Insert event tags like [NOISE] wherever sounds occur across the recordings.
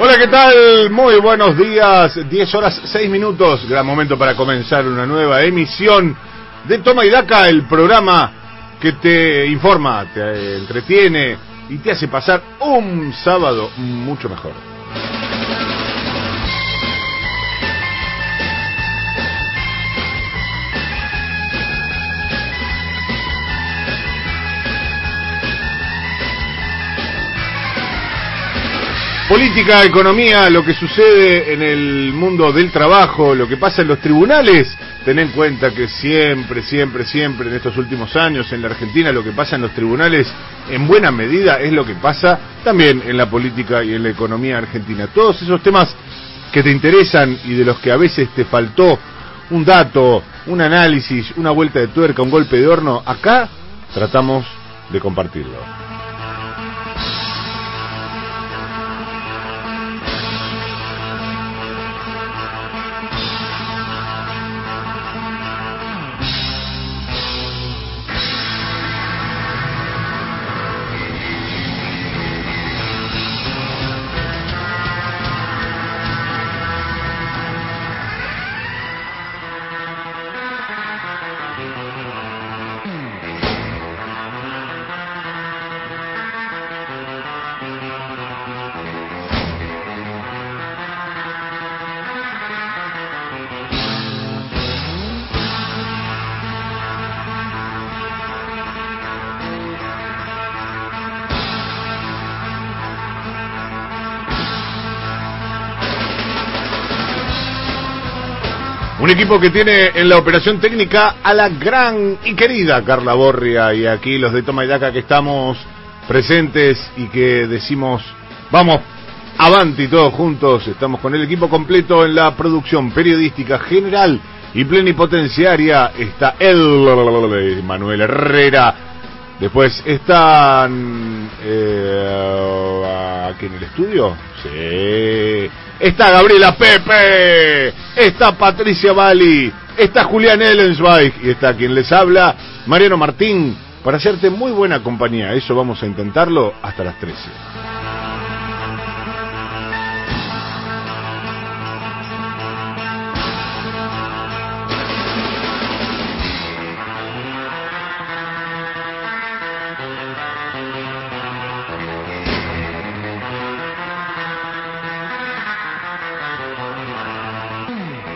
Hola, ¿qué tal? Muy buenos días. 10 horas 6 minutos. Gran momento para comenzar una nueva emisión de Toma y Daca, el programa que te informa, te entretiene y te hace pasar un sábado mucho mejor. Política, economía, lo que sucede en el mundo del trabajo, lo que pasa en los tribunales. Ten en cuenta que siempre, siempre, siempre en estos últimos años en la Argentina lo que pasa en los tribunales en buena medida es lo que pasa también en la política y en la economía argentina. Todos esos temas que te interesan y de los que a veces te faltó un dato, un análisis, una vuelta de tuerca, un golpe de horno, acá tratamos de compartirlo. Equipo que tiene en la operación técnica a la gran y querida Carla Borria. Y aquí los de Toma y Daca que estamos presentes y que decimos, vamos, avanti todos juntos, estamos con el equipo completo en la producción periodística general y plenipotenciaria, está el Manuel Herrera, después están eh, aquí en el estudio, sí está Gabriela Pepe, está Patricia Bali, está Julián Ellensweig y está quien les habla, Mariano Martín, para hacerte muy buena compañía. Eso vamos a intentarlo hasta las 13.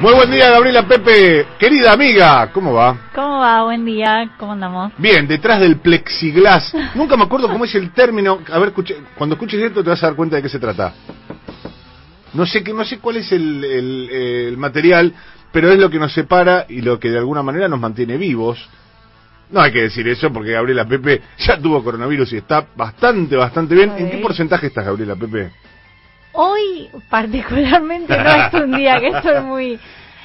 Muy buen día, Gabriela Pepe. Querida amiga, ¿cómo va? ¿Cómo va? Buen día, ¿cómo andamos? Bien, detrás del plexiglas. Nunca me acuerdo cómo es el término. A ver, cuando escuches esto te vas a dar cuenta de qué se trata. No sé, no sé cuál es el, el material, pero es lo que nos separa y lo que de alguna manera nos mantiene vivos. No hay que decir eso porque Gabriela Pepe ya tuvo coronavirus y está bastante, bastante bien. ¿En qué porcentaje estás, Gabriela Pepe? Hoy particularmente no es un día que estoy muy...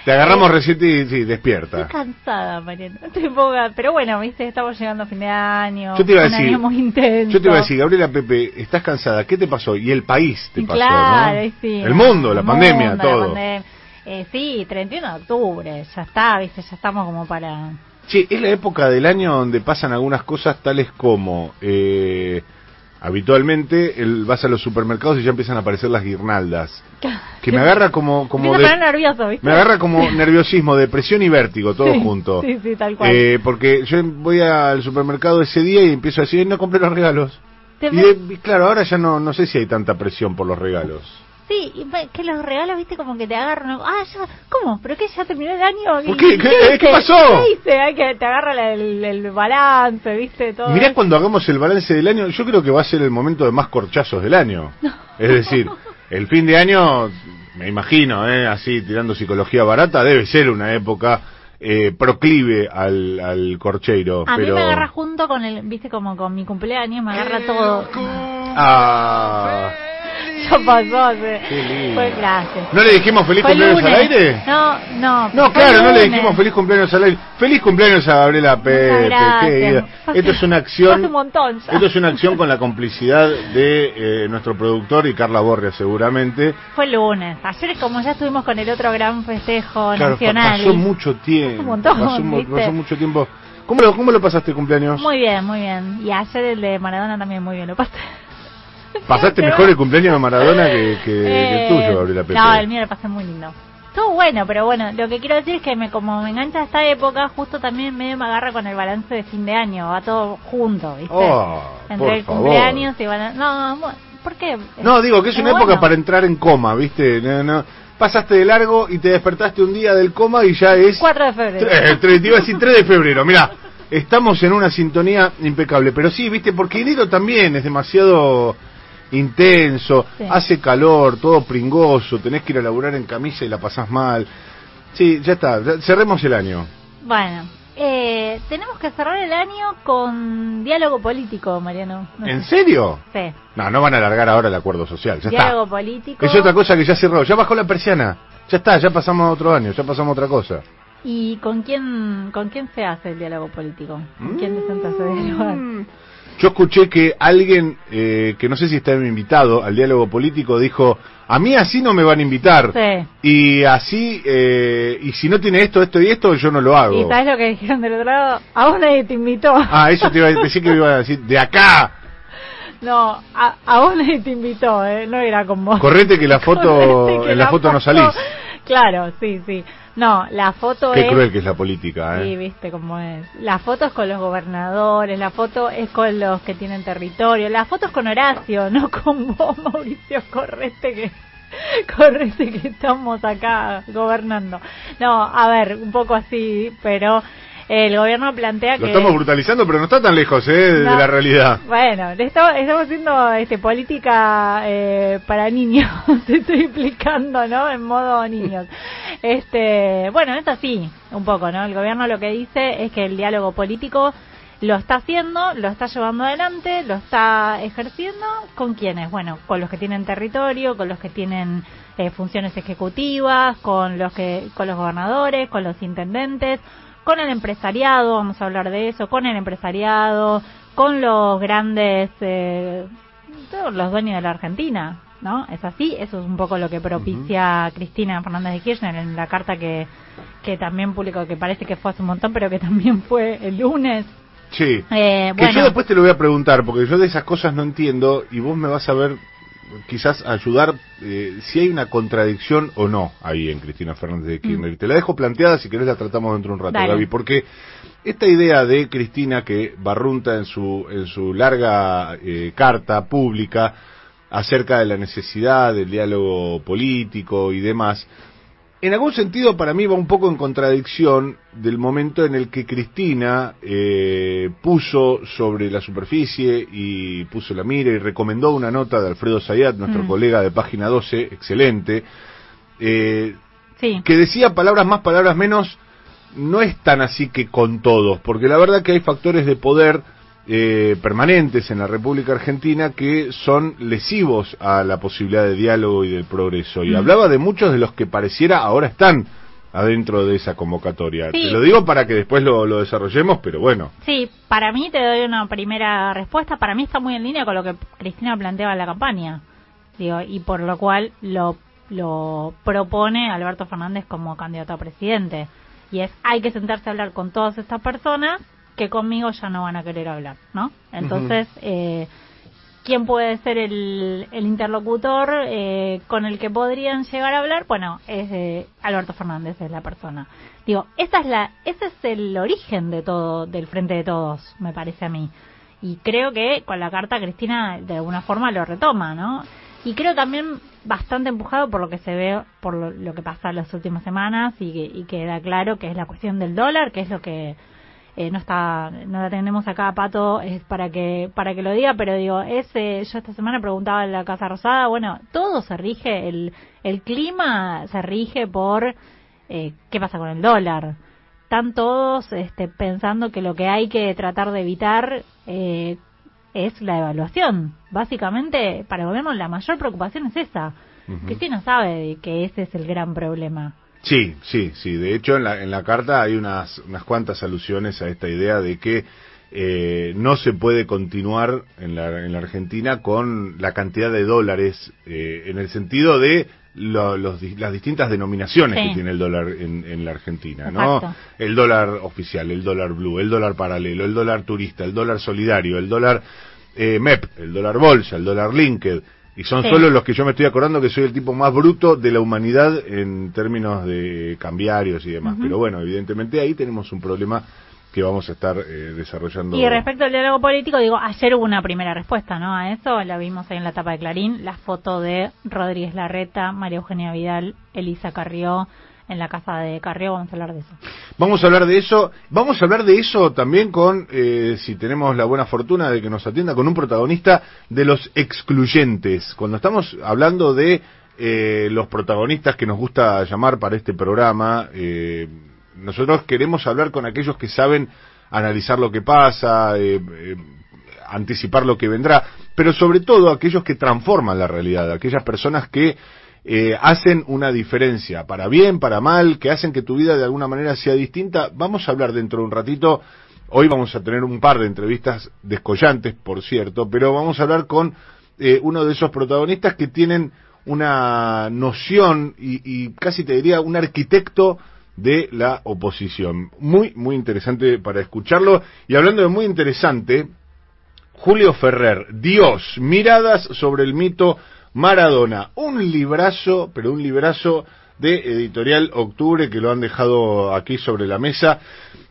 Te agarramos recién y sí, despierta. Estoy cansada, Mariana. Estoy poca, pero bueno, viste, estamos llegando a fin de año. Yo te iba a decir, muy intenso. Yo te iba a decir, Gabriela Pepe, estás cansada. ¿Qué te pasó? Y el país te pasó, claro, Sí, el mundo, la pandemia, todo. Eh, sí, 31 de octubre, ya está, viste, ya estamos como para... Sí, es la época del año donde pasan algunas cosas tales como... Eh, habitualmente el, vas a los supermercados y ya empiezan a aparecer las guirnaldas. Que me agarra como... como nervioso, Me agarra como nerviosismo, depresión y vértigo, todo junto. Sí, sí, tal cual. Eh, porque yo voy al supermercado ese día y empiezo a decir, no compré los regalos. Y, claro, ahora ya no, no sé si hay tanta presión por los regalos. Sí, que los regalos, viste, como que te agarran. Ah, ya, ¿cómo? ¿Pero qué? ¿Ya terminó el año? ¿Por qué? ¿Qué, ¿Qué, pasó? ¿Qué que te agarra el, el, balance, viste, todo. Mirá cuando hagamos el balance del año, yo creo que va a ser el momento de más corchazos del año. Es decir, el fin de año, me imagino, ¿eh? así tirando psicología barata, debe ser una época eh, proclive al, al corcheiro. A pero... mí me agarra junto con el, viste, como con mi cumpleaños, me agarra todo. Ah pasó Fue clase. ¿No le dijimos feliz cumpleaños al aire? No, no. No, claro, no le dijimos feliz cumpleaños al aire. Feliz cumpleaños a Gabriela Pepe. Esto es una acción. Un montón, esto es una acción con la complicidad de eh, nuestro productor y Carla Borria, seguramente. Fue lunes. Ayer, como ya estuvimos con el otro gran festejo nacional. Pasó mucho tiempo. Un montón. Pasó, mucho tiempo. ¿Cómo lo, ¿Cómo lo pasaste el cumpleaños? Muy bien, muy bien. Y ayer el de Maradona también muy bien lo pasé. Pasaste mejor el cumpleaños de Maradona que, que, el tuyo, Gabriela Pepe. No, el mío lo pasé muy lindo. Estuvo bueno, pero bueno, lo que quiero decir es que me como me engancha esta época, justo también medio me agarra con el balance de fin de año, va todo junto, ¿viste? Oh, Entre el cumpleaños y van No, ¿por qué? No, digo que es, una época para entrar en coma, ¿viste? No, no pasaste de largo y te despertaste un día del coma y ya es... 4 de febrero. Eh, te iba a decir 3 de febrero, mira, estamos en una sintonía impecable. Pero sí, viste, porque enero también es demasiado intenso, hace calor, todo pringoso, tenés que ir a laburar en camisa y la pasás mal. Sí, ya está, cerremos el año. Bueno, eh, tenemos que cerrar el año con diálogo político, Mariano. ¿En serio? Sí. No, no van a alargar ahora el acuerdo social, ya diálogo político. Es otra cosa que ya cerró, ya bajó la persiana. Ya está, ya pasamos a otro año, ya pasamos a otra cosa. ¿Y con quién, con quién se hace el diálogo político? ¿Con quién te sentas a dialogar? Yo escuché que alguien, eh, que no sé si está invitado al diálogo político, dijo, a mí así no me van a invitar. Sí. Y así, eh, y si no tiene esto, esto y esto, yo no lo hago. ¿Y sabes lo que dijeron del otro lado? A vos nadie te invitó. Ah, eso te iba a decir que me iba a decir, de acá. [LAUGHS] No, a, a vos nadie te invitó, ¿eh? no era con vos. Correte que la [LAUGHS] foto, en la, foto no salís. Claro, sí, sí. No, la foto Qué cruel que es la política, ¿eh? Sí, viste cómo es. La foto es con los gobernadores, la foto es con los que tienen territorio, la foto es con Horacio, [LAUGHS] no con vos, Mauricio Correte, que [LAUGHS] Correte que estamos acá gobernando. No, a ver, un poco así, pero el gobierno plantea que... Lo estamos brutalizando, pero no está tan lejos ¿eh? de la realidad. Bueno, estamos, estamos haciendo este, política eh, para niños, [LAUGHS] te estoy explicando, ¿no? En modo niños. Este, bueno, esto sí, un poco, ¿no? El gobierno lo que dice es que el diálogo político lo está haciendo, lo está llevando adelante, lo está ejerciendo. ¿Con quiénes? Bueno, con los que tienen territorio, con los que tienen eh, funciones ejecutivas, con los que, con los gobernadores, con los intendentes, con el empresariado, vamos a hablar de eso, con el empresariado, con los grandes, eh, los dueños de la Argentina, ¿no? Es así, eso es un poco lo que propicia Cristina Fernández de Kirchner en la carta que, que también publicó, que parece que fue hace un montón, pero que también fue el lunes. Sí. Eh, que yo después te lo voy a preguntar, porque yo de esas cosas no entiendo y vos me vas a ver quizás ayudar eh, si hay una contradicción o no ahí en Cristina Fernández de Kirchner. Mm. Te la dejo planteada, si querés la tratamos dentro de un rato, Gaby, porque esta idea de Cristina que barrunta en su, en su larga eh, carta pública acerca de la necesidad del diálogo político y demás, en algún sentido para mí va un poco en contradicción del momento en el que Cristina eh, puso sobre la superficie y puso la mira y recomendó una nota de Alfredo Zayat, nuestro mm. colega de página 12, excelente, eh, que decía palabras más, palabras menos, no es tan así que con todos, porque la verdad que hay factores de poder eh, permanentes en la República Argentina que son lesivos a la posibilidad de diálogo y del progreso. Y mm. hablaba de muchos de los que pareciera ahora están adentro de esa convocatoria. Te lo digo para que después lo, lo, desarrollemos, pero bueno. Sí, para mí te doy una primera respuesta. Para mí está muy en línea con lo que Cristina planteaba en la campaña. Digo, y por lo cual lo, lo propone Alberto Fernández como candidato a presidente. Y es, hay que sentarse a hablar con todas estas personas que conmigo ya no van a querer hablar, ¿no? Entonces, eh, ¿quién puede ser el, interlocutor eh, con el que podrían llegar a hablar? Bueno, es eh, Alberto Fernández, es la persona. Digo, esa es la, ese es el origen de todo, del Frente de Todos, me parece a mí. Y creo que con la carta Cristina de alguna forma lo retoma, ¿no? Y creo también bastante empujado por lo que se ve, por lo, que pasa en las últimas semanas y y queda claro que es la cuestión del dólar, que es lo que eh, no está no la tenemos acá Pato es para que para que lo diga pero digo ese yo esta semana preguntaba en la casa rosada bueno todo se rige el el clima se rige por eh, qué pasa con el dólar están todos este, pensando que lo que hay que tratar de evitar eh, es la evaluación básicamente para el gobierno la mayor preocupación es esa. Que no sabe que ese es el gran problema Sí, sí, sí. De hecho, en la, en la carta hay unas, unas cuantas alusiones a esta idea de que eh, no se puede continuar en la, en la Argentina con la cantidad de dólares eh, en el sentido de los, las distintas denominaciones que tiene el dólar en, en la Argentina, ¿no? El dólar oficial, el dólar blue, el dólar paralelo, el dólar turista, el dólar solidario, el dólar eh, MEP, el dólar bolsa, el dólar linked, y son solo los que yo me estoy acordando que soy el tipo más bruto de la humanidad en términos de cambiarios y demás. Pero bueno, evidentemente ahí tenemos un problema que vamos a estar eh, desarrollando. Y respecto al diálogo político, digo, ayer hubo una primera respuesta, ¿no? A eso, la vimos ahí en la tapa de Clarín, la foto de Rodríguez Larreta, María Eugenia Vidal, Elisa Carrió, en la casa de Carrió, vamos a hablar de eso. Vamos a hablar de eso, vamos a hablar de eso también con, eh, si tenemos la buena fortuna de que nos atienda, con un protagonista de los excluyentes. Cuando estamos hablando de eh, los protagonistas que nos gusta llamar para este programa, eh, nosotros queremos hablar con aquellos que saben analizar lo que pasa, eh, eh, anticipar lo que vendrá, pero sobre todo aquellos que transforman la realidad, aquellas personas que eh, hacen una diferencia, para bien, para mal, que hacen que tu vida de alguna manera sea distinta. Vamos a hablar dentro de un ratito, hoy vamos a tener un par de entrevistas descollantes, por cierto, pero vamos a hablar con uno de esos protagonistas que tienen una noción y, y casi te diría un arquitecto de la oposición. Muy, muy interesante para escucharlo. Y hablando de muy interesante, Julio Ferrer, Dios, miradas sobre el mito Maradona. Un librazo, pero un librazo de Editorial Octubre que lo han dejado aquí sobre la mesa.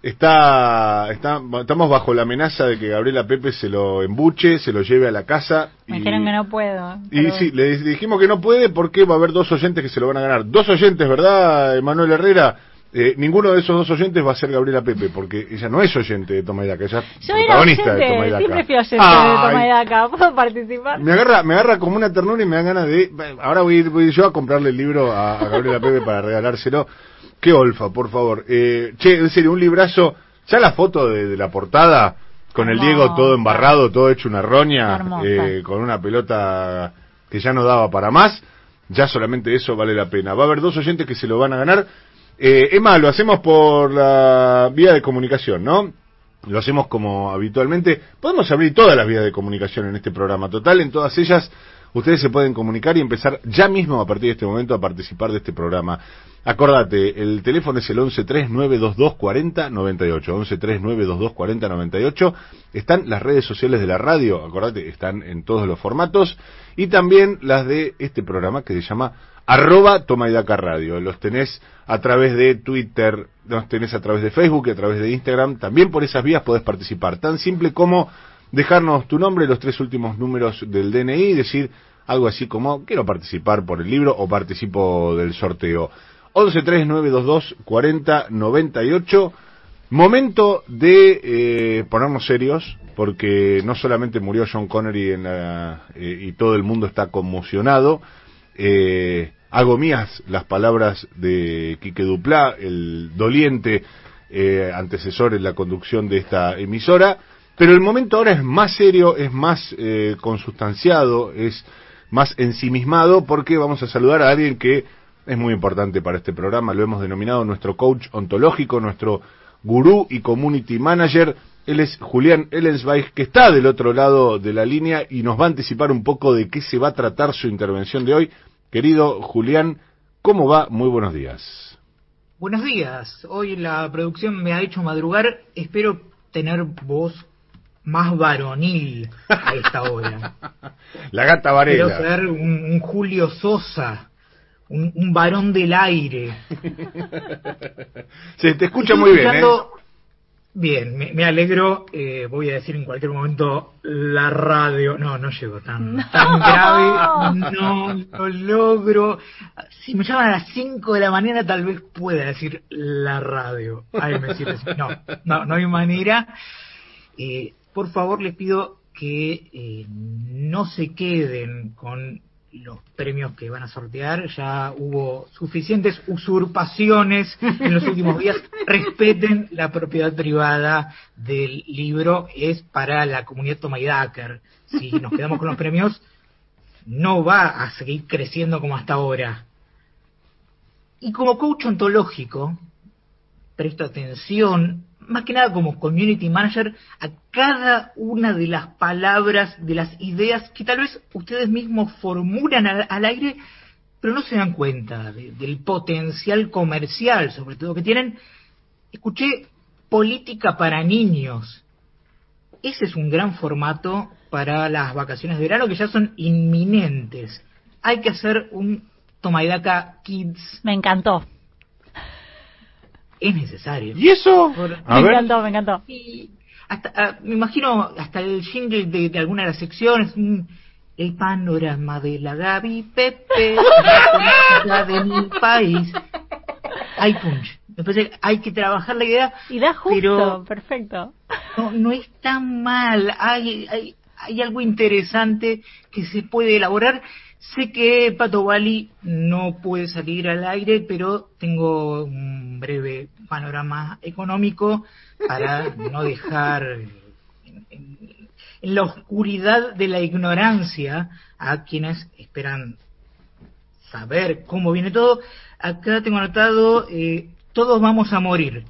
Está, está, estamos bajo la amenaza de que Gabriela Pepe se lo embuche, se lo lleve a la casa. Me dijeron que no puedo. Y sí, le dijimos que no puede porque va a haber dos oyentes que se lo van a ganar. Dos oyentes, ¿verdad, Manuel Herrera? Eh, ninguno de esos dos oyentes va a ser Gabriela Pepe, porque ella no es oyente de Toma y Daca, ella es protagonista de Toma y Daca. Siempre fui oyente de Toma y Daca, ¿puedo participar? Me agarra, me agarra como una ternura y me dan ganas de... Ahora voy, voy yo a comprarle el libro a, Gabriela Pepe para regalárselo. Qué olfa, por favor. Eh, che, en serio, un librazo... Ya la foto de, la portada, con el Diego todo embarrado, todo hecho una roña, eh, con una pelota que ya no daba para más, ya solamente eso vale la pena. Va a haber dos oyentes que se lo van a ganar eh, Emma, lo hacemos por la vía de comunicación, ¿no? Lo hacemos como habitualmente. Podemos abrir todas las vías de comunicación en este programa. Total, en todas ellas ustedes se pueden comunicar y empezar ya mismo a partir de este momento a participar de este programa. Acordate, el teléfono es el 1139224098, 1139224098. Están las redes sociales de la radio, acordate, están en todos los formatos y también las de este programa que se llama arroba Toma y Daca Radio. Los tenés a través de Twitter, los tenés a través de Facebook y a través de Instagram. También por esas vías podés participar. Tan simple como dejarnos tu nombre, los tres últimos números del DNI y decir algo así como quiero participar por el libro o participo del sorteo. 1139224098. Momento de eh, ponernos serios, porque no solamente murió John Connery en la, eh, y todo el mundo está conmocionado, eh, hago mías las palabras de Quique Duplá, el doliente eh, antecesor en la conducción de esta emisora, pero el momento ahora es más serio, es más consustanciado, es más ensimismado, porque vamos a saludar a alguien que es muy importante para este programa, lo hemos denominado nuestro coach ontológico, nuestro gurú y community manager, él es Julián Ellensweig, que está del otro lado de la línea y nos va a anticipar un poco de qué se va a tratar su intervención de hoy. Querido Julián, ¿cómo va? Muy buenos días. Buenos días. Hoy la producción me ha hecho madrugar. Espero tener voz más varonil a esta hora. [LAUGHS] la gata Varela. Quiero ser un, Julio Sosa, un, varón del aire. [LAUGHS] Se te escucha muy bien. ¿eh? Bien, me, alegro. Eh, voy a decir en cualquier momento la radio. No, no llego tan, tan grave. No lo logro. Si me llaman a las 5 de la mañana, tal vez pueda decir la radio. Ay, me no, no, no hay manera. Eh, por favor, les pido que eh, no se queden con los premios que van a sortear. Ya hubo suficientes usurpaciones en los últimos días. [LAUGHS] Respeten la propiedad privada del libro. Es para la comunidad Tomaidaker. Si nos quedamos con los premios, no va a seguir creciendo como hasta ahora. Y como coach ontológico, presto atención más que nada como community manager, a cada una de las palabras, de las ideas que tal vez ustedes mismos formulan al, aire, pero no se dan cuenta del potencial comercial, sobre todo que tienen. Escuché política para niños. Ese es un gran formato para las vacaciones de verano que ya son inminentes. Hay que hacer un Tomaidaka Kids. Me encantó. Es necesario. ¿Y eso? Por- A me ver. encantó, me encantó. Y hasta, ah, me imagino hasta el jingle de, de alguna de las secciones, mm, el panorama de la Gaby Pepe, [LAUGHS] la de mi país. Hay punch. Que hay que trabajar la idea, Y da justo, pero perfecto. no, no es tan mal. Hay, hay, hay algo interesante que se puede elaborar. Sé que Pato Bali no puede salir al aire, pero tengo un breve panorama económico para [LAUGHS] no dejar en, en- en la oscuridad de la ignorancia a quienes esperan saber cómo viene todo. Acá tengo anotado, eh, todos vamos a morir.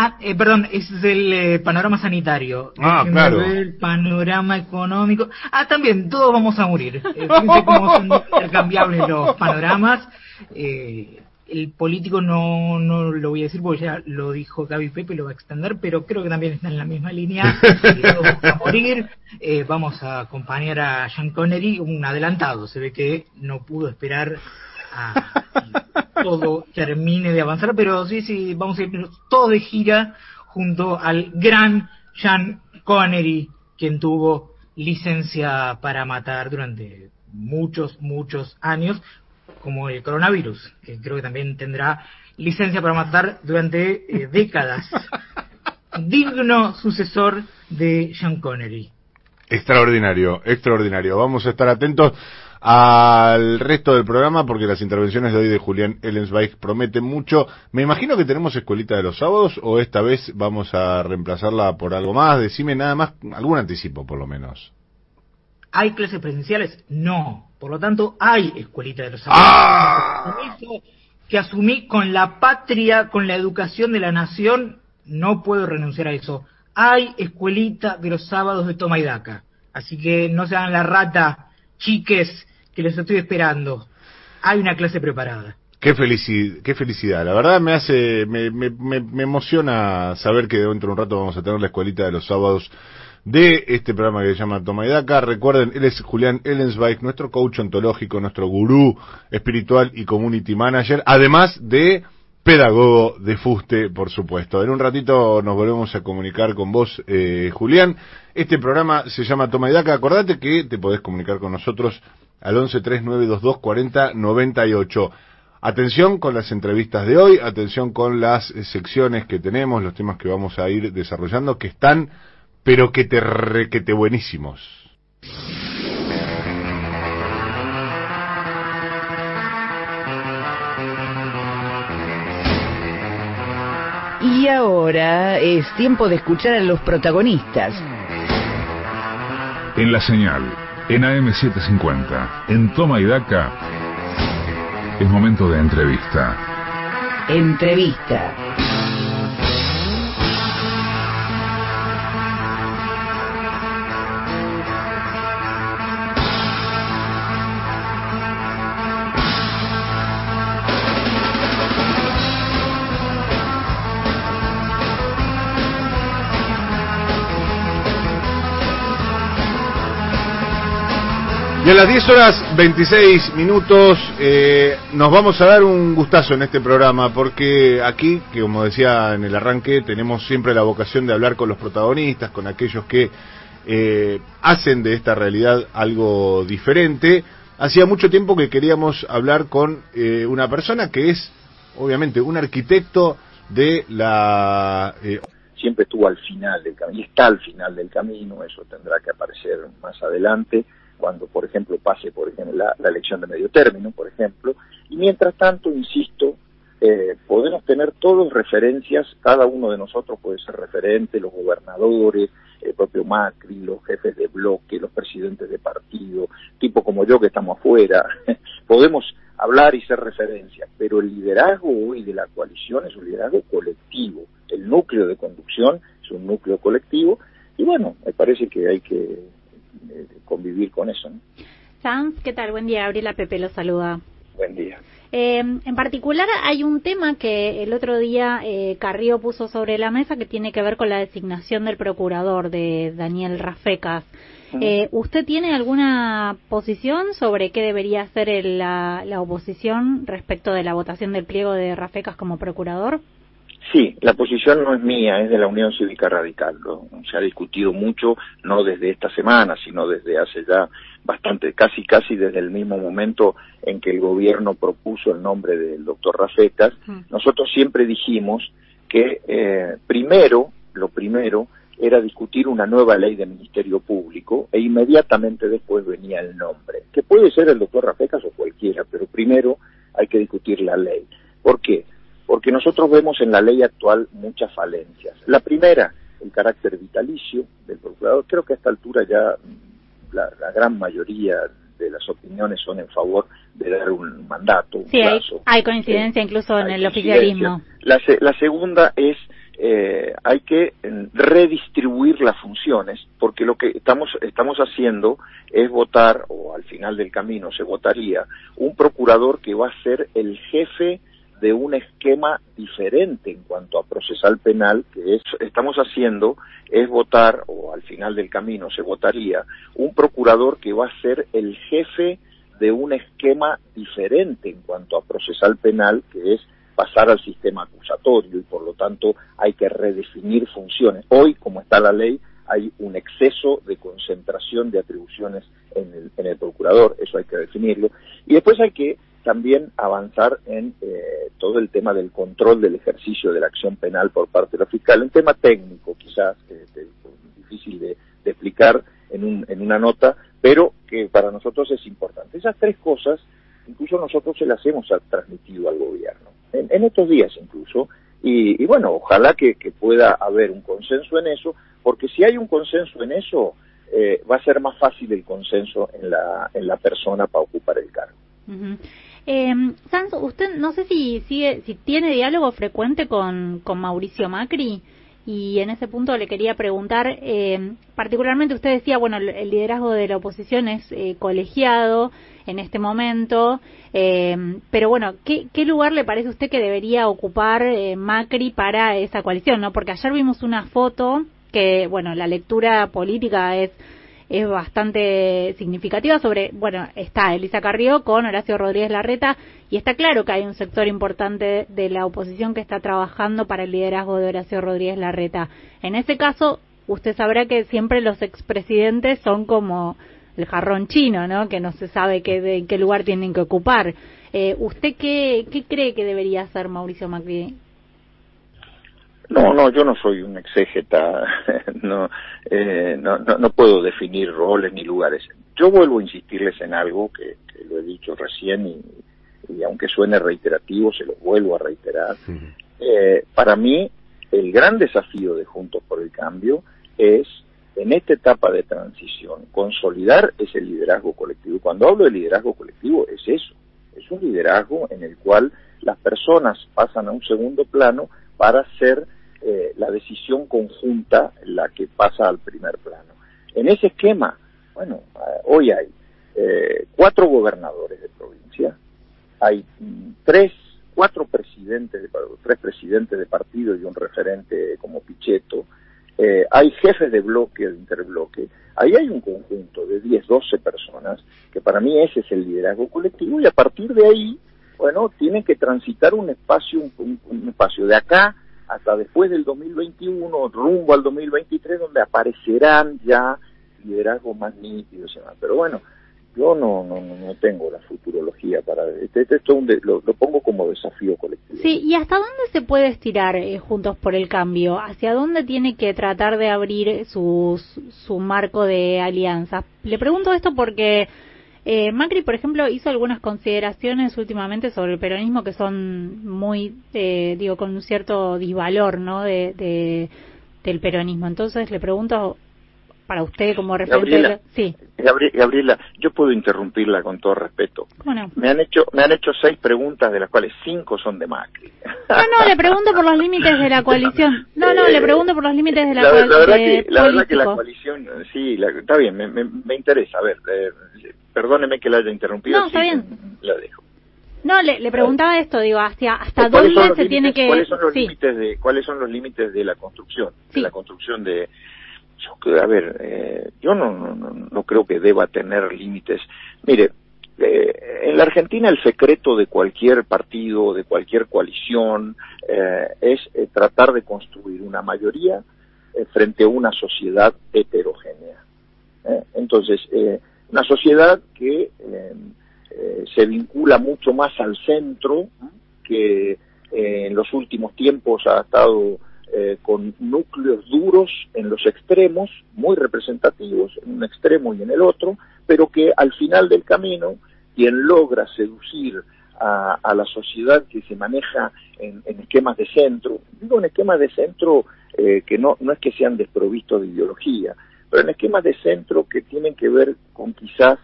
Ah, eh, perdón, ese es el eh, panorama sanitario. Ah, Déjenme claro. ver El panorama económico. Ah, también, todos vamos a morir. Eh, fíjense cómo son intercambiables los panoramas. Eh, el político no, no lo voy a decir porque ya lo dijo Gaby Pepe, lo va a extender, pero creo que también está en la misma línea. Todos vamos a morir. Eh, vamos a acompañar a Sean Connery, un adelantado. Se ve que no pudo esperar a que todo termine de avanzar, pero sí, sí, vamos a ir todo de gira junto al gran Sean Connery, quien tuvo licencia para matar durante muchos, muchos años, como el coronavirus, que creo que también tendrá licencia para matar durante eh, décadas. [LAUGHS] Digno sucesor de Sean Connery. Extraordinario, extraordinario. Vamos a estar atentos al resto del programa porque las intervenciones de hoy de Julián Ellensweig prometen mucho. Me imagino que tenemos escuelita de los sábados o esta vez vamos a reemplazarla por algo más. Decime nada más, algún anticipo por lo menos. ¿Hay clases presenciales? No. Por lo tanto, hay escuelita de los ¡Ah! compromiso que asumí con la patria, con la educación de la nación, no puedo renunciar a eso. Hay escuelita de los sábados de toma y daca. Así que no se hagan la rata, chiques, que les estoy esperando. Hay una clase preparada. Qué felicidad, qué felicidad. La verdad me hace, me, me, me, me emociona saber que dentro de un rato vamos a tener la escuelita de los sábados de este programa que se llama Toma y Daca. Recuerden, él es Julián Ellensweig, nuestro coach ontológico, nuestro gurú espiritual y community manager, además de pedagogo de fuste, por supuesto. En un ratito nos volvemos a comunicar con vos, eh, Julián. Este programa se llama Toma y Daca. Acordate que te podés comunicar con nosotros al 11 3922 40 98. Atención con las entrevistas de hoy, atención con las eh, secciones que tenemos, los temas que vamos a ir desarrollando, que están, pero que te requete buenísimos. Y ahora es tiempo de escuchar a los protagonistas. En la señal, en AM750, en Toma y Daca, es momento de entrevista. Entrevista. Y a las 10 horas 26 minutos eh, nos vamos a dar un gustazo en este programa porque aquí, que como decía en el arranque, tenemos siempre la vocación de hablar con los protagonistas, con aquellos que eh, hacen de esta realidad algo diferente. Hacía mucho tiempo que queríamos hablar con eh, una persona que es, obviamente, un arquitecto de la... eh, siempre estuvo al final del camino, está al final del camino, eso tendrá que aparecer más adelante, cuando, por ejemplo, pase, por ejemplo, la, la elección de medio término, por ejemplo, y mientras tanto, insisto, eh, podemos tener todos referencias, cada uno de nosotros puede ser referente, los gobernadores, el propio Macri, los jefes de bloque, los presidentes de partido, tipo como yo que estamos afuera, [LAUGHS] podemos hablar y ser referencias, pero el liderazgo hoy de la coalición es un liderazgo colectivo, el núcleo de conducción es un núcleo colectivo, y bueno, me parece que hay que convivir con eso. ¿no? Sanz, ¿qué tal? Buen día, Gabriela Pepe lo saluda. Buen día. Eh, en particular hay un tema que el otro día eh, Carrió puso sobre la mesa que tiene que ver con la designación del procurador de Daniel Rafecas. Eh, ¿Usted tiene alguna posición sobre qué debería hacer la, la oposición respecto de la votación del pliego de Rafecas como procurador? Sí, la posición no es mía, es de la Unión Cívica Radical. Se ha discutido mucho, no desde esta semana, sino desde hace ya bastante, casi casi desde el mismo momento en que el gobierno propuso el nombre del doctor Rafecas. Mm. Nosotros siempre dijimos que eh, primero, lo primero, era discutir una nueva ley de Ministerio Público e inmediatamente después venía el nombre, que puede ser el doctor Rafecas o cualquiera, pero primero hay que discutir la ley. ¿Por qué? Porque nosotros vemos en la ley actual muchas falencias. La primera, el carácter vitalicio del procurador. Creo que a esta altura ya la, gran mayoría de las opiniones son en favor de dar un mandato. sí, hay, coincidencia incluso en el oficialismo. La, segunda es eh, hay que eh, redistribuir las funciones, porque lo que estamos, estamos haciendo es votar, o al final del camino se votaría, un procurador que va a ser el jefe de un esquema diferente en cuanto a procesal penal, que es, estamos haciendo es votar, o al final del camino se votaría, un procurador que va a ser el jefe de un esquema diferente en cuanto a procesal penal, que es pasar al sistema acusatorio y por lo tanto hay que redefinir funciones. Hoy, como está la ley, hay un exceso de concentración de atribuciones en el, en el procurador, eso hay que definirlo. Y después hay que también avanzar en eh, todo el tema del control del ejercicio de la acción penal por parte de la fiscal, un tema técnico quizás, difícil de, explicar en, un, en una nota, pero que para nosotros es importante. Esas tres cosas, incluso nosotros se las hemos transmitido al gobierno, en, estos días incluso, y, bueno, ojalá que, pueda haber un consenso en eso, porque si hay un consenso en eso, eh, va a ser más fácil el consenso en la, en la persona para ocupar el cargo. Eh, Sanz, usted no sé si sigue, si tiene diálogo frecuente con, con Mauricio Macri y en ese punto le quería preguntar, eh, particularmente usted decía, bueno, el liderazgo de la oposición es eh, colegiado en este momento, eh, pero bueno, ¿qué, ¿qué, lugar le parece a usted que debería ocupar eh, Macri para esa coalición? no Porque ayer vimos una foto que, bueno, la lectura política es es bastante significativa sobre, bueno, está Elisa Carrió con Horacio Rodríguez Larreta y está claro que hay un sector importante de la oposición que está trabajando para el liderazgo de Horacio Rodríguez Larreta. En ese caso, usted sabrá que siempre los expresidentes son como el jarrón chino, ¿no? Que no se sabe qué, de qué lugar tienen que ocupar. Eh, ¿Usted qué, qué cree que debería hacer Mauricio Macri no, no, yo no soy un exégeta, [LAUGHS] eh, no, no, no, puedo definir roles ni lugares. Yo vuelvo a insistirles en algo que, lo he dicho recién y, aunque suene reiterativo, se lo vuelvo a reiterar. Eh, para mí, el gran desafío de Juntos por el Cambio es, en esta etapa de transición, consolidar ese liderazgo colectivo. Cuando hablo de liderazgo colectivo, es eso, es un liderazgo en el cual las personas pasan a un segundo plano para ser eh, la decisión conjunta la que pasa al primer plano. En ese esquema, bueno, eh, hoy hay eh, cuatro gobernadores de provincia, hay tres, cuatro presidentes, de, tres presidentes de partido y un referente como Pichetto, hay jefes de bloque, de interbloque, ahí hay un conjunto de 10, 12 personas, que para mí ese es el liderazgo colectivo, y a partir de ahí, bueno, tienen que transitar un espacio, un espacio de acá hasta después del 2021, rumbo al 2023, donde aparecerán ya liderazgos más nítidos Pero bueno, yo no, no, no tengo la futurología para... Este, esto lo, pongo como desafío colectivo. Sí, ¿y hasta dónde se puede estirar eh, Juntos por el Cambio? ¿Hacia dónde tiene que tratar de abrir su, su marco de alianza? Le pregunto esto porque eh, Macri, por ejemplo, hizo algunas consideraciones últimamente sobre el peronismo que son muy, eh, digo, con un cierto disvalor, ¿no? De, del peronismo. Entonces le pregunto para usted como referente. Gabriela, sí. Gabriela, yo puedo interrumpirla con todo respeto. Bueno. Me han hecho me han hecho seis preguntas de las cuales cinco son de Macri. No, no, le pregunto por los límites de la coalición. No, no, le pregunto por los límites de la, coalición. La verdad que la, verdad que la coalición, sí, está bien, me, me, interesa. A ver, eh, perdóneme que la haya interrumpido. No, está bien. La dejo. No, le, le preguntaba esto, digo, hasta, hasta dónde se tiene que... ¿Cuáles son los límites de cuáles son los límites de la construcción, de la construcción de Yo, a ver, eh, yo no, no, no creo que deba tener límites. Mire, eh, en la Argentina el secreto de cualquier partido, de cualquier coalición, eh, es eh, tratar de construir una mayoría frente a una sociedad heterogénea. Entonces, una sociedad que se vincula mucho más al centro, que en los últimos tiempos ha estado con núcleos duros en los extremos, muy representativos, en un extremo y en el otro, pero que al final del camino quien logra seducir a, la sociedad que se maneja en, esquemas de centro, digo en esquemas de centro eh, que no, no es que sean desprovistos de ideología, pero en esquemas de centro que tienen que ver con quizás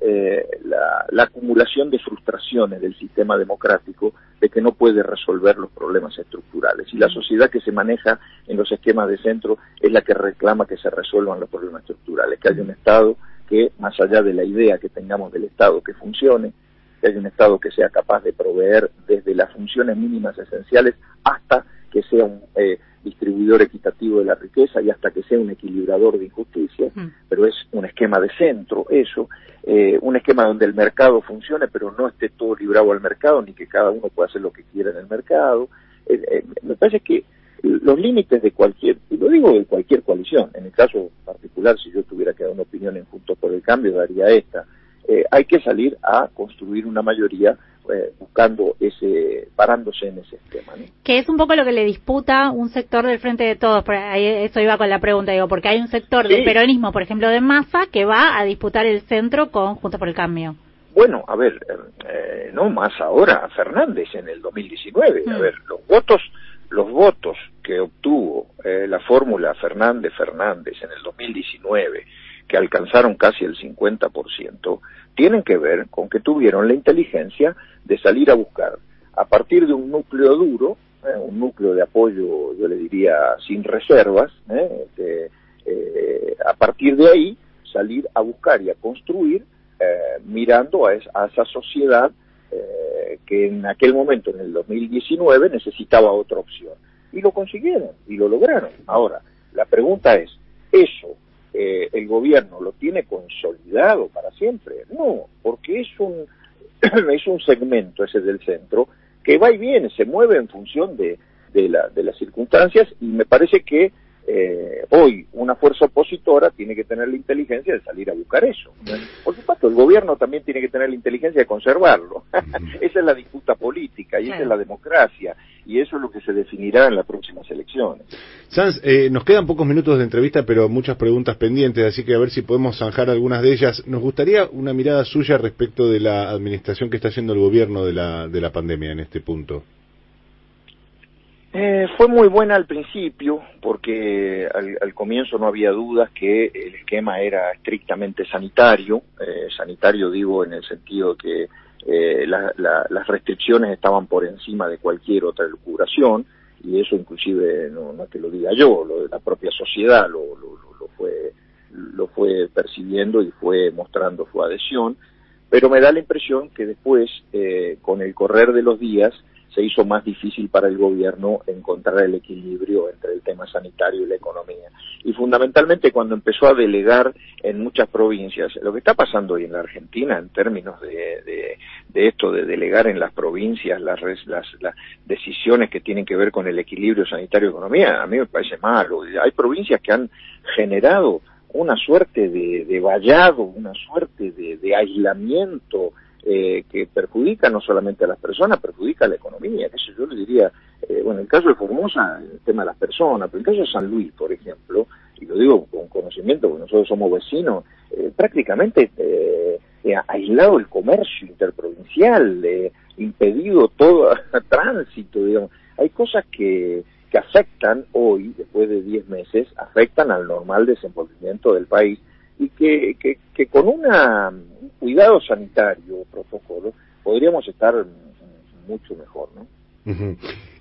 eh, la, acumulación de frustraciones del sistema democrático de que no puede resolver los problemas estructurales. Y la sociedad que se maneja en los esquemas de centro es la que reclama que se resuelvan los problemas estructurales, que haya un Estado que, más allá de la idea que tengamos del Estado que funcione, que haya un Estado que sea capaz de proveer desde las funciones mínimas esenciales hasta que sea un eh, distribuidor equitativo de la riqueza y hasta que sea un equilibrador de injusticia, mm. pero es un esquema de centro eso, eh, un esquema donde el mercado funcione, pero no esté todo librado al mercado, ni que cada uno pueda hacer lo que quiera en el mercado. Eh, me parece que los límites de cualquier, y lo digo de cualquier coalición, en el caso particular, si yo tuviera que dar una opinión en Juntos por el Cambio, daría esta, eh, hay que salir a construir una mayoría eh, buscando ese, parándose en ese esquema. Que es un poco lo que le disputa un sector del Frente de Todos, por ahí, eso iba con la pregunta, digo, porque hay un sector del peronismo, por ejemplo, de masa, que va a disputar el centro con Juntos por el Cambio. Bueno, a ver, eh, no más ahora, Fernández en el 2019, a mm. ver, los votos los votos que obtuvo eh, la fórmula Fernández-Fernández en el 2019, que alcanzaron casi el 50%, tienen que ver con que tuvieron la inteligencia de salir a buscar, a partir de un núcleo duro, eh, un núcleo de apoyo, yo le diría, sin reservas, eh, a partir de ahí salir a buscar y a construir mirando a, esa sociedad eh, que en aquel momento, en el 2019, necesitaba otra opción. Y lo consiguieron, y lo lograron. Ahora, la pregunta es, ¿eso eh, el gobierno lo tiene consolidado para siempre? No, porque es un, [CLEARS THROAT] es un segmento ese del centro que va y viene, se mueve en función de, de, la, de las circunstancias y me parece que eh, hoy una fuerza opositora tiene que tener la inteligencia de salir a buscar eso. Por supuesto, el gobierno también tiene que tener la inteligencia de conservarlo. [LAUGHS] esa es la disputa política y esa es la democracia y eso es lo que se definirá en las próximas elecciones. Sanz, eh, nos quedan pocos minutos de entrevista, pero muchas preguntas pendientes, así que a ver si podemos zanjar algunas de ellas. Nos gustaría una mirada suya respecto de la administración que está haciendo el gobierno de la, de la pandemia en este punto. Eh, fue muy buena al principio, porque al, comienzo no había dudas que el esquema era estrictamente sanitario, eh, sanitario digo en el sentido que eh, las restricciones estaban por encima de cualquier otra curación, y eso inclusive no, no que lo diga yo, lo de la propia sociedad lo, lo, fue lo fue percibiendo y fue mostrando su adhesión, pero me da la impresión que después, con el correr de los días, se hizo más difícil para el gobierno encontrar el equilibrio entre el tema sanitario y la economía. Y fundamentalmente cuando empezó a delegar en muchas provincias, lo que está pasando hoy en la Argentina en términos de, esto de delegar en las provincias las, las, decisiones que tienen que ver con el equilibrio sanitario-economía, a mí me parece malo. Hay provincias que han generado una suerte de, vallado, una suerte de aislamiento eh, que perjudica no solamente a las personas, perjudica a la economía. Eso yo le diría, eh, bueno, en el caso de Formosa, el tema de las personas, pero en el caso de San Luis, por ejemplo, y lo digo con conocimiento, porque nosotros somos vecinos, eh, prácticamente eh, aislado el comercio interprovincial, impedido todo [LAUGHS] tránsito, digamos. Hay cosas que, que afectan hoy, después de 10 meses, afectan al normal desenvolvimiento del país y que, que, con una, un cuidado sanitario, protocolo, podríamos estar mucho mejor, ¿no?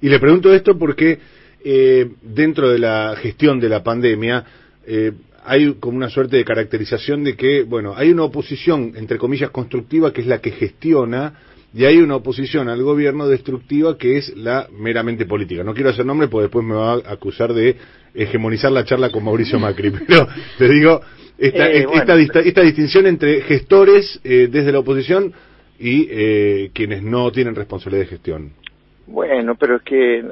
Y le pregunto esto porque eh, dentro de la gestión de la pandemia eh, hay como una suerte de caracterización de que, bueno, hay una oposición, entre comillas, constructiva, que es la que gestiona y hay una oposición al gobierno destructiva que es la meramente política. No quiero hacer nombre porque después me va a acusar de hegemonizar la charla con Mauricio Macri, [LAUGHS] pero te digo, esta, Eh, esta, bueno. dista- esta distinción entre gestores eh, desde la oposición y eh, quienes no tienen responsabilidad de gestión. Bueno, pero es que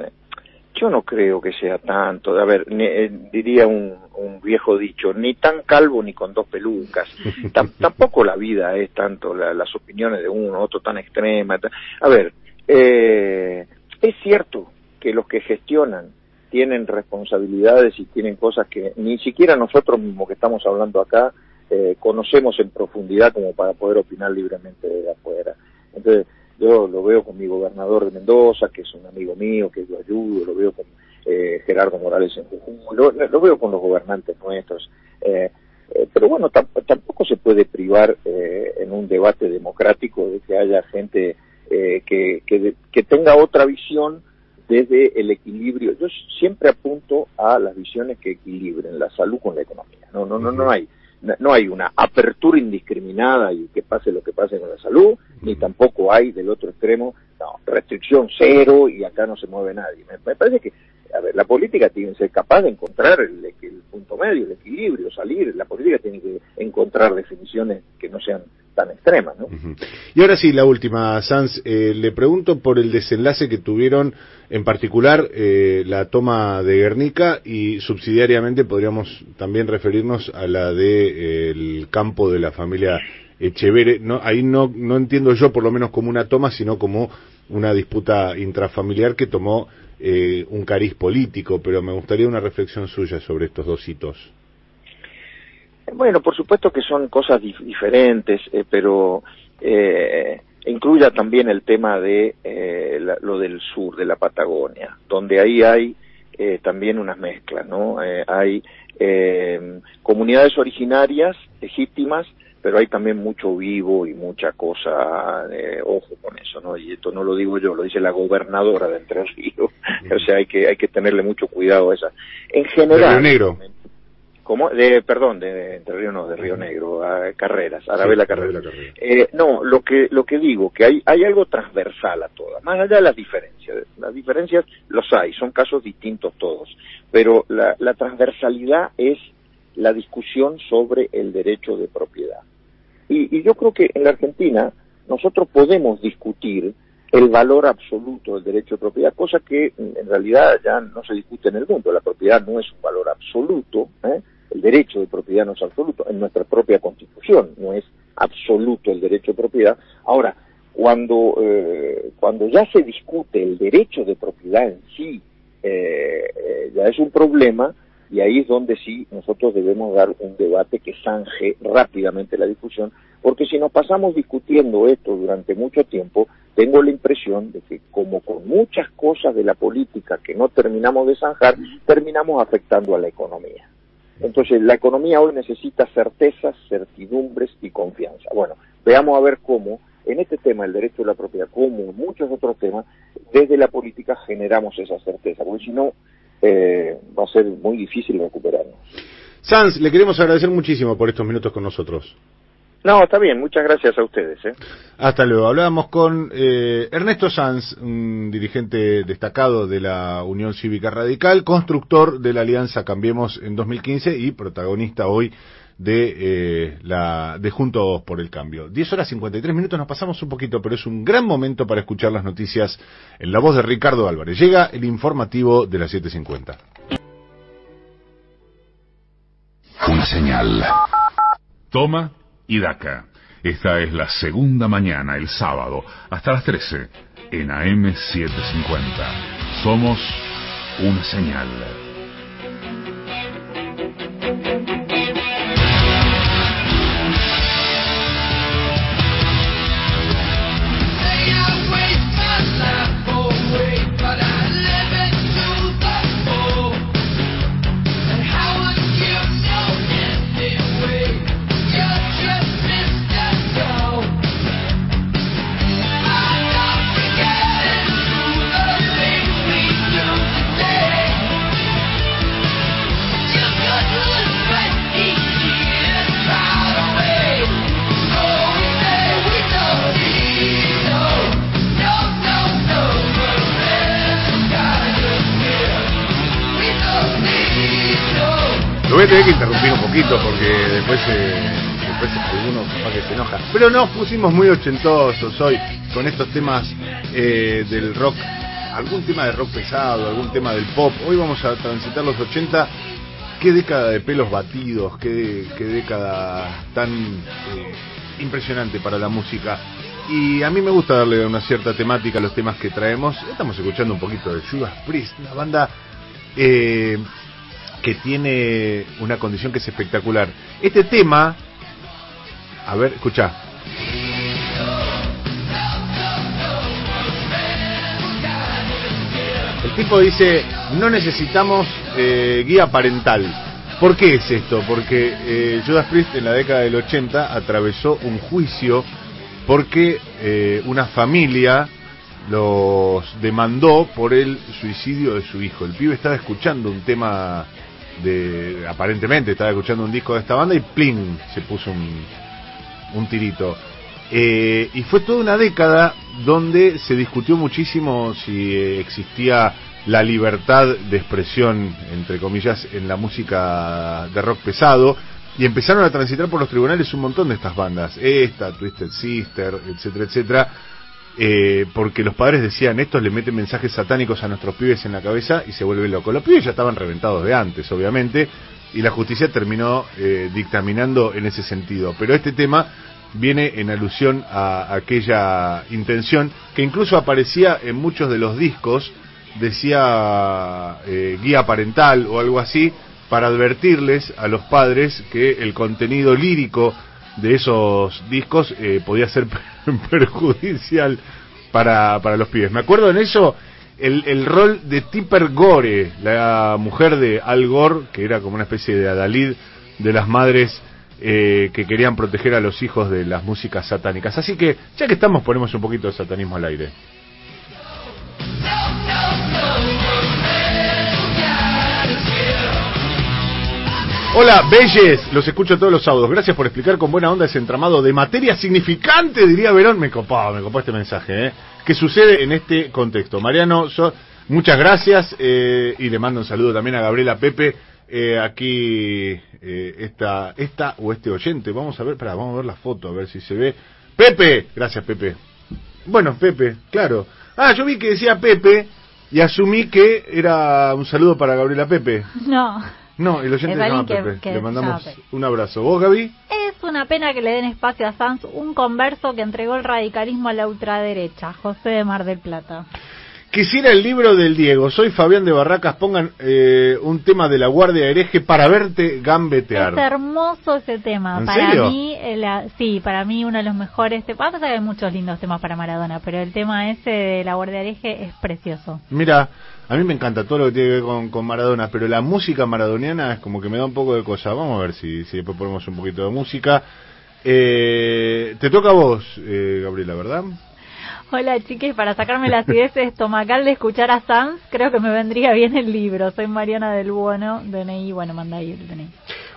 yo no creo que sea tanto. A ver, ni- eh, diría un, un viejo dicho, ni tan calvo ni con dos pelucas. [LAUGHS] Tam- tampoco la vida es tanto la- las opiniones de uno, otro tan extrema. A ver, eh, es cierto que los que gestionan tienen responsabilidades y tienen cosas que ni siquiera nosotros mismos que estamos hablando acá eh, conocemos en profundidad como para poder opinar libremente de afuera. Entonces, yo lo veo con mi gobernador de Mendoza, que es un amigo mío, que yo ayudo, lo veo con eh, Gerardo Morales en Jujuy, lo, veo con los gobernantes nuestros. Eh, eh, pero bueno, tam- tampoco se puede privar eh, en un debate democrático de que haya gente eh, que, que, que tenga otra visión desde el equilibrio. Yo siempre apunto a las visiones que equilibren la salud con la economía. No, no, no, no hay no hay una apertura indiscriminada y que pase lo que pase con la salud, ni tampoco hay del otro extremo, no, restricción cero y acá no se mueve nadie. Me, me parece que, a ver, la política tiene que ser capaz de encontrar el, punto medio, el equilibrio, salir, la política tiene que encontrar definiciones que no sean tan extremas, ¿no? Y ahora sí, la última, Sanz, eh, le pregunto por el desenlace que tuvieron, en particular eh, la toma de Guernica y subsidiariamente podríamos también referirnos a la de eh, el campo de la familia Echevere. No, ahí no, no entiendo yo por lo menos como una toma, sino como una disputa intrafamiliar que tomó eh, un cariz político, pero me gustaría una reflexión suya sobre estos dos hitos. Bueno, por supuesto que son cosas dif- diferentes, eh, pero eh, incluya también el tema de eh, la- lo del sur, de la Patagonia, donde ahí hay eh, también unas mezclas, ¿no? Hay comunidades originarias legítimas, pero hay también mucho vivo y mucha cosa, eh, ojo con eso, ¿no? Y esto no lo digo yo, lo dice la gobernadora de Entre Ríos, [LAUGHS] o sea, hay que hay que tenerle mucho cuidado a esa. En general, Río Negro. ¿Cómo? De, perdón, de, de Entre Ríos no, de Río Negro, a Carreras, Arabela Sí, Carreras. Carreras. Eh, no, lo que lo que digo, que hay hay algo transversal a todas, más allá de las diferencias. Las diferencias los hay, son casos distintos todos, pero la, la transversalidad es la discusión sobre el derecho de propiedad. Y, y yo creo que en la Argentina nosotros podemos discutir el valor absoluto del derecho de propiedad, cosa que en realidad ya no se discute en el mundo. La propiedad no es un valor absoluto, ¿eh? el derecho de propiedad no es absoluto, en nuestra propia constitución no es absoluto el derecho de propiedad. Ahora, cuando, eh, cuando ya se discute el derecho de propiedad en sí, eh, eh, ya es un problema y ahí es donde sí nosotros debemos dar un debate que zanje rápidamente la discusión, porque si nos pasamos discutiendo esto durante mucho tiempo, tengo la impresión de que como con muchas cosas de la política que no terminamos de zanjar, terminamos afectando a la economía. Entonces, la economía hoy necesita certezas, certidumbres y confianza. Bueno, veamos a ver cómo, en este tema, el derecho de la propiedad, como en muchos otros temas, desde la política generamos esa certeza, porque si no, eh, va a ser muy difícil recuperarnos. Sanz, le queremos agradecer muchísimo por estos minutos con nosotros. No, está bien, muchas gracias a ustedes. ¿eh? Hasta luego. Hablábamos con eh, Ernesto Sanz, un dirigente destacado de la Unión Cívica Radical, constructor de la Alianza Cambiemos en 2015 y protagonista hoy de eh, la de Juntos por el Cambio. 10 horas 53 minutos, nos pasamos un poquito, pero es un gran momento para escuchar las noticias en la voz de Ricardo Álvarez. Llega el informativo de las 7.50. Una señal. Toma y daca. Esta es la segunda mañana, el sábado, hasta las 13, en AM750. Somos una señal. Que interrumpir un poquito porque después, eh, después alguno capaz que se enoja. Pero nos pusimos muy ochentosos hoy con estos temas eh, del rock, algún tema de rock pesado, algún tema del pop. Hoy vamos a transitar los 80. Qué década de pelos batidos, qué, qué década tan eh, impresionante para la música. Y a mí me gusta darle una cierta temática a los temas que traemos. Estamos escuchando un poquito de Judas Priest, una banda eh, que tiene una condición que es espectacular. Este tema, a ver, escucha. El tipo dice, no necesitamos eh, guía parental. ¿Por qué es esto? Porque eh, Judas Priest en la década del 80 atravesó un juicio porque eh, una familia los demandó por el suicidio de su hijo. El pibe estaba escuchando un tema de, aparentemente estaba escuchando un disco de esta banda y plin se puso un, un tirito. Eh, y fue toda una década donde se discutió muchísimo si eh, existía la libertad de expresión, entre comillas, en la música de rock pesado. Y empezaron a transitar por los tribunales un montón de estas bandas, esta, Twisted Sister, etcétera, etcétera, eh, porque los padres decían, estos le meten mensajes satánicos a nuestros pibes en la cabeza y se vuelve loco. Los pibes ya estaban reventados de antes, obviamente, y la justicia terminó eh, dictaminando en ese sentido. Pero este tema viene en alusión a aquella intención que incluso aparecía en muchos de los discos, decía eh, guía parental o algo así, para advertirles a los padres que el contenido lírico de esos discos eh, podía ser [LAUGHS] perjudicial para, para los pibes. Me acuerdo en eso el, el rol de Tipper Gore, la mujer de Al Gore, que era como una especie de adalid de las madres eh, que querían proteger a los hijos de las músicas satánicas. Así que, ya que estamos, ponemos un poquito de satanismo al aire. Hola, Belles, los escucho todos los sábados. Gracias por explicar con buena onda ese entramado de materia significante, diría Verón. Me copó, me copó este mensaje, ¿eh? ¿Qué sucede en este contexto? Mariano, muchas gracias eh, y le mando un saludo también a Gabriela Pepe. Eh, aquí, eh, esta, esta o este oyente. Vamos a ver, vamos a ver la foto, a ver si se ve. Pepe, gracias Pepe. Bueno, Pepe, claro. Ah, yo vi que decía Pepe y asumí que era un saludo para Gabriela Pepe. No. No, el oyente se llama alguien que- Pepe. que Le mandamos Pepe. un abrazo. ¿Vos, Gaby? Es una pena que le den espacio a Sanz, un converso que entregó el radicalismo a la ultraderecha. José de Mar del Plata. Quisiera el libro del Diego. Soy Fabián de Barracas. Pongan eh, un tema de la Guardia Hereje para verte gambetear. Es hermoso ese tema. ¿En para serio? mí, la- sí, para mí uno de los mejores. Pasa que hay muchos lindos temas para Maradona, pero el tema ese de la Guardia Hereje es precioso. Mira, a mí me encanta todo lo que tiene que ver con, con Maradona, pero la música maradoniana es como que me da un poco de cosa. Vamos a ver si, si después ponemos un poquito de música. Eh, te toca a vos, eh, Gabriela, ¿verdad? Hola chiques, para sacarme la acidez estomacal de escuchar a Sanz, creo que me vendría bien el libro. Soy Mariana del Buono, DNI, bueno, manda ahí el DNI.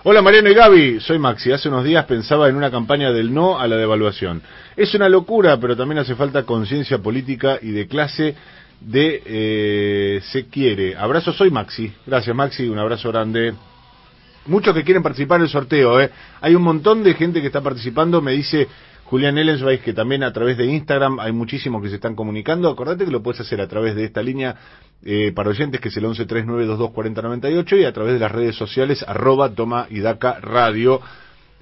Hola Mariano y Gaby, soy Maxi. Hace unos días pensaba en una campaña del no a la devaluación. Es una locura, pero también hace falta conciencia política y de clase de eh, se quiere. Abrazo, soy Maxi. Gracias Maxi, un abrazo grande. Muchos que quieren participar en el sorteo, ¿eh? Hay un montón de gente que está participando, me dice Julián Ellensweis que también a través de Instagram hay muchísimos que se están comunicando. Acordate que lo puedes hacer a través de esta línea eh, para oyentes que es el 1139224098 y a través de las redes sociales arroba toma y radio.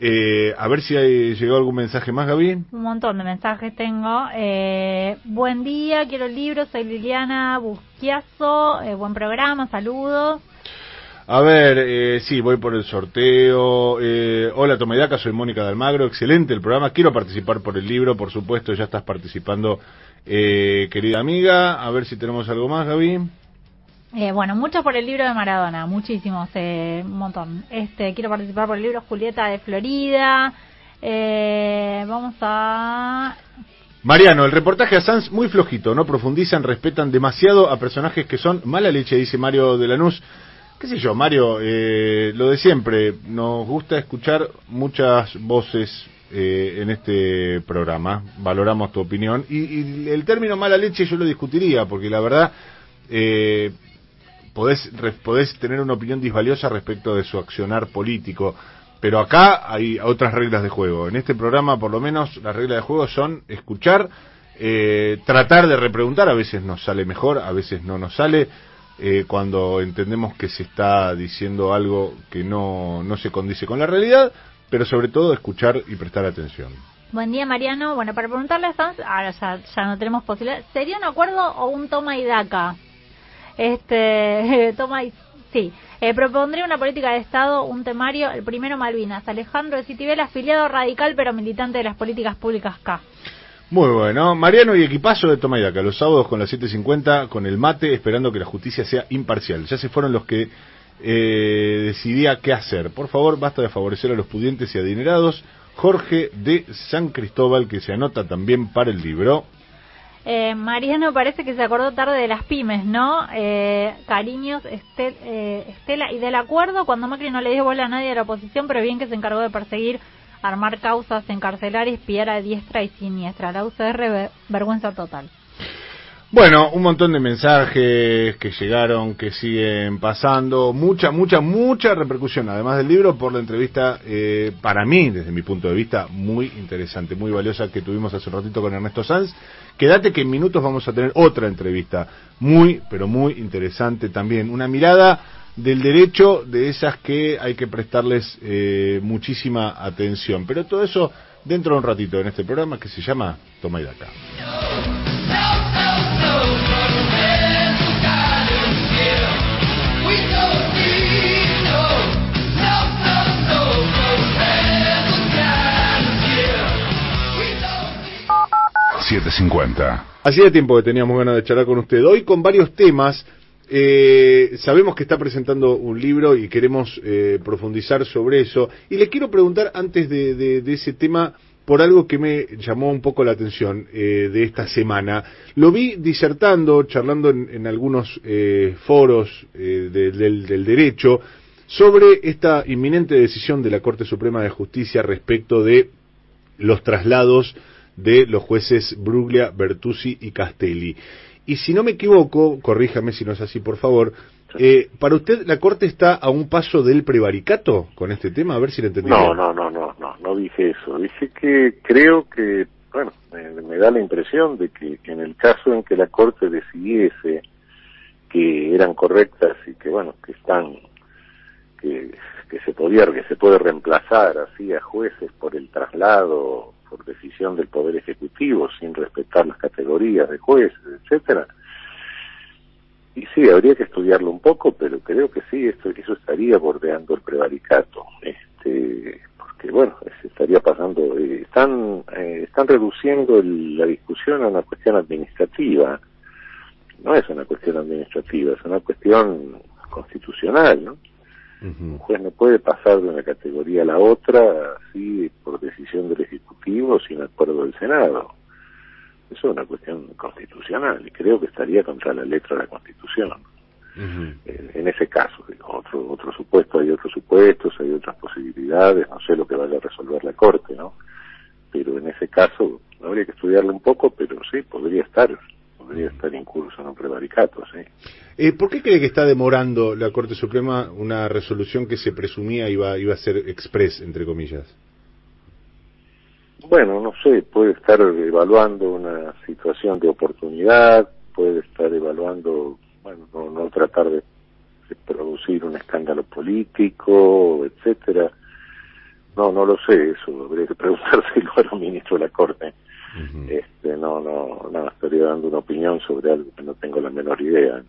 Eh, a ver si hay, llegó algún mensaje más, Gaby. Un montón de mensajes tengo. Eh, buen día, quiero el libro, soy Liliana Busquiazo, eh, buen programa, saludos. A ver, eh, sí, voy por el sorteo. Eh, hola, Tomedaca, soy Mónica de Almagro. Excelente el programa. Quiero participar por el libro, por supuesto. Ya estás participando, eh, querida amiga. A ver si tenemos algo más, Gaby. Eh, bueno, mucho por el libro de Maradona, muchísimos, eh, un montón. Este, quiero participar por el libro Julieta de Florida. Eh, vamos a Mariano, el reportaje a Sanz muy flojito. No profundizan, respetan demasiado a personajes que son mala leche, dice Mario de Lanús. qué sé yo, Mario, eh, lo de siempre, nos gusta escuchar muchas voces eh, en este programa, valoramos tu opinión, y, y el término mala leche yo lo discutiría, porque la verdad, eh, podés, podés tener una opinión disvaliosa respecto de su accionar político. Pero acá hay otras reglas de juego. En este programa, por lo menos, las reglas de juego son escuchar, eh, tratar de repreguntar, a veces nos sale mejor, a veces no nos sale, eh, cuando entendemos que se está diciendo algo que no, no se condice con la realidad, pero sobre todo escuchar y prestar atención. Buen día, Mariano. Bueno, para preguntarle a ahora ya, ya, no tenemos posibilidad, ¿sería un acuerdo o un toma y daca? Este, [LAUGHS] toma y... Sí, eh, propondría una política de Estado, un temario, el primero Malvinas. Alejandro de Citibel, afiliado radical pero militante de las políticas públicas K. Muy bueno. Mariano y equipazo de Toma y Daca, los sábados con las 7.50, con el mate, esperando que la justicia sea imparcial. Ya se fueron los que eh, decidía qué hacer. Por favor, basta de favorecer a los pudientes y adinerados. Jorge de San Cristóbal, que se anota también para el libro. Eh, Mariano parece que se acordó tarde de las pymes, ¿no? Eh, cariños, eh, Estela, y del acuerdo cuando Macri no le dio bola a nadie de la oposición, pero bien que se encargó de perseguir, armar causas, encarcelar y espiar a diestra y siniestra. La UCR, vergüenza total. Bueno, un montón de mensajes que llegaron, que siguen pasando, mucha, mucha, mucha repercusión, además del libro, por la entrevista, eh, para mí, desde mi punto de vista, muy interesante, muy valiosa que tuvimos hace un ratito con Ernesto Sanz. Quédate que en minutos vamos a tener otra entrevista, muy, pero muy interesante también. Una mirada del derecho de esas que hay que prestarles eh, muchísima atención. Pero todo eso dentro de un ratito en este programa que se llama Toma y. 750. Hacía tiempo que teníamos ganas de charlar con usted. Hoy con varios temas. Eh, sabemos que está presentando un libro y queremos eh, profundizar sobre eso. Y le quiero preguntar antes de, ese tema por algo que me llamó un poco la atención eh, de esta semana. Lo vi disertando, charlando en, algunos foros del, del derecho sobre esta inminente decisión de la Corte Suprema de Justicia respecto de los traslados de los jueces Bruglia, Bertuzzi y Castelli. Y si no me equivoco, corríjame si no es así, por favor, eh, ¿para usted la Corte está a un paso del prevaricato con este tema? A ver si le entendí. No, no, no, no, no, no dije eso. Dije que creo que, bueno, me, da la impresión de que, en el caso en que la Corte decidiese que eran correctas y que, bueno, que están, que, que se podía, que se puede reemplazar así a jueces por el traslado por decisión del Poder Ejecutivo, sin respetar las categorías de jueces, etcétera. Y sí, habría que estudiarlo un poco, pero creo que sí, esto, eso estaría bordeando el prevaricato. Este, porque bueno, se estaría pasando, eh, están, eh, están reduciendo la discusión a una cuestión administrativa. No es una cuestión administrativa, es una cuestión constitucional, ¿no? Un juez no puede pasar de una categoría a la otra así por decisión del Ejecutivo sin acuerdo del Senado. Eso es una cuestión constitucional y creo que estaría contra la letra de la Constitución. en, ese caso, otro, otro supuesto, hay otros supuestos, hay otras posibilidades, no sé lo que vaya a resolver la Corte, ¿no? Pero en ese caso habría que estudiarlo un poco, pero sí, podría estar podría estar incurso en un prevaricato, sí. Eh, ¿Por qué cree que está demorando la Corte Suprema una resolución que se presumía iba, iba a ser express, entre comillas? Bueno, no sé, puede estar evaluando una situación de oportunidad, puede estar evaluando, bueno, no, tratar de, producir un escándalo político, etcétera. No, no lo sé, eso habría que preguntárselo a los [LAUGHS] ministros de la Corte este, no, no, no, estaría dando una opinión sobre algo que no tengo la menor idea.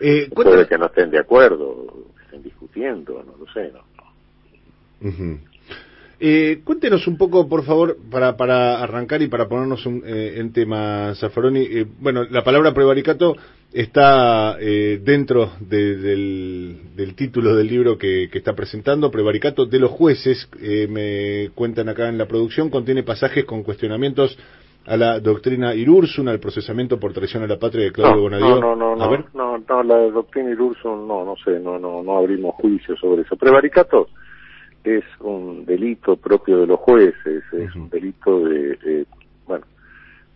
Eh, Puede que no estén de acuerdo, que estén discutiendo, no lo sé. No. Eh, cuéntenos un poco, por favor, para, para arrancar y para ponernos eh, en tema, Zaffaroni. Eh, bueno, la palabra prevaricato está dentro del, título del libro que, está presentando, Prevaricato de los jueces. me cuentan acá en la producción, contiene pasajes con cuestionamientos a la doctrina Irursum, al procesamiento por traición a la patria de Claudio Bonadío. No, no, no, no, no, la doctrina Irursum, no, no sé, no, no, no abrimos juicio sobre eso. Prevaricato es un delito propio de los jueces, es un delito de, bueno,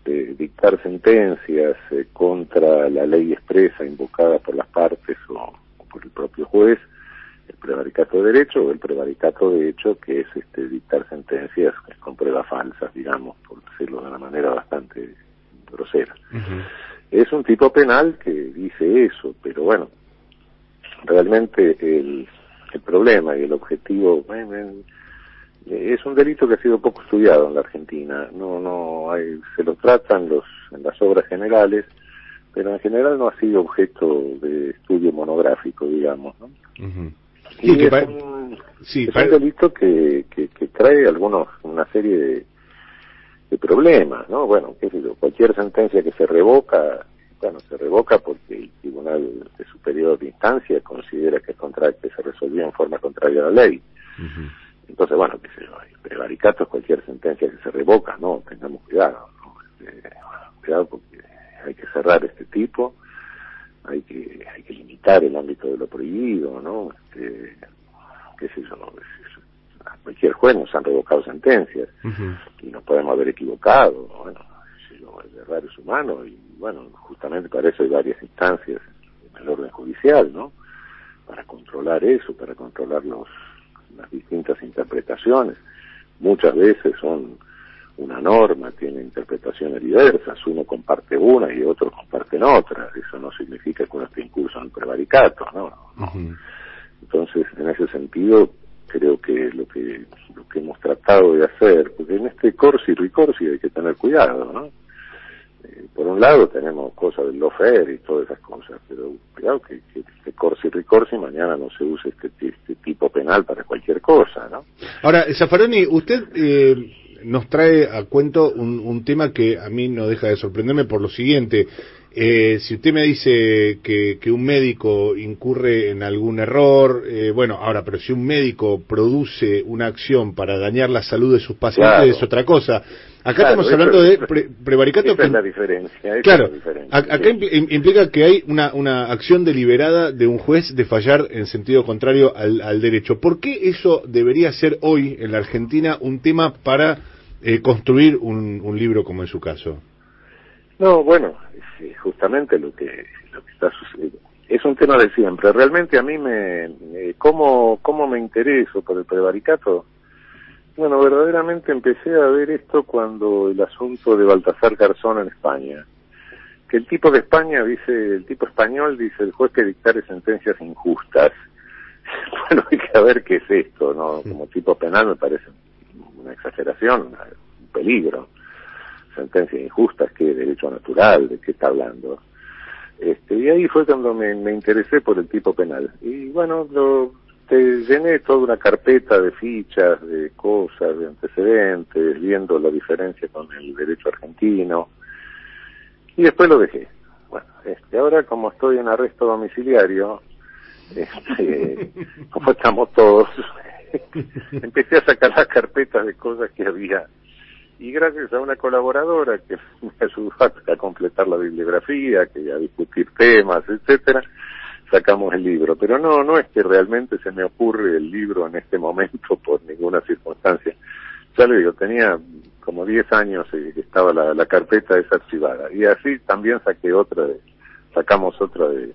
este, dictar sentencias eh, contra la ley expresa invocada por las partes o, por el propio juez, el prevaricato de derecho o el prevaricato de hecho que es este, dictar sentencias con pruebas falsas, digamos, por decirlo de una manera bastante grosera. Es un tipo penal que dice eso, pero bueno, realmente el, el problema y el objetivo es un delito que ha sido poco estudiado en la Argentina. No, no hay, se lo tratan los en las obras generales, pero en general no ha sido objeto de estudio monográfico, digamos. ¿no? Y es, un, es un delito que, que, que trae algunos una serie de de problemas, ¿no? Bueno, qué sé yo, cualquier sentencia que se revoca, bueno, se revoca porque el Tribunal de Superior de Instancia considera que, contra, que se resolvió en forma contraria a la ley. Entonces, bueno, qué sé yo, prevaricato es cualquier sentencia que se revoca, ¿no? Tengamos cuidado, ¿no? Este, cuidado porque hay que cerrar este tipo, hay que, hay que limitar el ámbito de lo prohibido, ¿no? Este, qué sé yo, no, cualquier juez nos han revocado sentencias y nos podemos haber equivocado, bueno, el error es humano y bueno, justamente para eso hay varias instancias en el orden judicial, ¿no? Para controlar eso, para controlar los, las distintas interpretaciones. Muchas veces son una norma, tiene interpretaciones diversas, uno comparte una y otro comparten otra, eso no significa que uno esté en curso en prevaricato, ¿no? Entonces, en ese sentido, creo que lo que lo que hemos tratado de hacer, porque en este corsi ricorsi hay que tener cuidado, ¿no? Eh, por un lado tenemos cosas del lofer y todas esas cosas, pero cuidado que, que este corsi ricorsi mañana no se use este, este tipo penal para cualquier cosa, ¿no? Ahora, Zafaroni, usted eh, nos trae a cuento un, un tema que a mí no deja de sorprenderme por lo siguiente. Eh, si usted me dice que, que, un médico incurre en algún error, eh, bueno, ahora, pero si un médico produce una acción para dañar la salud de sus pacientes es otra cosa. Acá estamos hablando de prevaricato. Esa es la diferencia. claro, acá implica que hay una, una acción deliberada de un juez de fallar en sentido contrario al, al derecho. ¿Por qué eso debería ser hoy en la Argentina un tema para eh, construir un, un libro como en su caso? No, bueno, justamente lo que, lo que está sucediendo. Es un tema de siempre. Realmente a mí me... ¿cómo, ¿Cómo me intereso por el prevaricato? Bueno, verdaderamente empecé a ver esto cuando el asunto de Baltasar Garzón en España. Que el tipo de España dice, el tipo español dice, el juez que dictare sentencias injustas. [LAUGHS] bueno, hay que ver qué es esto, ¿no? Como tipo penal me parece una exageración, un peligro sentencias injustas, qué derecho natural, de qué está hablando. Este, y ahí fue cuando me, me interesé por el tipo penal. Y bueno, lo, te llené toda una carpeta de fichas, de cosas, de antecedentes, viendo la diferencia con el derecho argentino. Y después lo dejé. Bueno, este, ahora como estoy en arresto domiciliario, este, [LAUGHS] como estamos todos, [LAUGHS] empecé a sacar las carpetas de cosas que había y gracias a una colaboradora que [LAUGHS] me ayudó a, completar la bibliografía, que a discutir temas, etcétera, sacamos el libro. Pero no, no es que realmente se me ocurre el libro en este momento [LAUGHS] por ninguna circunstancia. Ya le digo, tenía como 10 años y estaba la, carpeta desarchivada. Y así también saqué otra de, sacamos otra de,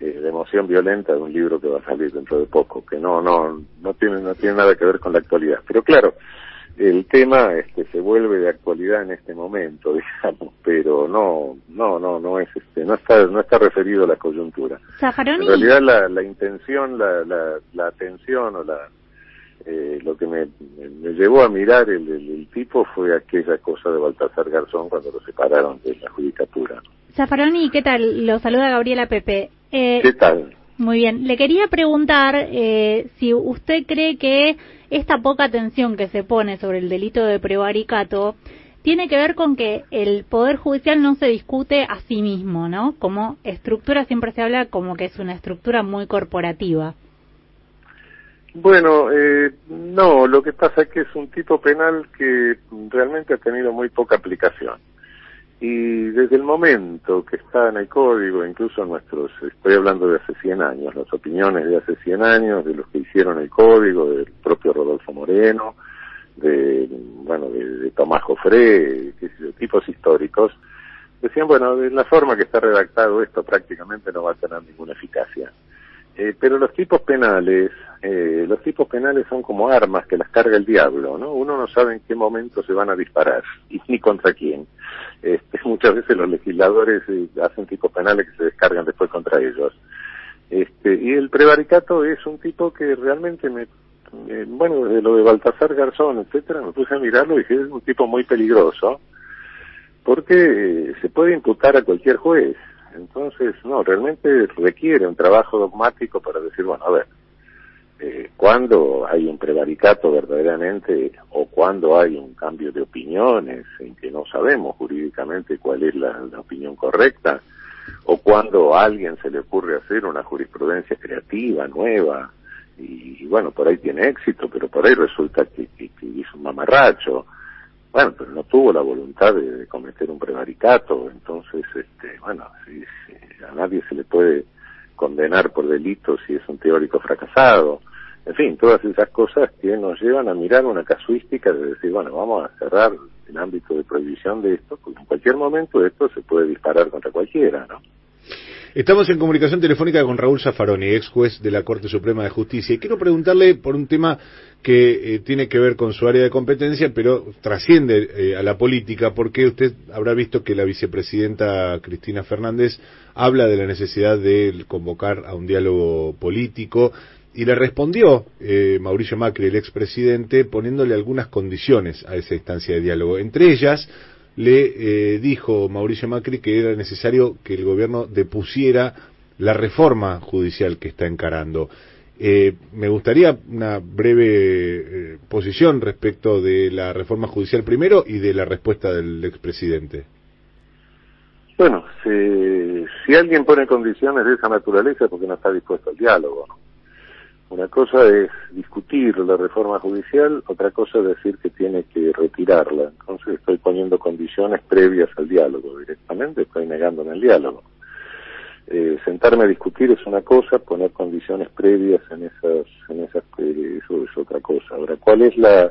eh, de emoción violenta de un libro que va a salir dentro de poco, que no, no, no tiene, no tiene nada que ver con la actualidad. Pero claro, el tema este, se vuelve de actualidad en este momento, [LAUGHS] digamos, pero no, no, no, no es, este, no está, no está referido a la coyuntura. En realidad la, la intención, la, la, la atención o la, eh, lo que me, me, llevó a mirar el, el, tipo fue aquella cosa de Baltasar Garzón cuando lo separaron de la judicatura. Zafaroni, ¿qué tal? Lo saluda Gabriela Pepe. Eh, ¿Qué tal? Muy bien. Le quería preguntar eh, si usted cree que esta poca atención que se pone sobre el delito de prevaricato tiene que ver con que el Poder Judicial no se discute a sí mismo, ¿no? Como estructura siempre se habla como que es una estructura muy corporativa. Bueno, eh, no, lo que pasa es que es un tipo penal que realmente ha tenido muy poca aplicación. Y desde el momento que está en el código, incluso nuestros, estoy hablando de hace 100 años, las opiniones de hace 100 años, de los que hicieron el código, del propio Rodolfo Moreno, de bueno de, Tomás Jofré, tipos históricos, decían, bueno, de la forma que está redactado esto prácticamente no va a tener ninguna eficacia. Eh, pero los tipos penales, eh, los tipos penales son como armas que las carga el diablo, ¿no? Uno no sabe en qué momento se van a disparar y ni contra quién. Este, [LAUGHS] muchas veces los legisladores eh, hacen tipos penales que se descargan después contra ellos. Este, y el prevaricato es un tipo que realmente me, bueno, de lo de Baltasar Garzón, etcétera, me puse a mirarlo y dije, es un tipo muy peligroso porque se puede imputar a cualquier juez. Entonces, no, realmente requiere un trabajo dogmático para decir, bueno, a ver, eh, cuando hay un prevaricato verdaderamente o cuando hay un cambio de opiniones en que no sabemos jurídicamente cuál es la, opinión correcta, o cuando a alguien se le ocurre hacer una jurisprudencia creativa, nueva, y, bueno, por ahí tiene éxito, pero por ahí resulta que, que hizo un mamarracho, bueno, pero no tuvo la voluntad de, cometer un prevaricato, entonces, este, bueno, a nadie se le puede condenar por delito si es un teórico fracasado. En fin, todas esas cosas que nos llevan a mirar una casuística de decir, bueno, vamos a cerrar el ámbito de prohibición de esto, porque en cualquier momento esto se puede disparar contra cualquiera, ¿no? Estamos en comunicación telefónica con Raúl Zaffaroni, ex juez de la Corte Suprema de Justicia. Y quiero preguntarle por un tema que eh, tiene que ver con su área de competencia, pero trasciende eh, a la política, porque usted habrá visto que la vicepresidenta Cristina Fernández habla de la necesidad de convocar a un diálogo político y le respondió eh, Mauricio Macri, el expresidente, poniéndole algunas condiciones a esa instancia de diálogo. Entre ellas, le eh, dijo Mauricio Macri que era necesario que el gobierno depusiera la reforma judicial que está encarando. Eh, me gustaría una breve eh, posición respecto de la reforma judicial primero y de la respuesta del expresidente. Bueno, si, si alguien pone condiciones de esa naturaleza porque no está dispuesto al diálogo. Una cosa es discutir la reforma judicial, otra cosa es decir que tiene que retirarla. Entonces estoy poniendo condiciones previas al diálogo directamente, estoy negándome el diálogo. Eh, sentarme a discutir es una cosa, poner condiciones previas en esas, en esas, eh, eso es otra cosa. Ahora, ¿cuál es la,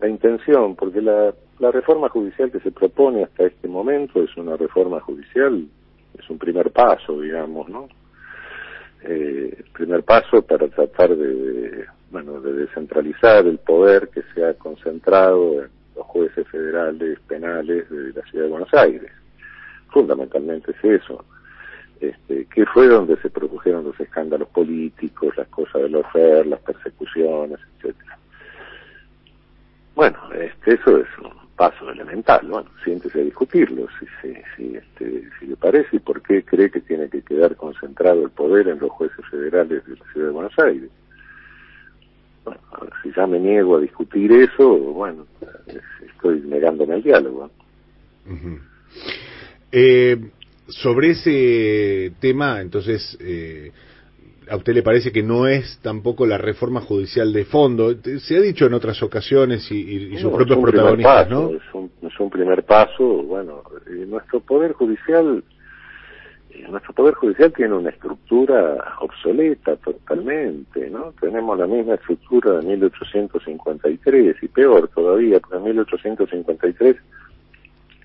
la intención? Porque la, la reforma judicial que se propone hasta este momento es una reforma judicial, es un primer paso, digamos, ¿no? Eh, el primer paso para tratar de, bueno, de descentralizar el poder que se ha concentrado en los jueces federales penales de la ciudad de Buenos Aires. Fundamentalmente es eso. Este, que fue donde se produjeron los escándalos políticos, las cosas de los FER, las persecuciones, etcétera. Bueno, este, eso es paso elemental. Bueno, siéntese a discutirlo, si, si, si, este, si le parece y por qué cree que tiene que quedar concentrado el poder en los jueces federales de la Ciudad de Buenos Aires. Bueno, si ya me niego a discutir eso, bueno, estoy negándome al diálogo. eh, sobre ese tema, entonces, eh, a usted le parece que no es tampoco la reforma judicial de fondo. Se ha dicho en otras ocasiones y, sus propios protagonistas, ¿no? Es un, es un, primer paso. Bueno, eh, nuestro poder judicial, eh, nuestro poder judicial tiene una estructura obsoleta totalmente, ¿no? Tenemos la misma estructura de 1853 y peor todavía, porque en 1853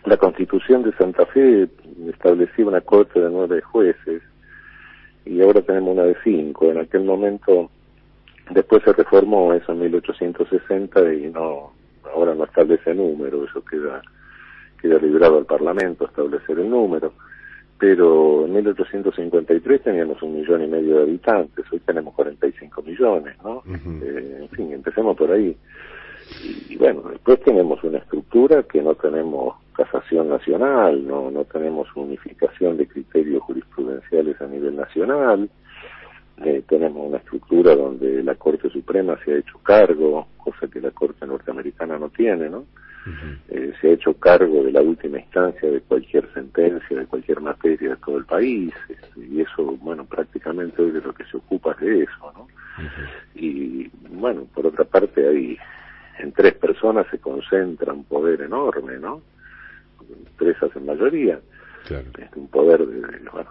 la Constitución de Santa Fe establecía una corte de nueve jueces y ahora tenemos una de cinco. En aquel momento, después se reformó eso en 1860 y no, ahora no establece número, eso queda, queda librado al Parlamento establecer el número. Pero en 1853 teníamos un millón y medio de habitantes, hoy tenemos 45 millones, ¿no? Eh, en fin, empecemos por ahí. Y, bueno, después tenemos una estructura que no tenemos casación nacional, no, no tenemos unificación de criterios jurisprudenciales a nivel nacional, eh, tenemos una estructura donde la Corte Suprema se ha hecho cargo, cosa que la Corte norteamericana no tiene, ¿no? eh, se ha hecho cargo de la última instancia de cualquier sentencia, de cualquier materia de todo el país, y eso, bueno, prácticamente hoy de lo que se ocupa es de eso, ¿no? Y bueno, por otra parte hay en tres personas se concentra un poder enorme, ¿no? Tres en mayoría. Claro. un poder de, bueno,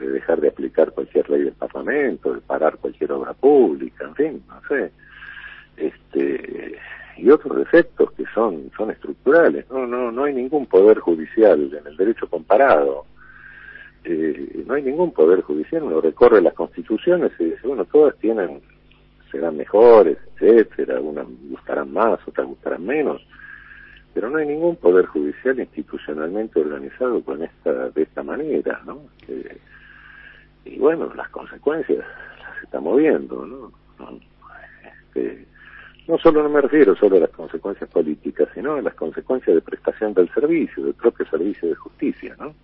de dejar de aplicar cualquier ley del Parlamento, de parar cualquier obra pública, en fin, no sé. Este, y otros defectos que son son estructurales no no no hay ningún poder judicial en el derecho comparado eh, no hay ningún poder judicial uno recorre las constituciones y dice bueno todas tienen serán mejores etcétera unas gustarán más otras gustarán menos pero no hay ningún poder judicial institucionalmente organizado con esta de esta manera no eh, y bueno las consecuencias las estamos viendo no, no este, no solo no me refiero solo a las consecuencias políticas, sino a las consecuencias de prestación del servicio, del propio servicio de justicia, ¿no?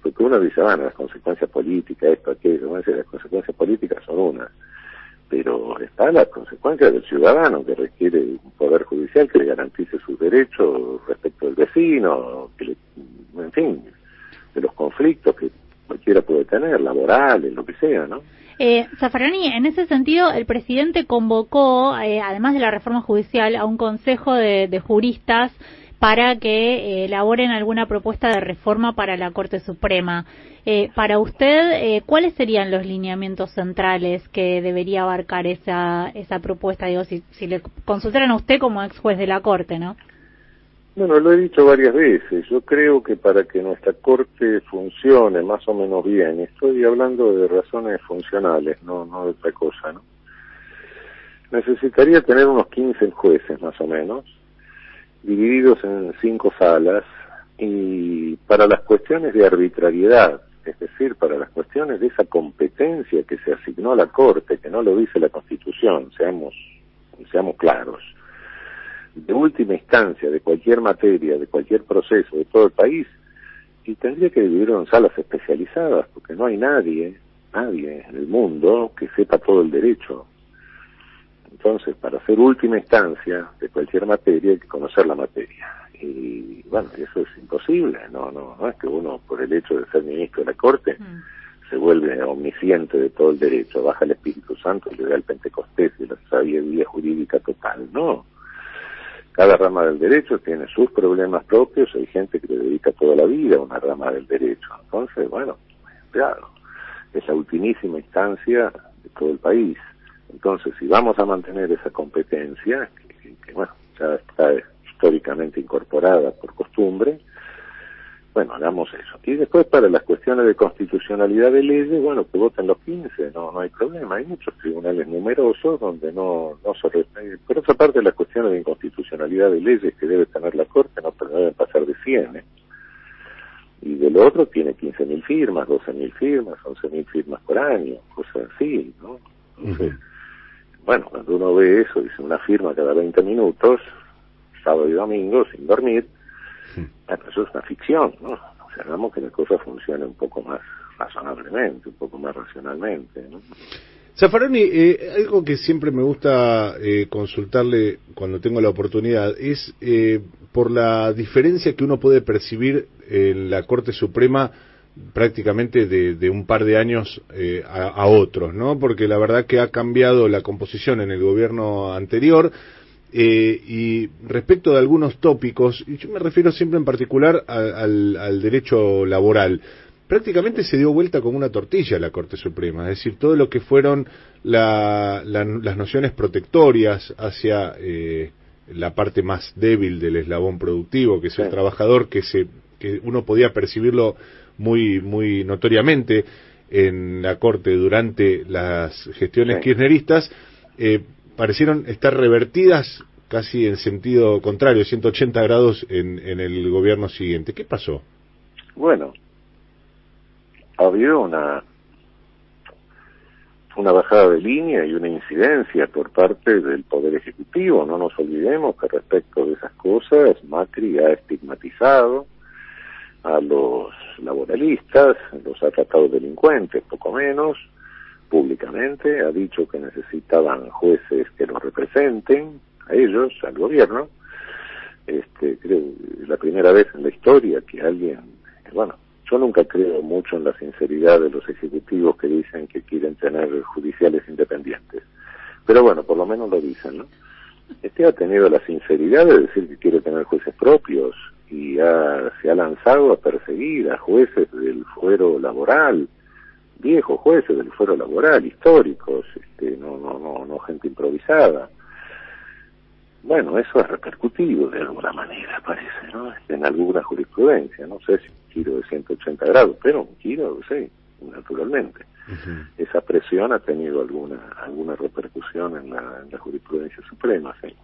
Porque uno dice, bueno, las consecuencias políticas, esto, aquello, las consecuencias políticas son unas, pero está la consecuencia del ciudadano que requiere un poder judicial que le garantice sus derechos respecto del vecino, que le, en fin, de los conflictos que cualquiera puede tener, laborales, lo que sea, ¿no? Eh, en ese sentido, el presidente convocó, eh, además de la reforma judicial, a un consejo de, juristas para que eh, elaboren alguna propuesta de reforma para la Corte Suprema. Eh, para usted, ¿cuáles serían los lineamientos centrales que debería abarcar esa, esa propuesta? Digo, si, si le consultaran a usted como ex juez de la Corte, ¿no? Bueno, lo he dicho varias veces. Yo creo que para que nuestra corte funcione más o menos bien, estoy hablando de razones funcionales, no, no de otra cosa, ¿no? Necesitaría tener unos 15 jueces más o menos, divididos en cinco salas, y para las cuestiones de arbitrariedad, es decir, para las cuestiones de esa competencia que se asignó a la Corte, que no lo dice la Constitución, seamos, seamos claros de última instancia de cualquier materia, de cualquier proceso de todo el país, y tendría que dividirlo en salas especializadas, porque no hay nadie, nadie en el mundo que sepa todo el derecho. Entonces, para hacer última instancia de cualquier materia hay que conocer la materia. Y bueno, eso es imposible, no, no, no es que uno por el hecho de ser ministro de la Corte mm. se vuelve omnisciente de todo el derecho, baja el Espíritu Santo y le da el Pentecostés y la sabiduría jurídica total, no cada rama del derecho tiene sus problemas propios, hay gente que le dedica toda la vida a una rama del derecho. Entonces, bueno, claro, es la ultimísima instancia de todo el país. Entonces, si vamos a mantener esa competencia, que bueno, ya está históricamente incorporada por costumbre, bueno, hagamos eso. Y después para las cuestiones de constitucionalidad de leyes, bueno, que voten los 15, no, no hay problema. Hay muchos tribunales numerosos donde no, no se... Por otra parte, las cuestiones de inconstitucionalidad de leyes que debe tener la Corte no deben pasar de 100, ¿eh? Y del otro tiene 15.000 firmas, 12.000 firmas, 11.000 firmas por año, cosas así, ¿no? Entonces, bueno, cuando uno ve eso, dice una firma cada 20 minutos, sábado y domingo, sin dormir, eso es una ficción, ¿no? O sea, hagamos que la cosa funcione un poco más razonablemente, un poco más racionalmente, ¿no? Zafaroni, eh, algo que siempre me gusta eh, consultarle cuando tengo la oportunidad es eh, por la diferencia que uno puede percibir en la Corte Suprema prácticamente de, un par de años a, a, otros, ¿no? Porque la verdad que ha cambiado la composición en el gobierno anterior, eh, y respecto de algunos tópicos, y yo me refiero siempre en particular al, derecho laboral, prácticamente se dio vuelta como una tortilla la Corte Suprema, es decir, todo lo que fueron las nociones protectorias hacia eh, la parte más débil del eslabón productivo, que es el trabajador, que, se, que uno podía percibirlo muy, muy notoriamente en la Corte durante las gestiones kirchneristas, eh, parecieron estar revertidas casi en sentido contrario, 180 grados en, en el gobierno siguiente. ¿Qué pasó? Bueno, había una una bajada de línea y una incidencia por parte del Poder Ejecutivo. No nos olvidemos que respecto de esas cosas, Macri ha estigmatizado a los laboralistas, los ha tratado delincuentes, poco menos, públicamente, ha dicho que necesitaban jueces que los representen, a ellos, al gobierno. Este, creo es la primera vez en la historia que alguien, bueno, yo nunca creo mucho en la sinceridad de los ejecutivos que dicen que quieren tener judiciales independientes. Pero bueno, por lo menos lo dicen, ¿no? Este ha tenido la sinceridad de decir que quiere tener jueces propios y se ha lanzado a perseguir a jueces del fuero laboral, viejos jueces del fuero laboral, históricos, este, no, no, no, no gente improvisada. bueno, eso es repercutivo de alguna manera, parece, ¿no? En alguna jurisprudencia, no sé si un giro de 180 grados, pero un giro, sí, naturalmente. Esa presión ha tenido alguna alguna repercusión en la, en la jurisprudencia suprema, sí.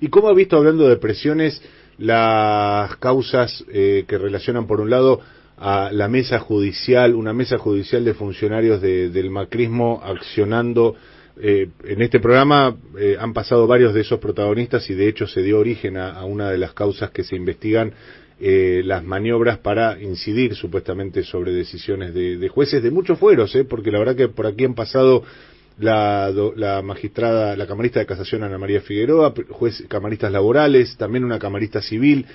¿Y cómo ha visto, hablando de presiones, las causas eh, que relacionan, por un lado, a la mesa judicial, una mesa judicial de funcionarios del macrismo accionando eh, en este programa eh, han pasado varios de esos protagonistas y de hecho se dio origen a, una de las causas que se investigan eh, las maniobras para incidir supuestamente sobre decisiones de, jueces de muchos fueros, porque la verdad que por aquí han pasado la, la, magistrada, la camarista de casación Ana María Figueroa, juez, camaristas laborales, también una camarista civil.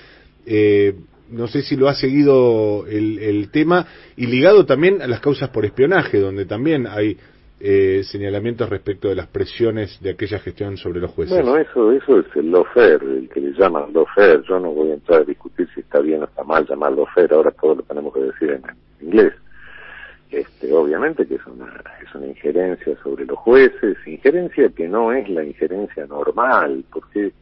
no sé si lo ha seguido el, el tema y ligado también a las causas por espionaje, donde también hay eh, señalamientos respecto de las presiones de aquella gestión sobre los jueces. Bueno, eso eso es el lofer, el que le llaman lofer. Yo no voy a entrar a discutir si está bien o está mal llamar lofer, ahora todo lo tenemos que decir en inglés. Este, obviamente que es una, es una injerencia sobre los jueces, injerencia que no es la injerencia normal, porque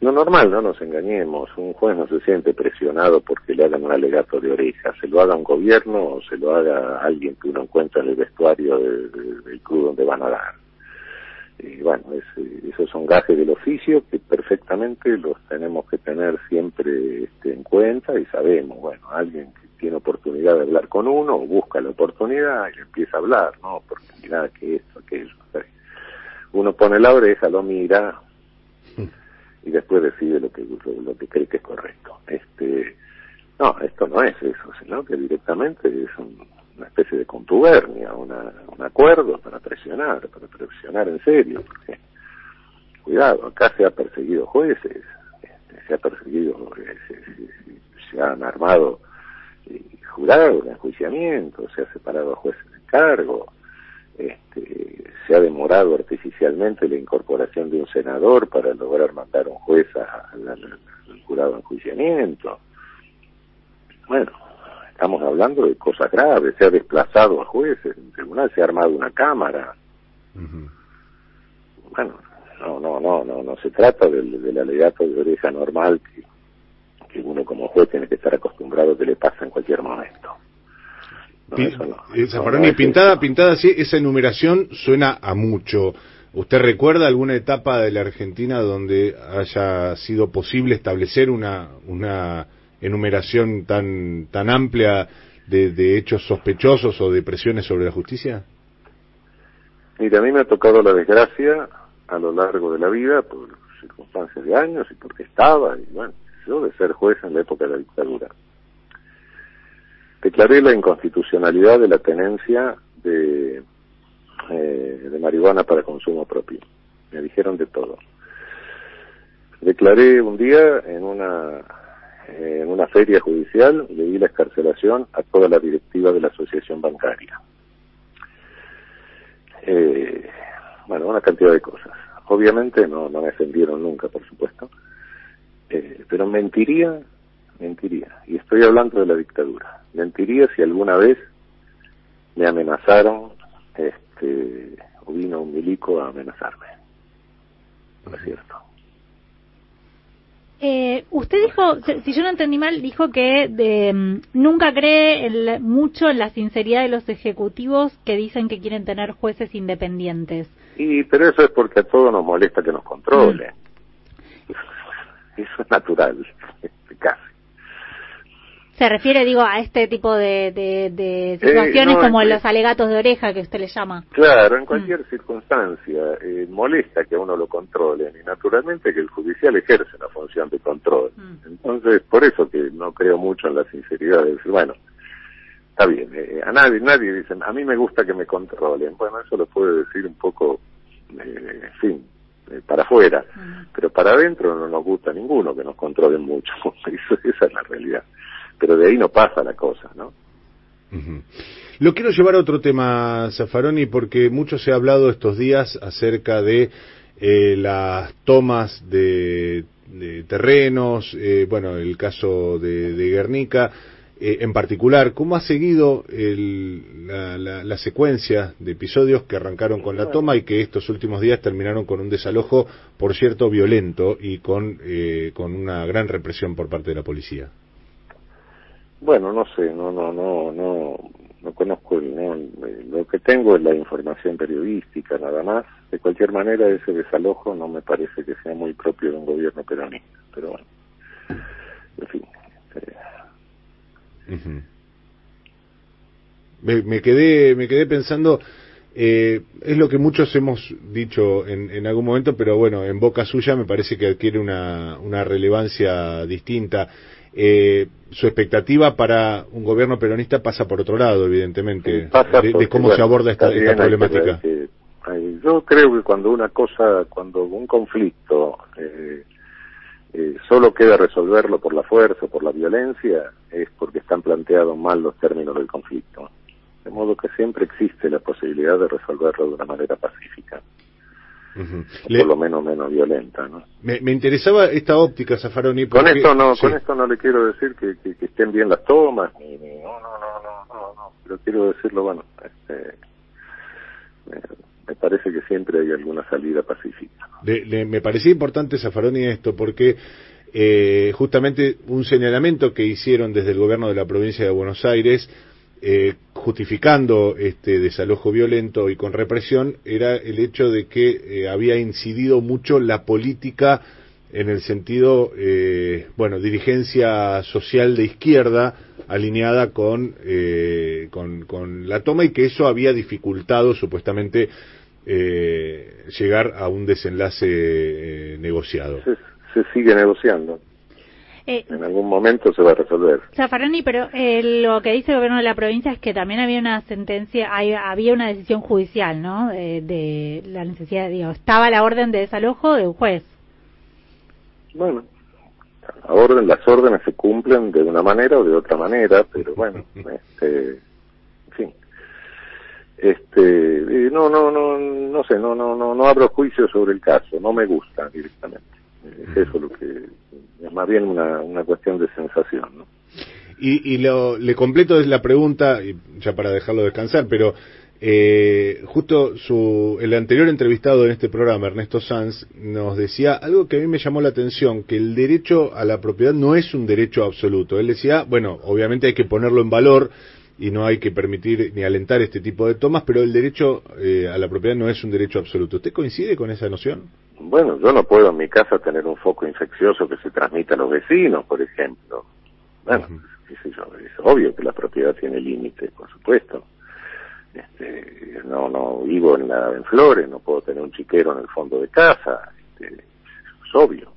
lo normal, no nos engañemos, un juez no se siente presionado porque le hagan un alegato de oreja, se lo haga un gobierno o se lo haga alguien que uno encuentra en el vestuario del club donde van a dar. Y bueno, esos son gajes del oficio que perfectamente los tenemos que tener siempre este, en cuenta y sabemos, bueno, alguien que tiene oportunidad de hablar con uno, busca la oportunidad y empieza a hablar, ¿no? Porque mira que esto, aquello. Uno pone la oreja, lo mira, [LAUGHS] y después decide lo que lo, que cree que es correcto. Este, no, esto no es eso, sino que directamente es una especie de contubernia, una, un acuerdo para presionar, para presionar en serio, porque cuidado, acá se ha perseguido jueces, este, se ha perseguido, eh, se, se, han armado eh, jurados de enjuiciamiento, se ha separado a jueces de cargo, este, se ha demorado artificialmente la incorporación de un senador para lograr mandar a un juez al jurado de enjuiciamiento. Bueno, estamos hablando de cosas graves, se ha desplazado a jueces, en tribunal se ha armado una cámara. Bueno, no, no, no, no, no se trata del, del alegato de oreja normal que, que uno como juez tiene que estar acostumbrado que le pasa en cualquier momento. Eh, pintada, pintada así, esa enumeración suena a mucho. ¿Usted recuerda alguna etapa de la Argentina donde haya sido posible establecer una, una enumeración tan, tan amplia de, de hechos sospechosos o de presiones sobre la justicia? Mira, a mí me ha tocado la desgracia a lo largo de la vida por circunstancias de años y porque estaba, y bueno, yo de ser juez en la época de la dictadura declaré la inconstitucionalidad de la tenencia de, eh, de marihuana para consumo propio. Me dijeron de todo. Declaré un día en una en una feria judicial, le di la escarcelación a toda la directiva de la asociación bancaria. Eh, bueno, una cantidad de cosas. Obviamente no, no me defendieron nunca, por supuesto, eh, pero mentiría, mentiría. Y estoy hablando de la dictadura mentiría si alguna vez me amenazaron este o vino un milico a amenazarme. No es cierto. Eh, usted dijo, si yo no entendí mal, dijo que de, mm, nunca cree mucho en la sinceridad de los ejecutivos que dicen que quieren tener jueces independientes. Y pero eso es porque a todos nos molesta que nos controle. Mm. Eso es natural, casi. Se refiere, digo, a este tipo de, de, situaciones como los alegatos de oreja que usted le llama. Claro, en cualquier mm. circunstancia eh, molesta que a uno lo controle y naturalmente que el judicial ejerce la función de control. Mm. Entonces, por eso que no creo mucho en la sinceridad de decir, bueno, está bien, eh, a nadie, nadie dice, a mí me gusta que me controlen. Bueno, eso lo puede decir un poco, eh, en fin, para afuera, mm. pero para adentro no nos gusta ninguno que nos controlen mucho. [LAUGHS] esa es la realidad pero de ahí no pasa la cosa, ¿no? Lo quiero llevar a otro tema, Zafaroni, porque mucho se ha hablado estos días acerca de eh, las tomas de, terrenos, eh, bueno, el caso de, Guernica. eh, en particular, ¿cómo ha seguido el, la, la, secuencia de episodios que arrancaron con la toma y que estos últimos días terminaron con un desalojo, por cierto, violento y con, eh, con una gran represión por parte de la policía? Bueno, no sé, no, no, no, no, no conozco, no, lo que tengo es la información periodística nada más. De cualquier manera, ese desalojo no me parece que sea muy propio de un gobierno peronista, pero bueno, en fin. Eh, me, quedé, me quedé pensando, eh, es lo que muchos hemos dicho en, en, algún momento, pero bueno, en boca suya me parece que adquiere una, una relevancia distinta. Eh, su expectativa para un gobierno peronista pasa por otro lado, evidentemente, de, cómo se aborda esta, problemática. yo creo que cuando una cosa, cuando un conflicto eh, eh, solo queda resolverlo por la fuerza o por la violencia, es porque están planteados mal los términos del conflicto. De modo que siempre existe la posibilidad de resolverlo de una manera pacífica. Por lo menos menos violenta, ¿no? Me, interesaba esta óptica, Zafaroni. Con esto no, con esto no le quiero decir que, estén bien las tomas, ni, no, no, no, no, no, pero quiero decirlo, bueno, este, me parece que siempre hay alguna salida pacífica. me parecía importante, Zafaroni, esto, porque eh, justamente un señalamiento que hicieron desde el gobierno de la provincia de Buenos Aires, eh, justificando este desalojo violento y con represión, era el hecho de que eh, había incidido mucho la política en el sentido, eh, bueno, dirigencia social de izquierda alineada con, eh, con, con, la toma y que eso había dificultado supuestamente eh, llegar a un desenlace negociado. Se, sigue negociando. Eh, en algún momento se va a resolver. Zafarani, pero lo que dice el gobierno de la provincia es que también había una sentencia, había una decisión judicial, ¿no? de la necesidad, digo, estaba la orden de desalojo de un juez. Bueno, la orden, las órdenes se cumplen de una manera o de otra manera, pero bueno, [LAUGHS] este, en fin. Este, no, no, no, no sé, no, no, no, no abro juicio sobre el caso, no me gusta directamente. Es eso lo que es más bien una, una cuestión de sensación, ¿no? Y, y lo, le completo la pregunta, ya para dejarlo descansar, pero eh, justo su, el anterior entrevistado en este programa, Ernesto Sanz, nos decía algo que a mí me llamó la atención, que el derecho a la propiedad no es un derecho absoluto. Él decía, bueno, obviamente hay que ponerlo en valor y no hay que permitir ni alentar este tipo de tomas, pero el derecho eh, a la propiedad no es un derecho absoluto. ¿Usted coincide con esa noción? Bueno, yo no puedo en mi casa tener un foco infeccioso que se transmita a los vecinos, por ejemplo. Bueno, es obvio que la propiedad tiene límites, por supuesto este, no no vivo en la en Flores, no puedo tener un chiquero en el fondo de casa, este, es obvio.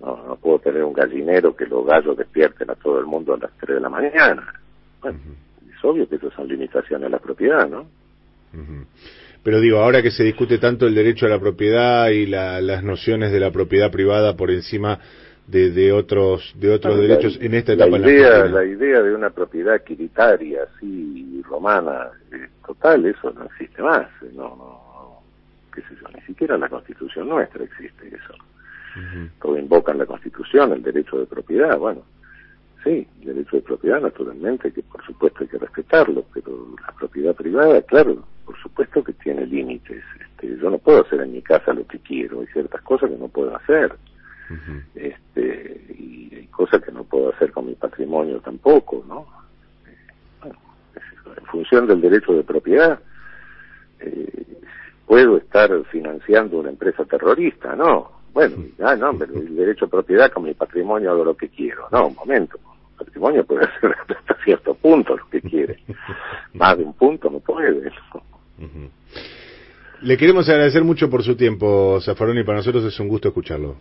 No, no puedo tener un gallinero que los gallos despierten a todo el mundo a las 3 de la mañana. Bueno, es obvio que eso son limitaciones a la propiedad, ¿no? Pero digo, ahora que se discute tanto el derecho a la propiedad y la, las nociones de la propiedad privada por encima de, de otros de otros derechos en esta etapa la idea la, idea de una propiedad quiritaria así romana eh, total eso no existe más no no qué sé yo ni siquiera la constitución nuestra existe eso. Todo invocan la constitución el derecho de propiedad bueno sí el derecho de propiedad naturalmente que por supuesto hay que respetarlo pero la propiedad privada claro por supuesto que tiene límites este, yo no puedo hacer en mi casa lo que quiero hay ciertas cosas que no puedo hacer este, y hay cosas que no puedo hacer con mi patrimonio tampoco, ¿no? en función del derecho de propiedad, eh, puedo estar financiando una empresa terrorista, ¿no? Bueno, ah, no, pero el derecho de propiedad con mi patrimonio hago lo que quiero. No, un momento. El patrimonio puede [LAUGHS] hacer hasta cierto punto lo que quiere. [LAUGHS] Más de un punto no puede. Le queremos agradecer mucho por su tiempo, Zafaroni, para nosotros es un gusto escucharlo.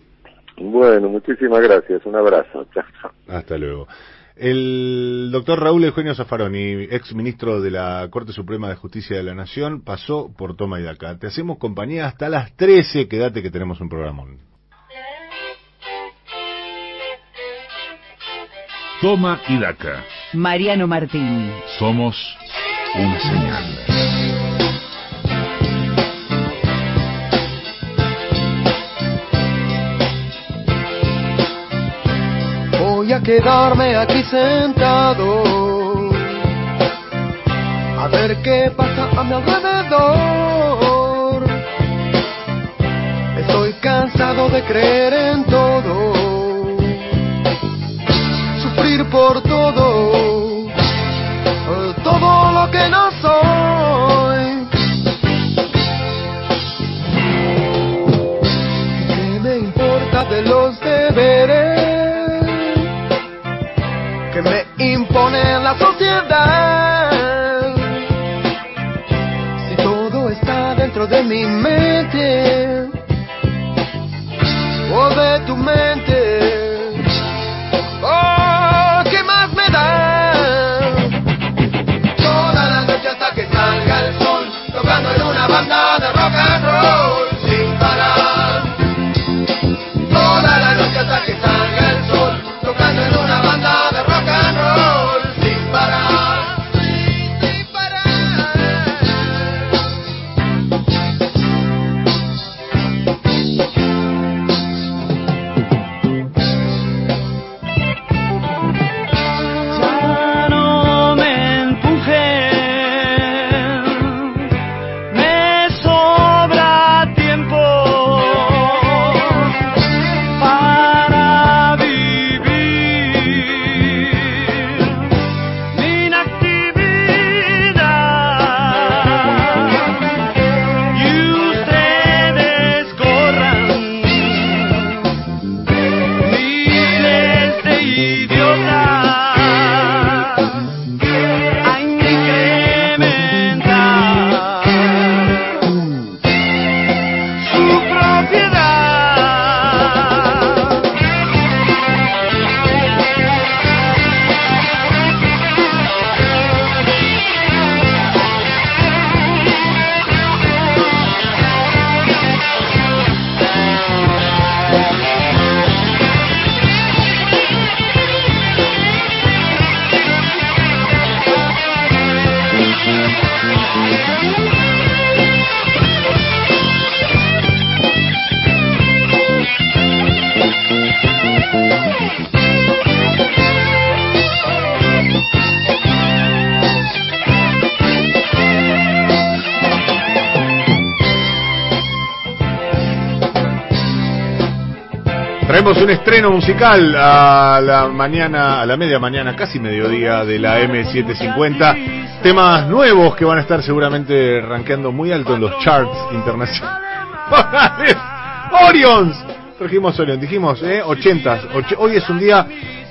Bueno, muchísimas gracias. Un abrazo. [LAUGHS] Chao. Hasta luego. El doctor Raúl Eugenio Zaffaroni, ex ministro de la Corte Suprema de Justicia de la Nación, pasó por Toma y Daca. Te hacemos compañía hasta las 13. Quédate que tenemos un programón. Toma y Daca. Mariano Martín. Somos una señal. Quedarme aquí sentado a ver qué pasa a mi alrededor. Estoy cansado de creer en todo, sufrir por todo, todo lo que no soy. ¿Qué me importa de los deberes impone la sociedad? Si todo está dentro de mi mente o de tu mente, Traemos un estreno musical a la mañana, a la media mañana, casi mediodía de la M750. Temas nuevos que van a estar seguramente rankeando muy alto en los charts internacionales. [LAUGHS] Orions. Trajimos Orion, dijimos, eh, 80 Hoy es un día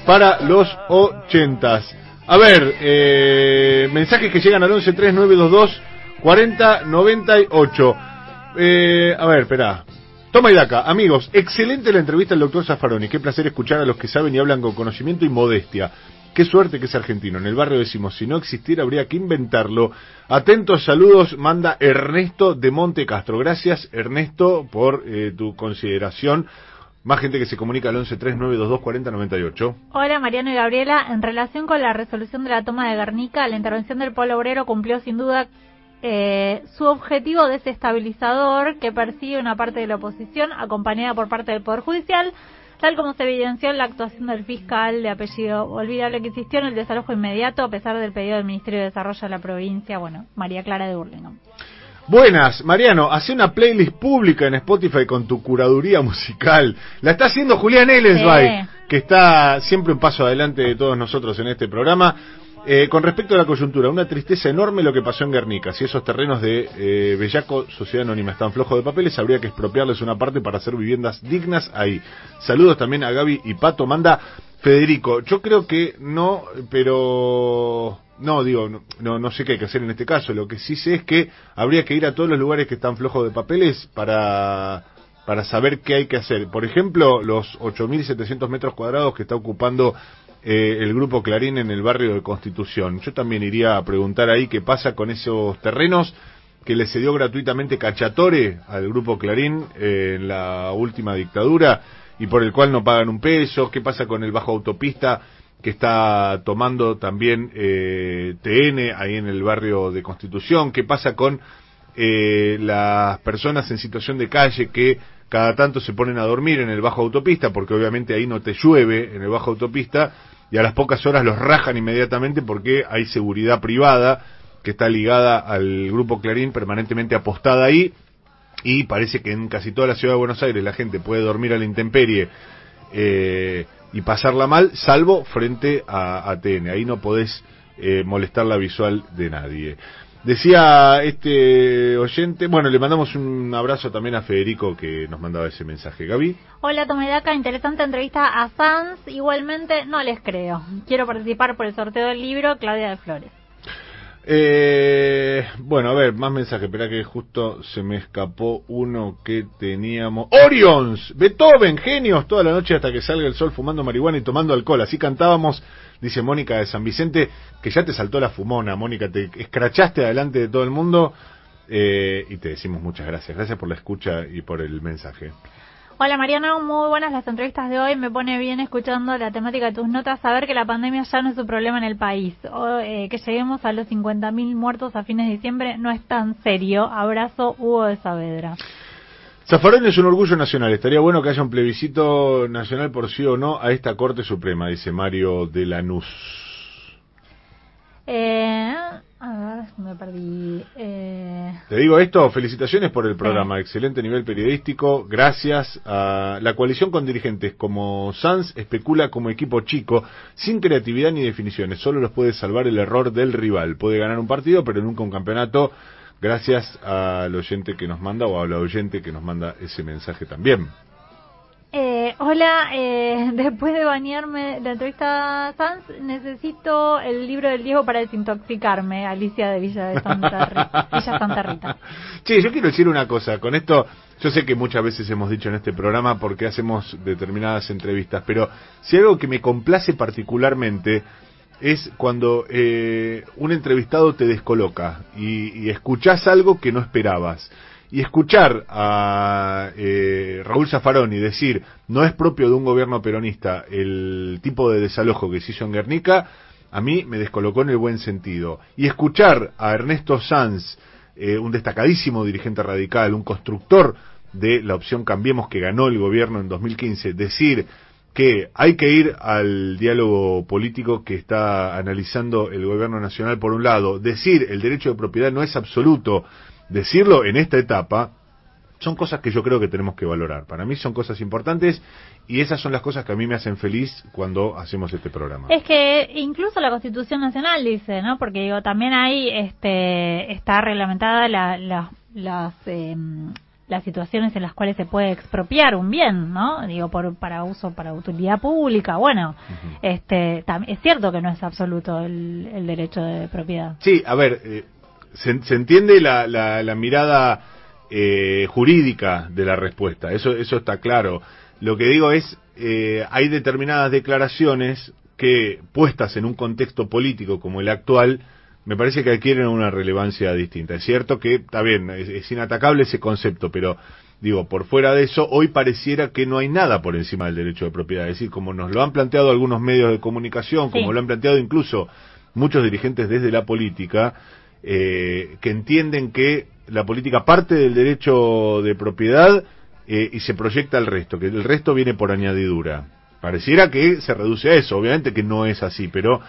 para los 80 A ver, eh, mensajes que llegan al 113922 4098. Eh, a ver, espera. Toma y daca, amigos, excelente la entrevista del doctor Zaffaroni. Qué placer escuchar a los que saben y hablan con conocimiento y modestia. Qué suerte que es argentino. En el barrio decimos, si no existiera habría que inventarlo. Atentos saludos, manda Ernesto de Monte Castro. Gracias, Ernesto, por eh, tu consideración. Más gente que se comunica al 1139224098. Hola Mariano y Gabriela, en relación con la resolución de la toma de Guernica, la intervención del pueblo obrero cumplió sin duda eh, su objetivo desestabilizador que persigue una parte de la oposición, acompañada por parte del Poder Judicial, tal como se evidenció en la actuación del fiscal de apellido olvidable que insistió en el desalojo inmediato a pesar del pedido del Ministerio de Desarrollo de la provincia, bueno, María Clara de Burlingame. Buenas, Mariano, hace una playlist pública en Spotify con tu curaduría musical. La está haciendo Julián Ellensby, Sí. que está siempre un paso adelante de todos nosotros en este programa. Eh, con respecto a la coyuntura, una tristeza enorme lo que pasó en Guernica. Si esos terrenos de eh, Bellaco, Sociedad Anónima, están flojos de papeles, habría que expropiarles una parte para hacer viviendas dignas ahí. Saludos también a Gaby y Pato. Manda Federico. Yo creo que no, pero no, digo, no, no, sé qué hay que hacer en este caso. Lo que sí sé es que habría que ir a todos los lugares que están flojos de papeles para para saber qué hay que hacer. Por ejemplo, los 8.700 metros cuadrados que está ocupando eh, el grupo Clarín en el barrio de Constitución. Yo también iría a preguntar ahí qué pasa con esos terrenos que le cedió gratuitamente Cachatore al grupo Clarín eh, en la última dictadura y por el cual no pagan un peso. ¿Qué pasa con el bajo autopista que está tomando también eh, TN ahí en el barrio de Constitución? ¿Qué pasa con eh, las personas en situación de calle que cada tanto se ponen a dormir en el bajo autopista, porque obviamente ahí no te llueve en el bajo autopista, y a las pocas horas los rajan inmediatamente porque hay seguridad privada que está ligada al grupo Clarín permanentemente apostada ahí, y parece que en casi toda la ciudad de Buenos Aires la gente puede dormir a la intemperie eh, y pasarla mal, salvo frente a ATN. Ahí no podés eh, molestar la visual de nadie. Decía este oyente, bueno, le mandamos un abrazo también a Federico que nos mandaba ese mensaje. Gaby. Hola Tomedaca, interesante entrevista a Sanz. Igualmente no les creo. Quiero participar por el sorteo del libro Claudia de Flores. Eh, bueno, a ver, más mensajes. Espera que justo se me escapó uno que teníamos. Orions, Beethoven, genios, toda la noche hasta que salga el sol fumando marihuana y tomando alcohol. Así cantábamos, dice Mónica de San Vicente, que ya te saltó la fumona, Mónica, te escrachaste adelante de todo el mundo. Eh, y te decimos muchas gracias. Gracias por la escucha y por el mensaje. Hola Mariana, muy buenas las entrevistas de hoy. Me pone bien escuchando la temática de tus notas saber que la pandemia ya no es un problema en el país. O, eh, que lleguemos a los 50.000 muertos a fines de diciembre no es tan serio. Abrazo, Hugo de Saavedra. Zafarón es un orgullo nacional. Estaría bueno que haya un plebiscito nacional por sí o no a esta Corte Suprema, dice Mario de Lanús. Eh, a ver, me perdí. Eh, Te digo esto, felicitaciones por el programa, excelente nivel periodístico, gracias a la coalición con dirigentes como Sanz especula como equipo chico, sin creatividad ni definiciones, solo los puede salvar el error del rival, puede ganar un partido pero nunca un campeonato, gracias al oyente que nos manda o a la oyente que nos manda ese mensaje también. Eh, hola, eh, [LAUGHS] después de bañarme la entrevista Sanz, necesito el libro del Diego para desintoxicarme. Alicia de Villa de Santa Rita. [LAUGHS] Villa Santa Rita. Che, yo quiero decir una cosa, con esto, yo sé que muchas veces hemos dicho en este programa porque hacemos determinadas entrevistas, pero si algo que me complace particularmente es cuando eh, un entrevistado te descoloca y, y escuchás algo que no esperabas. Y escuchar a eh, Raúl Zaffaroni decir no es propio de un gobierno peronista el tipo de desalojo que se hizo en Guernica, a mí me descolocó en el buen sentido. Y escuchar a Ernesto Sanz, eh, un destacadísimo dirigente radical, un constructor de la opción Cambiemos que ganó el gobierno en 2015, decir que hay que ir al diálogo político que está analizando el gobierno nacional por un lado, decir el derecho de propiedad no es absoluto, decirlo en esta etapa, son cosas que yo creo que tenemos que valorar. Para mí son cosas importantes y esas son las cosas que a mí me hacen feliz cuando hacemos este programa. Es que incluso la Constitución Nacional dice, ¿no? Porque digo, también ahí este, está reglamentada la, la- las em, las situaciones en las cuales se puede expropiar un bien, ¿no? Digo, por, para uso, para utilidad pública. Bueno, este, es cierto que no es absoluto el, el derecho de propiedad. Sí, a ver, eh, se, se entiende la, la, la mirada eh, jurídica de la respuesta, eso, eso está claro. Lo que digo es, eh, hay determinadas declaraciones que, puestas en un contexto político como el actual, me parece que adquieren una relevancia distinta. Es cierto que, está bien, es, es inatacable ese concepto, pero digo, por fuera de eso, hoy pareciera que no hay nada por encima del derecho de propiedad. Es decir, como nos lo han planteado algunos medios de comunicación, Sí. como lo han planteado incluso muchos dirigentes desde la política, eh, que entienden que la política parte del derecho de propiedad eh, y se proyecta al resto, que el resto viene por añadidura. Pareciera que se reduce a eso, obviamente que no es así, pero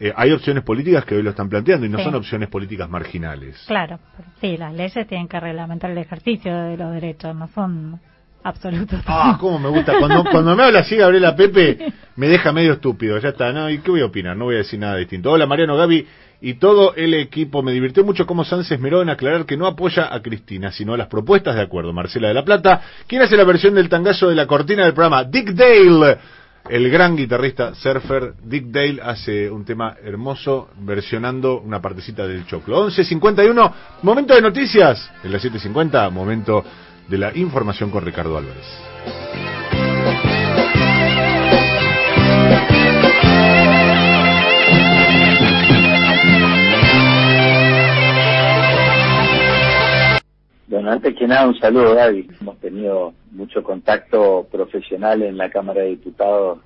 eh, hay opciones políticas que hoy lo están planteando y no Sí. son opciones políticas marginales. Claro, sí, las leyes tienen que reglamentar el ejercicio de los derechos, no son absolutos. Ah, cómo me gusta. Cuando, cuando me habla así Gabriela Pepe, me deja medio estúpido. Ya está, ¿no? ¿Y qué voy a opinar? No voy a decir nada distinto. Hola, Mariano Gaby y todo el equipo. Me divirtió mucho cómo Sánchez esmeró en aclarar que no apoya a Cristina, sino a las propuestas de acuerdo. Marcela de la Plata. ¿Quién hace la versión del tangazo de la cortina del programa? Dick Dale. El gran guitarrista surfer Dick Dale hace un tema hermoso versionando una partecita del choclo. 11.51, momento de noticias. En las 7.50, momento de la información con Ricardo Álvarez. Bueno, antes que nada, un saludo, Gaby. Hemos tenido mucho contacto profesional en la Cámara de Diputados.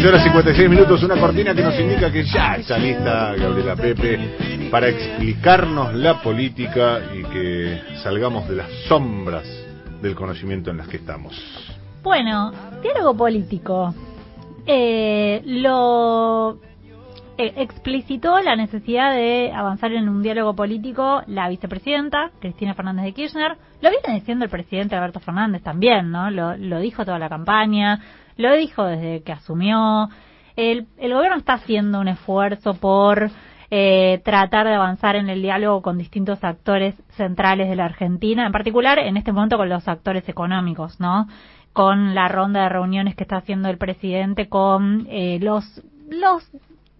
11 horas 56 minutos, una cortina que nos indica que ya está lista Gabriela Pepe para explicarnos la política y que salgamos de las sombras del conocimiento en las que estamos. Bueno, diálogo político. Eh, lo eh, explicitó la necesidad de avanzar en un diálogo político la vicepresidenta, Cristina Fernández de Kirchner. Lo viene diciendo el presidente Alberto Fernández también, ¿no? Lo, lo dijo toda la campaña, lo dijo desde que asumió. El, el gobierno está haciendo un esfuerzo por eh, tratar de avanzar en el diálogo con distintos actores centrales de la Argentina, en particular en este momento con los actores económicos, ¿no? Con la ronda de reuniones que está haciendo el presidente con eh, los los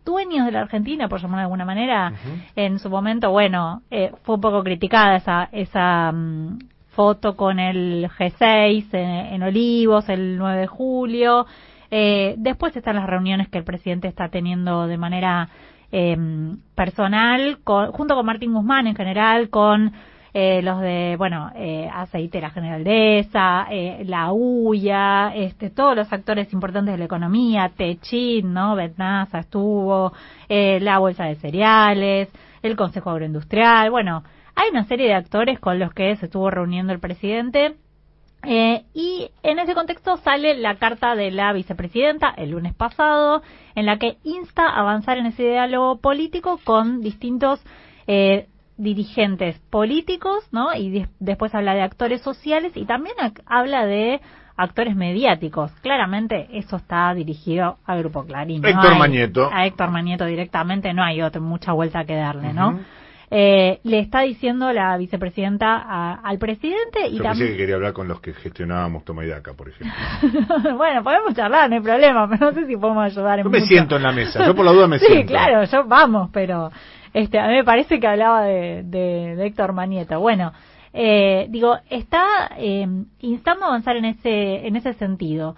dueños de la Argentina, por llamarlo de alguna manera, en su momento, bueno, eh, fue un poco criticada esa esa mm, foto con el G6 en, Olivos el 9 de julio. Eh, después están las reuniones que el presidente está teniendo de manera eh, personal, con- junto con Martín Guzmán en general, con eh, los de, bueno, eh, Aceitera General de esa, eh, La UIA, este, todos los actores importantes de la economía, Techin, ¿no? Betnasa estuvo, eh, la Bolsa de Cereales, el Consejo Agroindustrial, bueno, hay una serie de actores con los que se estuvo reuniendo el presidente eh, y en ese contexto sale la carta de la vicepresidenta el lunes pasado, en la que insta a avanzar en ese diálogo político con distintos eh, dirigentes políticos, ¿no? Y de- después habla de actores sociales y también habla de actores mediáticos. Claramente eso está dirigido al Grupo Clarín. Héctor Mañeto. A Héctor Mañeto directamente, no hay otra, mucha vuelta que darle, ¿no? Ujú. Eh, le está diciendo la vicepresidenta a- al presidente y Yo pensé también que quería hablar con los que gestionábamos Toma y Daca, por ejemplo. [LAUGHS] bueno, podemos charlar, no hay problema, pero no sé si podemos ayudar en Yo me mucho. siento en la mesa, yo por la duda me [LAUGHS] sí, siento. claro, yo vamos, pero este a mí me parece que hablaba de, de, de Héctor Manieto. Bueno, eh, digo, está eh, instando a avanzar en ese en ese sentido.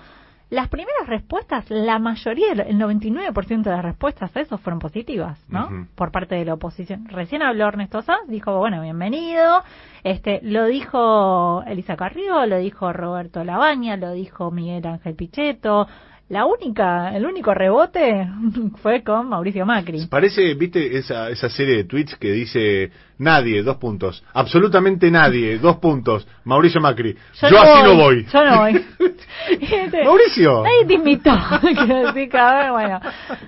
Las primeras respuestas, la mayoría, el 99% de las respuestas a eso fueron positivas, ¿no? Por parte de la oposición. Recién habló Ernesto Sanz, dijo, bueno, bienvenido. Este, lo dijo Elisa Carrió, lo dijo Roberto Labaña, lo dijo Miguel Ángel Pichetto. La única, el único rebote [LAUGHS] fue con Mauricio Macri. Parece, viste, esa, esa serie de tweets que dice nadie, dos puntos. Absolutamente nadie, [LAUGHS] dos puntos. Mauricio Macri. Yo, así no voy. Yo no voy. [LAUGHS] Este, Mauricio. Nadie te invitó. Ver, bueno,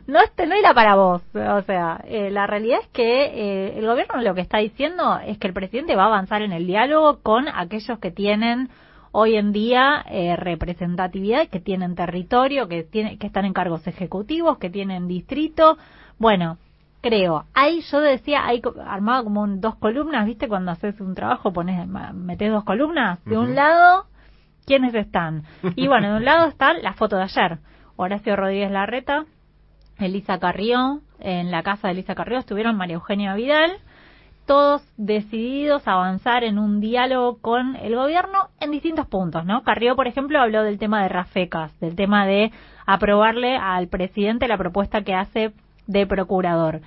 no, este, no era para vos. O sea, eh, la realidad es que eh, el gobierno lo que está diciendo es que el presidente va a avanzar en el diálogo con aquellos que tienen hoy en día eh, representatividad, que tienen territorio, que, tiene, que están en cargos ejecutivos, que tienen distrito. Bueno, creo. Ahí yo decía, hay co- armado como un- dos columnas, ¿viste? Cuando haces un trabajo, pones, metes dos columnas. De un lado, ¿quiénes están? Y bueno, de un lado está la foto de ayer. Horacio Rodríguez Larreta, Elisa Carrió, en la casa de Elisa Carrió estuvieron María Eugenia Vidal, todos decididos a avanzar en un diálogo con el gobierno en distintos puntos, ¿no? Carrió, por ejemplo, habló del tema de Rafecas, del tema de aprobarle al presidente la propuesta que hace de procurador.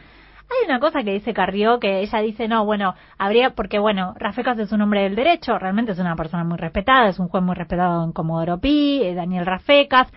Hay una cosa que dice Carrió que ella dice, no, bueno, habría, porque bueno, Rafecas es un hombre del derecho, realmente es una persona muy respetada, es un juez muy respetado en Comodoro Pi, eh, Daniel Rafecas,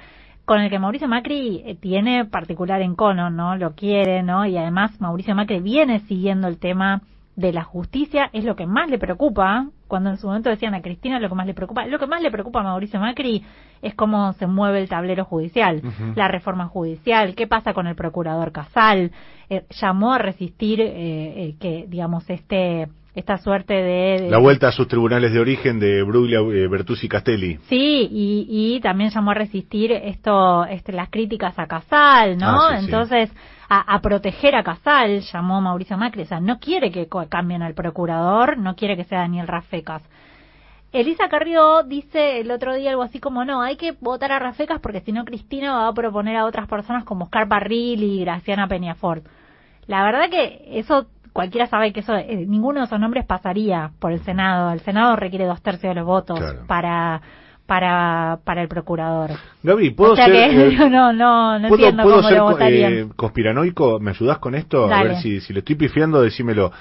con el que Mauricio Macri eh, tiene particular encono, ¿no? Lo quiere, ¿no? Y además Mauricio Macri viene siguiendo el tema de la justicia, es lo que más le preocupa, cuando en su momento decían a Cristina lo que más le preocupa, lo que más le preocupa a Mauricio Macri es cómo se mueve el tablero judicial, la reforma judicial, qué pasa con el procurador Casal, eh, llamó a resistir eh, eh, que, digamos, este esta suerte de, de- La vuelta a sus tribunales de origen de Bruglia, eh, Bertuzzi Castelli. Sí, y, y también llamó a resistir esto, este, las críticas a Casal, ¿no? Ah, sí, sí. A, a proteger a Casal, llamó Mauricio Macri, o sea, no quiere que cambien al procurador, no quiere que sea Daniel Rafecas. Elisa Carrió dice el otro día algo así como, no, hay que votar a Rafecas porque si no Cristina va a proponer a otras personas como Oscar Barril y Graciana Peñafort. La verdad que eso, cualquiera sabe que eso, eh, ninguno de esos nombres pasaría por el Senado. El Senado requiere dos tercios de los votos Claro. para, para, para el procurador. Gaby, ¿puedo o sea ser, que eh, [LAUGHS] no, no, no ¿puedo, entiendo puedo cómo ser lo co- votarían. eh, conspiranoico? ¿Me ayudás con esto? A ver si, si le estoy pifiando, decímelo.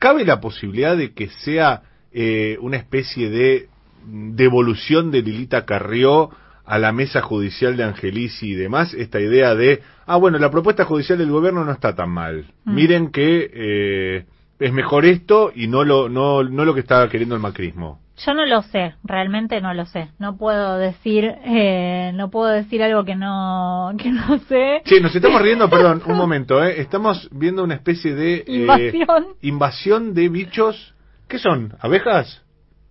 ¿Cabe la posibilidad de que sea eh, una especie de devolución de Lilita Carrió a la mesa judicial de Angelici y demás esta idea de, ah, bueno, la propuesta judicial del gobierno no está tan mal. Mm. Miren que eh, es mejor esto y no lo, no, no lo que estaba queriendo el macrismo. Yo no lo sé, realmente no lo sé. No puedo decir, eh, no puedo decir algo que no, [LAUGHS] que no sé. Sí, nos estamos riendo, perdón, [LAUGHS] un momento, ¿eh? Estamos viendo una especie de... eh, Invasión. invasión de bichos. ¿Qué son? ¿Abejas?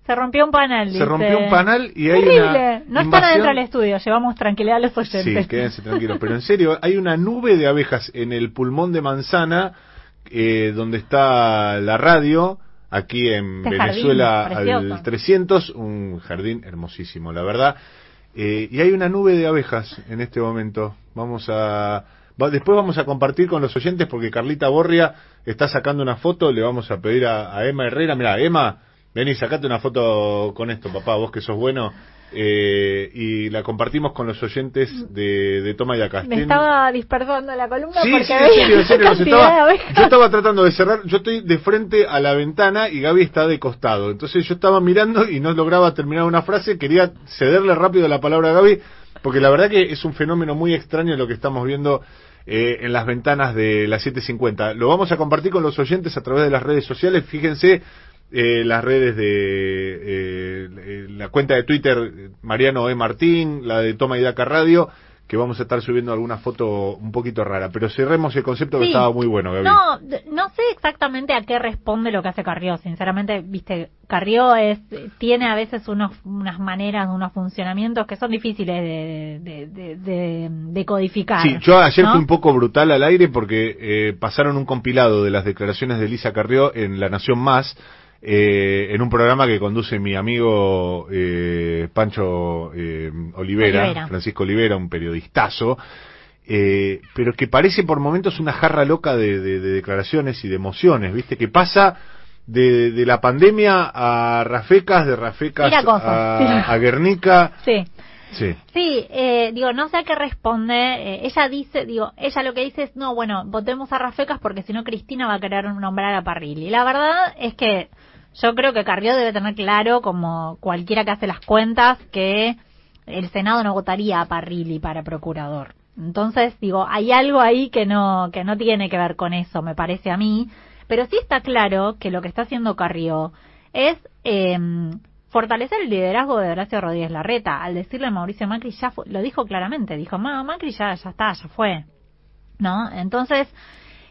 Se rompió un panel. Se dice. rompió un panal y hay Terrible. una No están invasión- adentro del estudio, llevamos tranquilidad a los oyentes. Sí, quédense tranquilos. Pero en serio, hay una nube de abejas en el pulmón de manzana, eh, donde está la radio, aquí en Este Venezuela al 300, un jardín hermosísimo, la verdad. Eh, y hay una nube de abejas en este momento. Vamos a. va- después vamos a compartir con los oyentes porque Carlita Borria está sacando una foto. Le vamos a pedir a, a Emma Herrera. Mira, Emma, vení, sacate una foto con esto, papá, vos que sos bueno. Eh, y la compartimos con los oyentes de, de Toma y Acá. Me estaba dispersando la columna Sí, porque sí, en serio, en serio, estaba- yo estaba tratando de cerrar, yo estoy de frente a la ventana y Gaby está de costado. Entonces yo estaba mirando y no lograba terminar una frase, quería cederle rápido la palabra a Gaby, porque la verdad que es un fenómeno muy extraño lo que estamos viendo eh, en las ventanas de las 750. Lo vamos a compartir con los oyentes a través de las redes sociales. Fíjense eh, las redes de eh, eh, la cuenta de Twitter Mariano E. Martín, la de Toma y Daca Radio, que vamos a estar subiendo alguna foto un poquito rara. Pero cerremos el concepto que estaba muy bueno, Gaby. No, no sé exactamente a qué responde lo que hace Carrió. Sinceramente, viste, Carrió es, tiene a veces unos, unas maneras, unos funcionamientos que son difíciles de, de, de, de- de codificar. Sí, yo ayer ¿no? fui un poco brutal al aire porque eh, pasaron un compilado de las declaraciones de Elisa Carrió en La Nación Más, eh, en un programa que conduce mi amigo eh, Pancho eh, Olivera, Olivera. Francisco Olivera, un periodistazo, eh, pero que parece por momentos una jarra loca de, de- de declaraciones y de emociones, ¿viste? Que pasa de, de la pandemia a Rafecas, de Rafecas a, a Guernica. Sí. Sí. Sí, eh, digo, no sé a qué responde. eh, ella dice, digo, ella lo que dice es, no, bueno, votemos a Rafecas porque si no Cristina va a querer nombrar a Parrilli. La verdad es que yo creo que Carrió debe tener claro, como cualquiera que hace las cuentas, que el Senado no votaría a Parrilli para procurador. Entonces, digo, hay algo ahí que no, que no tiene que ver con eso, me parece a mí. Pero sí está claro que lo que está haciendo Carrió es eh, fortalecer el liderazgo de Horacio Rodríguez Larreta. Al decirle a Mauricio Macri, ya fu- lo dijo claramente, dijo, "Ma, Macri ya, ya está, ya fue. ¿No? Entonces,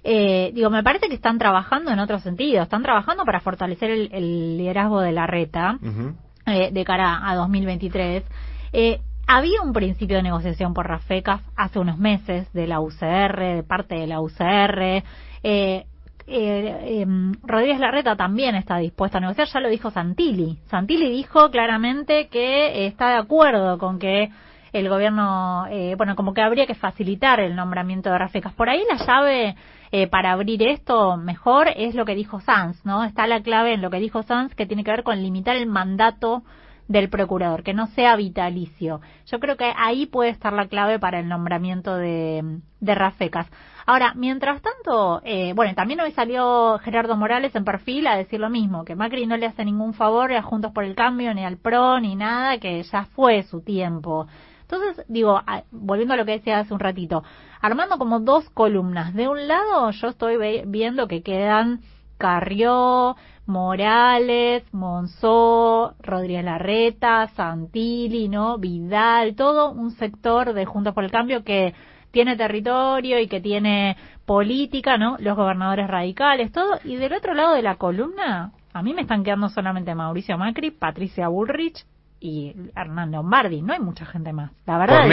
eh, digo, me parece que están trabajando en otro sentido, están trabajando para fortalecer el, el liderazgo de Larreta Ujú. eh, de cara a 2023. Eh, había un principio de negociación por Rafecas hace unos meses de la UCR, de parte de la UCR. Eh, eh, em, Rodríguez Larreta también está dispuesto a negociar, ya lo dijo Santilli. Santilli dijo claramente que está de acuerdo con que el gobierno, eh, bueno, como que habría que facilitar el nombramiento de Rafecas. Por ahí la llave eh, para abrir esto mejor es lo que dijo Sanz, ¿no? Está la clave en lo que dijo Sanz que tiene que ver con limitar el mandato del procurador, que no sea vitalicio. Yo creo que ahí puede estar la clave para el nombramiento de, Rafecas. Ahora, mientras tanto, eh, bueno, también hoy salió Gerardo Morales en perfil a decir lo mismo, que Macri no le hace ningún favor a Juntos por el Cambio, ni al PRO, ni nada, que ya fue su tiempo. Entonces, digo, a- volviendo a lo que decía hace un ratito, armando como dos columnas. De un lado, yo estoy viendo que quedan Carrió, Morales, Monzó, Rodríguez Larreta, Santilli, ¿no? Vidal, todo un sector de Juntos por el Cambio que tiene territorio y que tiene política, ¿no? Los gobernadores radicales, todo. Y del otro lado de la columna, a mí me están quedando solamente Mauricio Macri, Patricia Bullrich y Hernán Lombardi. No hay mucha gente más. La verdad.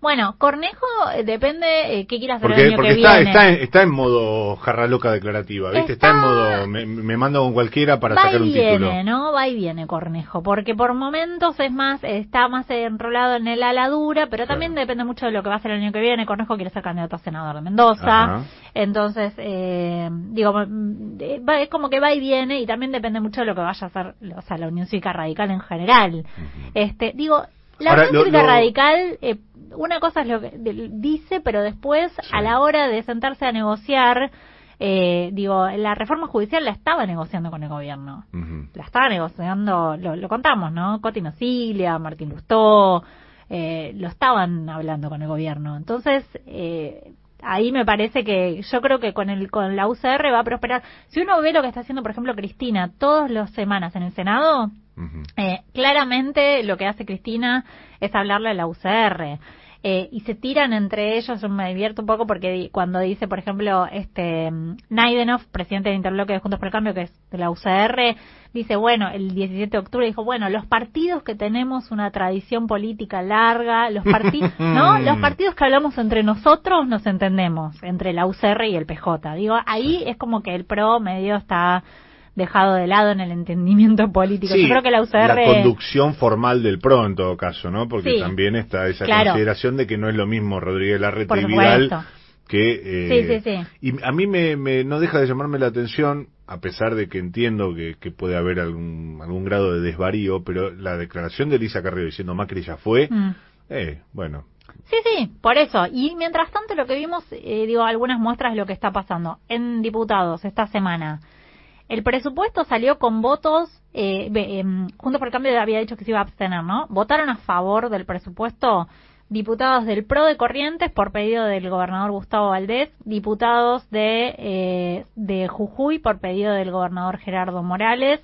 Bueno, Cornejo eh, depende eh, qué quiera hacer el año porque que está, viene. está, en, está en modo jarra loca declarativa, ¿viste? Está, en modo, me, me mando con cualquiera para va sacar y un viene, título. ¿no? Va y viene Cornejo, porque por momentos es más, está más enrolado en el ala dura, pero también depende mucho de lo que va a hacer el año que viene. Cornejo quiere ser candidato a senador de Mendoza, Ajá. entonces, eh, digo, mm, eh, va- es como que va y viene y también depende mucho de lo que vaya a hacer, o sea, la Unión Cívica Radical en general. Este, digo, la Ahora, Unión lo- Cívica lo- Radical, eh, una cosa es lo que dice, pero después, a la hora de sentarse a negociar, eh, digo, la reforma judicial la estaba negociando con el gobierno. La estaba negociando, lo, lo contamos, ¿no? Cotino Cilia, Martín Lustó, eh, lo estaban hablando con el gobierno. Entonces, eh, ahí me parece que yo creo que con el con la UCR va a prosperar. Si uno ve lo que está haciendo, por ejemplo, Cristina todas las semanas en el Senado, eh, claramente lo que hace Cristina es hablarle a la UCR. Eh, y se tiran entre ellos, yo me divierto un poco porque di- cuando dice, por ejemplo, este Naidenov, presidente del Interbloque de Juntos por el Cambio, que es de la UCR, dice, bueno, el 17 de octubre dijo, bueno, los partidos que tenemos una tradición política larga, los partidos, [LAUGHS] ¿no? Los partidos que hablamos entre nosotros nos entendemos, entre la UCR y el PJ. Digo, ahí es como que el PRO medio está dejado de lado en el entendimiento político. Sí, Yo creo que la UCR... la conducción formal del PRO en todo caso, ¿no? Porque Sí. también está esa Claro. consideración de que no es lo mismo Rodríguez Larreta y Vidal que... eh, Sí, sí, sí. Y a mí me, me- no deja de llamarme la atención, a pesar de que entiendo que, que puede haber algún, algún grado de desvarío, pero la declaración de Elisa Carrillo diciendo Macri ya fue, Mm. eh, bueno, Sí, sí, por eso. Y mientras tanto lo que vimos, eh, digo, algunas muestras de lo que está pasando en diputados esta semana. El presupuesto salió con votos, eh, em, Juntos por el Cambio había dicho que se iba a abstener, ¿no? Votaron a favor del presupuesto diputados del PRO de Corrientes por pedido del gobernador Gustavo Valdés, diputados de, eh, de Jujuy por pedido del gobernador Gerardo Morales,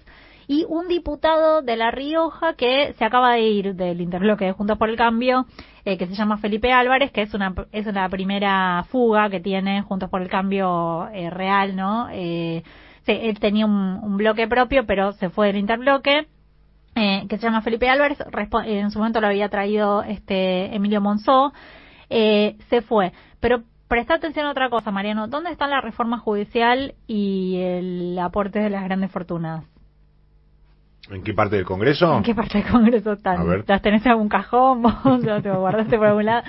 y un diputado de La Rioja que se acaba de ir del interbloque de Juntos por el Cambio, eh, que se llama Felipe Álvarez, que es una es la primera fuga que tiene Juntos por el Cambio eh, real, ¿no? Eh, sí, él tenía un, un bloque propio, pero se fue del interbloque. Eh, que se llama Felipe Álvarez, respo- en su momento lo había traído este Emilio Monzó, eh, se fue. Pero presta atención a otra cosa, Mariano, ¿dónde está la reforma judicial y el aporte de las grandes fortunas? ¿en qué parte del Congreso? ¿En qué parte del Congreso están? ¿Las tenés en algún cajón? ¿Vos [LAUGHS] ¿Lo te guardaste por algún lado?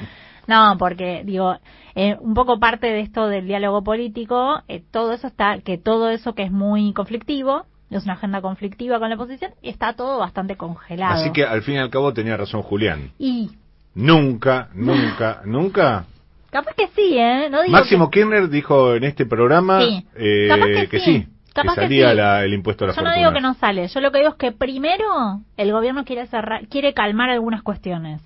No, porque, digo, eh, un poco parte de esto del diálogo político, eh, todo eso está, que todo eso que es muy conflictivo, es una agenda conflictiva con la oposición, está todo bastante congelado. Así que al fin y al cabo tenía razón Julián. Y, Nunca, nunca, [LAUGHS] nunca. capaz que sí, ¿eh? No digo Máximo que- Kirchner dijo en este programa Sí. eh, Capaz que que sí. Capaz que que salía sí. la- el impuesto a la Yo no digo que no sale. Yo lo que digo es que primero el gobierno quiere cerrar, quiere calmar algunas cuestiones.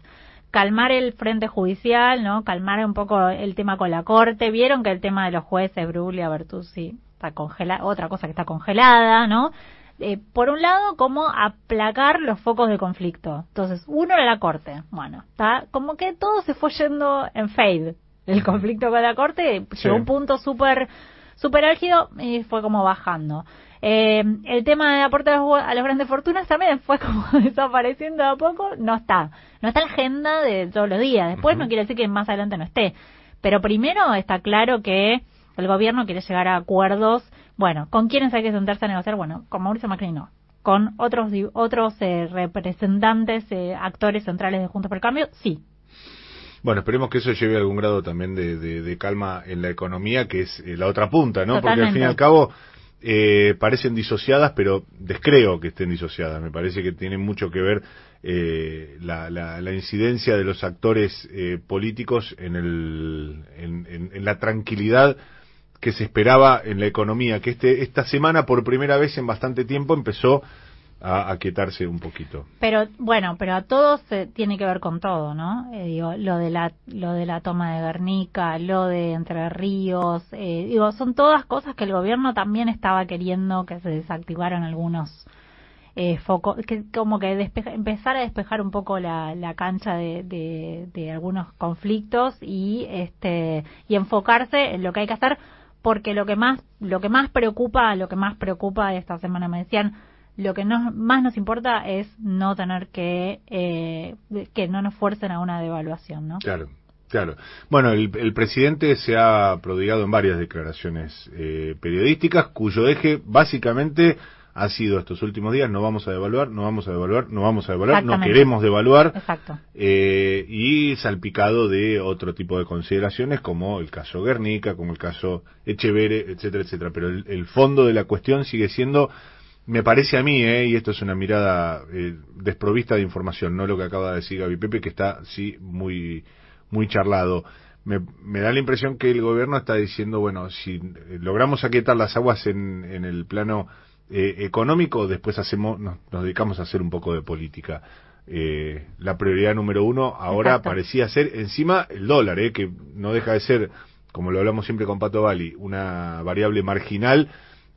Calmar el frente judicial, ¿no? Calmar un poco el tema con la corte. Vieron que el tema de los jueces, Bruglia, Bertuzzi, está congelada, otra cosa que está congelada, ¿no? Eh, por un lado, como aplacar los focos de conflicto. Entonces, uno era la corte. Bueno, está como que todo se fue yendo en fade. El conflicto con la corte Sí. llegó a un punto súper super álgido y fue como bajando. Eh, el tema de aporte a las, a grandes fortunas también fue como [LAUGHS] desapareciendo de a poco, no está. No está en la agenda de todos los días. Después no quiere decir que más adelante no esté. Pero primero está claro que el gobierno quiere llegar a acuerdos. Bueno, ¿con quiénes hay que sentarse a negociar? Bueno, con Mauricio Macri no. Con otros otros eh, representantes, eh, actores centrales de Juntos por el Cambio, sí. Bueno, esperemos que eso lleve algún grado también de, de- de calma en la economía, que es eh, la otra punta, ¿no? Porque al fin y al cabo eh, parecen disociadas, pero descreo que estén disociadas. Me parece que tiene mucho que ver eh, la, la- la incidencia de los actores eh, políticos en, el, en- en la tranquilidad que se esperaba en la economía, que este, esta semana por primera vez en bastante tiempo empezó a aquietarse un poquito. Pero bueno, pero a todos eh, tiene que ver con todo, ¿no? Eh, digo, lo de la lo de la toma de Guernica, lo de Entre Ríos, eh, digo, son todas cosas que el gobierno también estaba queriendo que se desactivaran algunos eh, focos, que como que despeja- empezar a despejar un poco la, la cancha de, de, de algunos conflictos y este y enfocarse en lo que hay que hacer porque lo que más lo que más preocupa lo que más preocupa esta semana me decían lo que nos, más nos importa es no tener que eh, que no nos fuercen a una devaluación, ¿no? Claro, claro. Bueno, el, el presidente se ha prodigado en varias declaraciones eh, periodísticas cuyo eje básicamente ha sido estos últimos días no vamos a devaluar, no vamos a devaluar, no vamos a devaluar, no queremos devaluar Exacto. eh, y salpicado de otro tipo de consideraciones como el caso Guernica, como el caso Echevere, etcétera, etcétera. Pero el, el fondo de la cuestión sigue siendo, me parece a mí, eh, y esto es una mirada eh, desprovista de información, no lo que acaba de decir Gaby Pepe, que está sí muy muy charlado. me, me da la impresión que el gobierno está diciendo, bueno, si eh, logramos aquietar las aguas en, en el plano eh, económico, después hacemos, nos, nos dedicamos a hacer un poco de política. Eh, la prioridad número uno ahora Exacto. parecía ser encima el dólar, eh, que no deja de ser, como lo hablamos siempre con Pato Bali, una variable marginal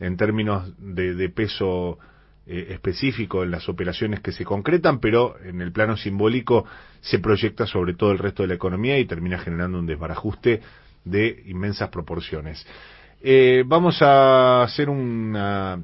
en términos de, peso eh, específico en las operaciones que se concretan, pero en el plano simbólico se proyecta sobre todo el resto de la economía y termina generando un desbarajuste de inmensas proporciones. Eh, vamos a hacer una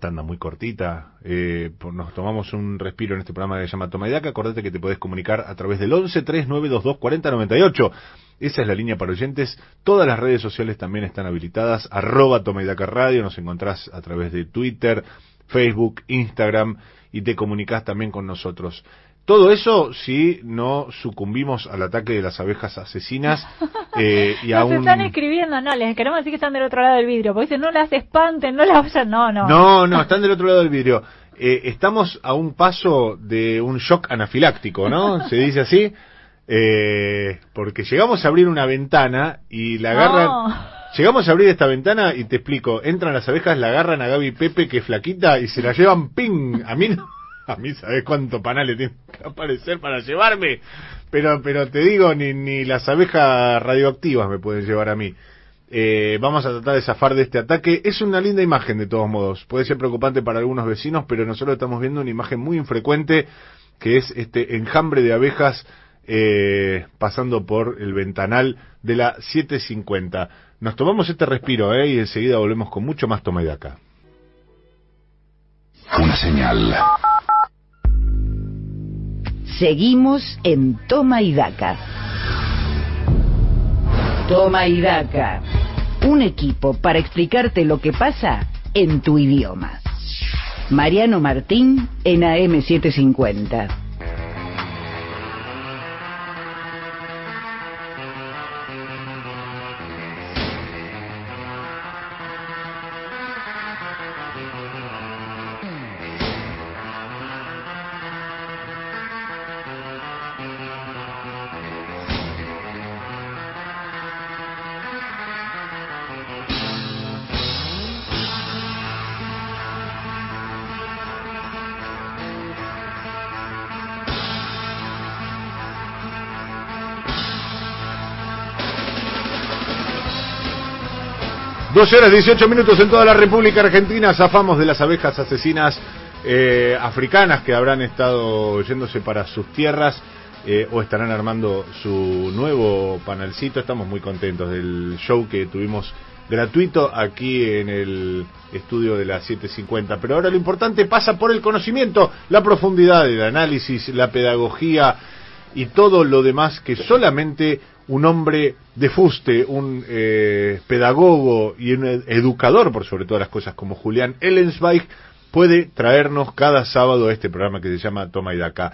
tanda muy cortita. Eh, por- nos tomamos un respiro en este programa que se llama Toma y. Acordate que te podés comunicar a través del 11 3922 4098. Esa es la línea para oyentes. Todas las redes sociales también están habilitadas. Arroba Toma Radio. Nos encontrás a través de Twitter, Facebook, Instagram y te comunicás también con nosotros. Todo eso si no sucumbimos al ataque de las abejas asesinas [LAUGHS] eh, y Nos un... están escribiendo, no, les queremos decir que están del otro lado del vidrio, porque dicen, no las espanten, no las vayan, no, no. No, no, están del otro lado del vidrio. Eh, estamos a un paso de un shock anafiláctico, ¿no? Se dice así. Eh, porque llegamos a abrir una ventana y la agarran. No. Llegamos a abrir esta ventana y te explico. Entran las abejas, la agarran a Gaby Pepe, que es flaquita, y se la llevan ping. A mí no. A mí, ¿sabes cuánto panal le tiene que aparecer para llevarme? Pero, pero te digo, ni, ni las abejas radioactivas me pueden llevar a mí. Eh, vamos a tratar de zafar de este ataque. Es una linda imagen de todos modos. Puede ser preocupante para algunos vecinos, pero nosotros estamos viendo una imagen muy infrecuente que es este enjambre de abejas eh, pasando por el ventanal de la 750. Nos tomamos este respiro eh, y enseguida volvemos con mucho más toma y daca. Una señal. Seguimos en Toma y Daca. Toma y Daca. Un equipo para explicarte lo que pasa en tu idioma. Mariano Martín en AM750. 12 horas 18 minutos en toda la República Argentina. Zafamos de las abejas asesinas eh, africanas que habrán estado yéndose para sus tierras eh, o estarán armando su nuevo panelcito. Estamos muy contentos del show que tuvimos gratuito aquí en el estudio de la 750. Pero ahora lo importante pasa por el conocimiento, la profundidad del análisis, la pedagogía y todo lo demás que solamente un hombre de fuste, un eh, pedagogo y un ed- educador, por sobre todas las cosas, como Julián Ellensweig, puede traernos cada sábado a este programa que se llama Toma y Daca.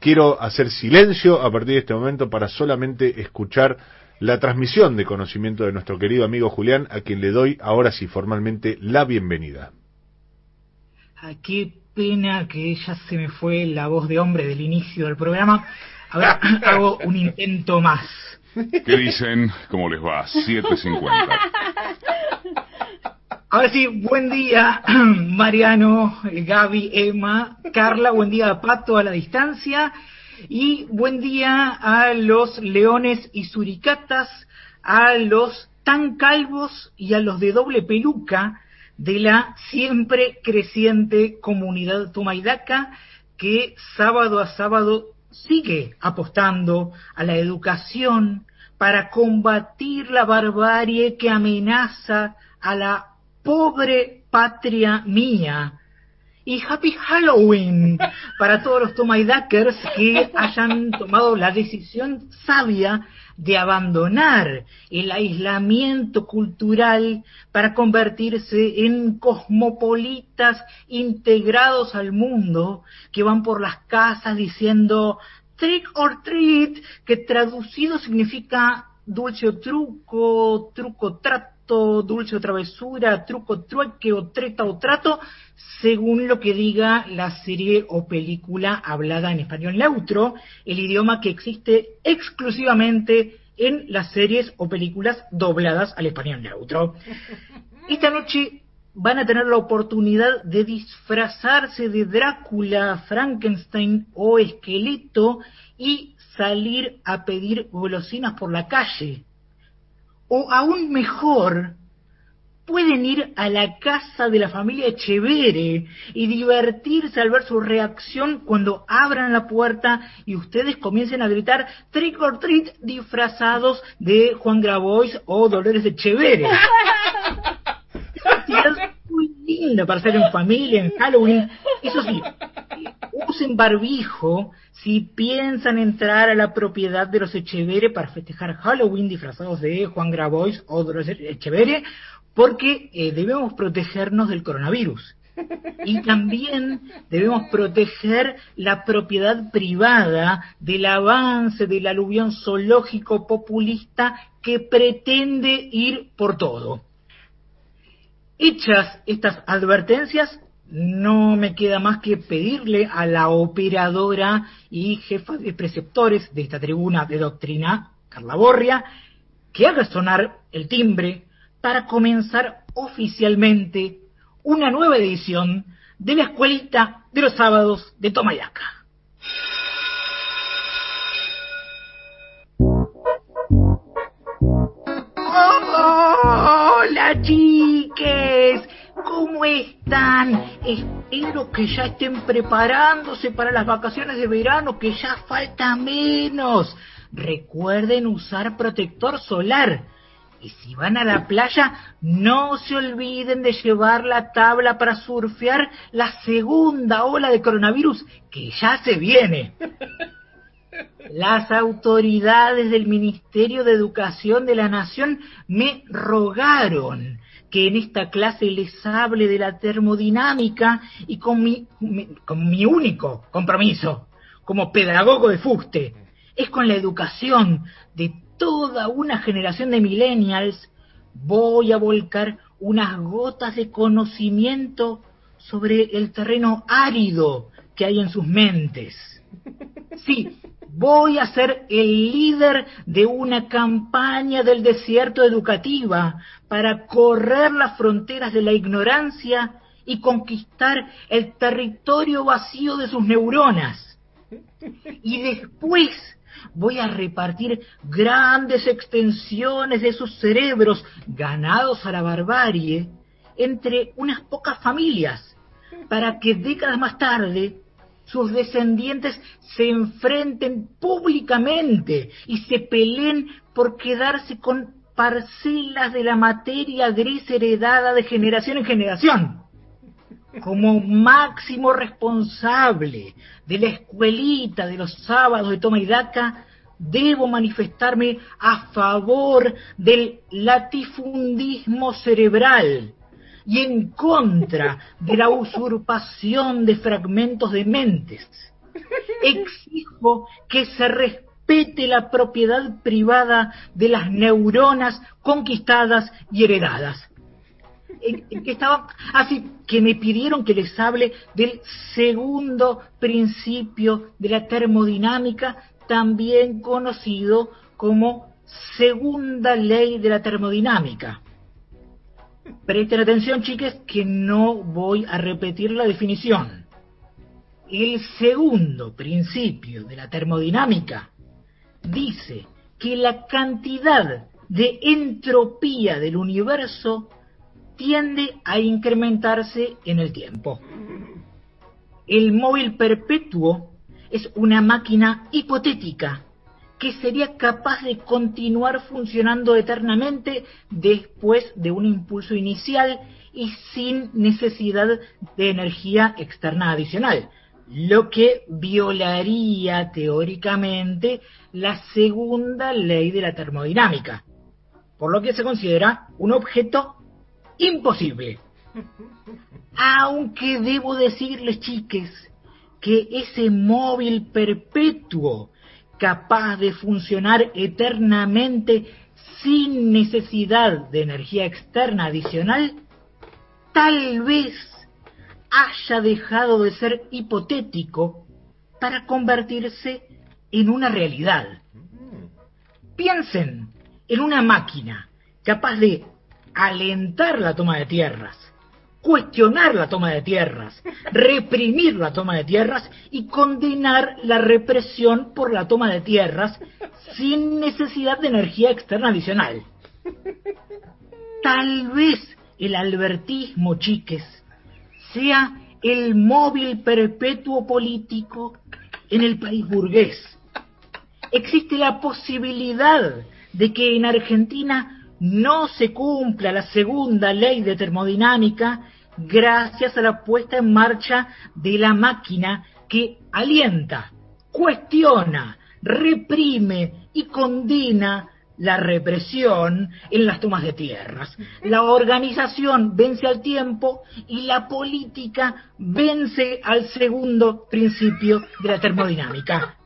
Quiero hacer silencio a partir de este momento para solamente escuchar la transmisión de conocimiento de nuestro querido amigo Julián, a quien le doy ahora sí formalmente la bienvenida. Ay, qué pena que ya se me fue la voz de hombre del inicio del programa. Ahora [LAUGHS] hago un intento más. ¿Qué dicen? ¿Cómo les va? 7.50. Ahora sí, buen día, [CLEARS THROAT] Mariano, Gaby, Emma, Carla, buen día, Pato, a la distancia. Y buen día a los leones y suricatas, a los tan calvos y a los de doble peluca de la siempre creciente comunidad Tumaidaca que sábado a sábado sigue apostando a la educación para combatir la barbarie que amenaza a la pobre patria mía. Y Happy Halloween para todos los Tomaidakers que hayan tomado la decisión sabia de abandonar el aislamiento cultural para convertirse en cosmopolitas integrados al mundo que van por las casas diciendo trick or treat, que traducido significa dulce o truco, truco trato, dulce o travesura, truco trueque o treta o trato, según lo que diga la serie o película hablada en español neutro, el idioma que existe exclusivamente en las series o películas dobladas al español neutro. [LAUGHS] Esta noche van a tener la oportunidad de disfrazarse de Drácula, Frankenstein o esqueleto y salir a pedir golosinas por la calle. O aún mejor, pueden ir a la casa de la familia Echevere y divertirse al ver su reacción cuando abran la puerta y ustedes comiencen a gritar trick or treat disfrazados de Juan Grabois o Dolores Echevere. actividad [LAUGHS] muy linda para hacer en familia, en Halloween. Eso sí, usen barbijo si piensan entrar a la propiedad de los Echevere para festejar Halloween disfrazados de Juan Grabois o de los porque eh, debemos protegernos del coronavirus. Y también debemos proteger la propiedad privada del avance del aluvión zoológico populista que pretende ir por todo. Hechas estas advertencias, no me queda más que pedirle a la operadora y jefa de preceptores de esta tribuna de doctrina, Carla Borria, que haga sonar el timbre para comenzar oficialmente una nueva edición de la escuelita de los sábados de Tomayaca. Hola chiques, ¿cómo están? Espero que ya estén preparándose para las vacaciones de verano, que ya falta menos. Recuerden usar protector solar. Y si van a la playa, no se olviden de llevar la tabla para surfear la segunda ola de coronavirus que ya se viene. Las autoridades del Ministerio de Educación de la Nación me rogaron que en esta clase les hable de la termodinámica y con mi, con mi único compromiso como pedagogo de fuste es con la educación de toda una generación de millennials. Voy a volcar unas gotas de conocimiento sobre el terreno árido que hay en sus mentes. Sí, voy a ser el líder de una campaña del desierto educativa para correr las fronteras de la ignorancia y conquistar el territorio vacío de sus neuronas. Y después voy a repartir grandes extensiones de sus cerebros ganados a la barbarie entre unas pocas familias para que décadas más tarde sus descendientes se enfrenten públicamente y se peleen por quedarse con parcelas de la materia gris heredada de generación en generación. Como máximo responsable de la escuelita de los sábados de Toma y Daca, debo manifestarme a favor del latifundismo cerebral y en contra de la usurpación de fragmentos de mentes. Exijo que se respete la propiedad privada de las neuronas conquistadas y heredadas. Que estaba así que me pidieron que les hable del segundo principio de la termodinámica, también conocido como segunda ley de la termodinámica. Presten atención, chiques, que no voy a repetir la definición. El segundo principio de la termodinámica dice que la cantidad de entropía del universo tiende a incrementarse en el tiempo. El móvil perpetuo es una máquina hipotética que sería capaz de continuar funcionando eternamente después de un impulso inicial y sin necesidad de energía externa adicional, lo que violaría teóricamente la segunda ley de la termodinámica, por lo que se considera un objeto imposible. Aunque debo decirles, chiques, que ese móvil perpetuo capaz de funcionar eternamente sin necesidad de energía externa adicional, tal vez haya dejado de ser hipotético para convertirse en una realidad. Piensen en una máquina capaz de alentar la toma de tierras, cuestionar la toma de tierras, reprimir la toma de tierras y condenar la represión por la toma de tierras sin necesidad de energía externa adicional. Tal vez el albertismo, chiques, sea el móvil perpetuo político en el país burgués. Existe la posibilidad de que en Argentina no se cumpla la segunda ley de termodinámica gracias a la puesta en marcha de la máquina que alienta, cuestiona, reprime y condena la represión en las tomas de tierras. La organización vence al tiempo y la política vence al segundo principio de la termodinámica.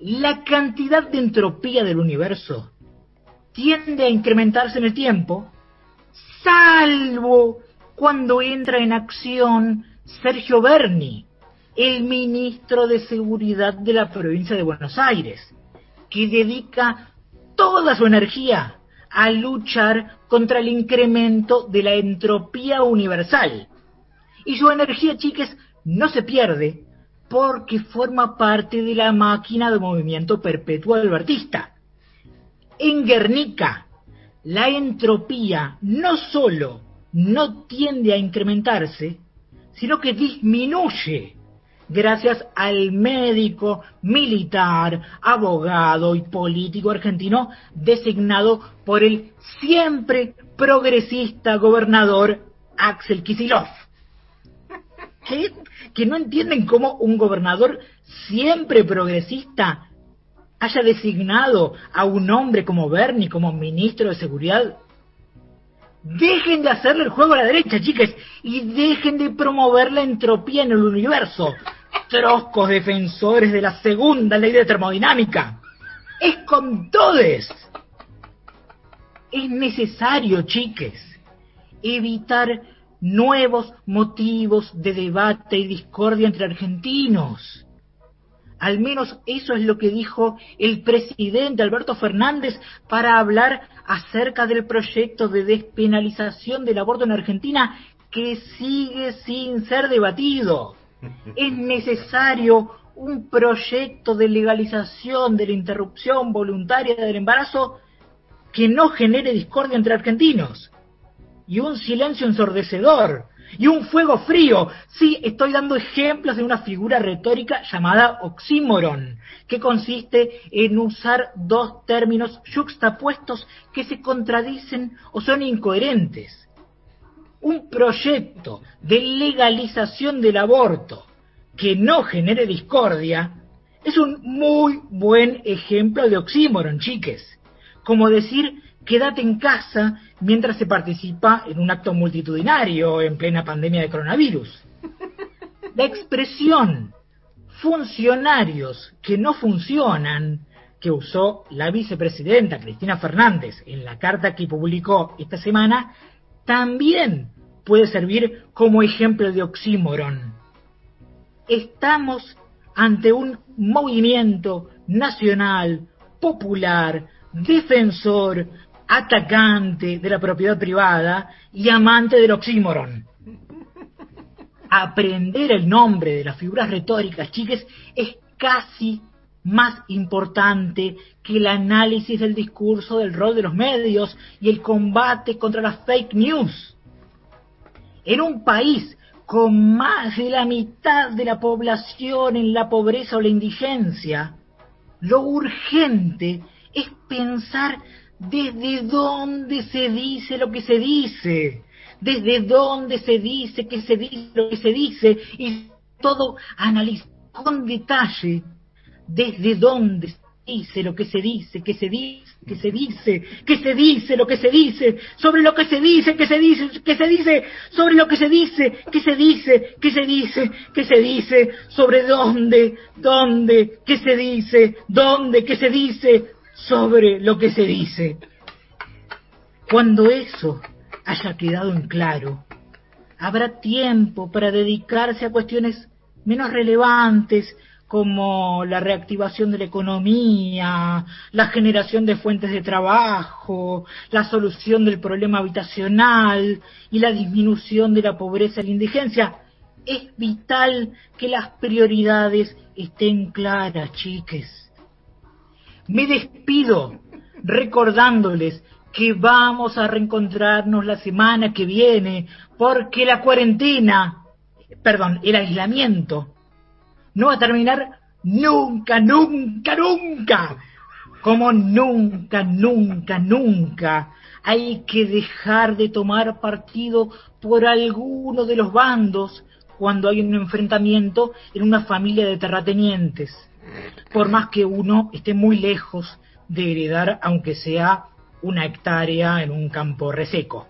La cantidad de entropía del universo tiende a incrementarse en el tiempo, salvo cuando entra en acción Sergio Berni, el ministro de Seguridad de la provincia de Buenos Aires que dedica toda su energía a luchar contra el incremento de la entropía universal. Y su energía, chiques, no se pierde porque forma parte de la máquina de movimiento perpetuo albertista. En Guernica, la entropía no solo no tiende a incrementarse, sino que disminuye gracias al médico, militar, abogado y político argentino designado por el siempre progresista gobernador Axel Kicillof. ¿Qué? Que no entienden cómo un gobernador siempre progresista haya designado a un hombre como Bernie como ministro de Seguridad. Dejen de hacerle el juego a la derecha, chicas, y dejen de promover la entropía en el universo troscos defensores de la segunda ley de termodinámica. Es con todes. Es necesario, chiques, evitar nuevos motivos de debate y discordia entre argentinos. Al menos eso es lo que dijo el presidente Alberto Fernández para hablar acerca del proyecto de despenalización del aborto en Argentina que sigue sin ser debatido. [LAUGHS] Es necesario un proyecto de legalización de la interrupción voluntaria del embarazo que no genere discordia entre argentinos. Y un silencio ensordecedor. Y un fuego frío. Sí, estoy dando ejemplos de una figura retórica llamada oxímoron, que consiste en usar dos términos yuxtapuestos que se contradicen o son incoherentes un proyecto de legalización del aborto que no genere discordia es un muy buen ejemplo de oxímoron, chiques. Como decir, quédate en casa mientras se participa en un acto multitudinario en plena pandemia de coronavirus. La expresión funcionarios que no funcionan que usó la vicepresidenta Cristina Fernández en la carta que publicó esta semana también puede servir como ejemplo de oxímoron. Estamos ante un movimiento nacional, popular, defensor, atacante de la propiedad privada y amante del oxímoron. Aprender el nombre de las figuras retóricas, chiques, es casi más importante que el análisis del discurso del rol de los medios y el combate contra las fake news. En un país con más de la mitad de la población en la pobreza o la indigencia, lo urgente es pensar desde dónde se dice lo que se dice, desde dónde se dice que se dice lo que se dice y todo analizar con detalle desde dónde se dice lo que se dice, que se dice, que se dice, que se dice lo que se dice, sobre lo que se dice, que se dice, que se dice, sobre lo que se dice, que se dice, que se dice, que se dice, sobre dónde, dónde, que se dice, dónde, que se dice, sobre lo que se dice. Cuando eso haya quedado en claro, habrá tiempo para dedicarse a cuestiones menos relevantes como la reactivación de la economía, la generación de fuentes de trabajo, la solución del problema habitacional y la disminución de la pobreza y la indigencia. Es vital que las prioridades estén claras, chiques. Me despido recordándoles que vamos a reencontrarnos la semana que viene porque la cuarentena, perdón, el aislamiento no va a terminar nunca, nunca, nunca. Como nunca, nunca, nunca. Hay que dejar de tomar partido por alguno de los bandos cuando hay un enfrentamiento en una familia de terratenientes. Por más que uno esté muy lejos de heredar, aunque sea una hectárea en un campo reseco.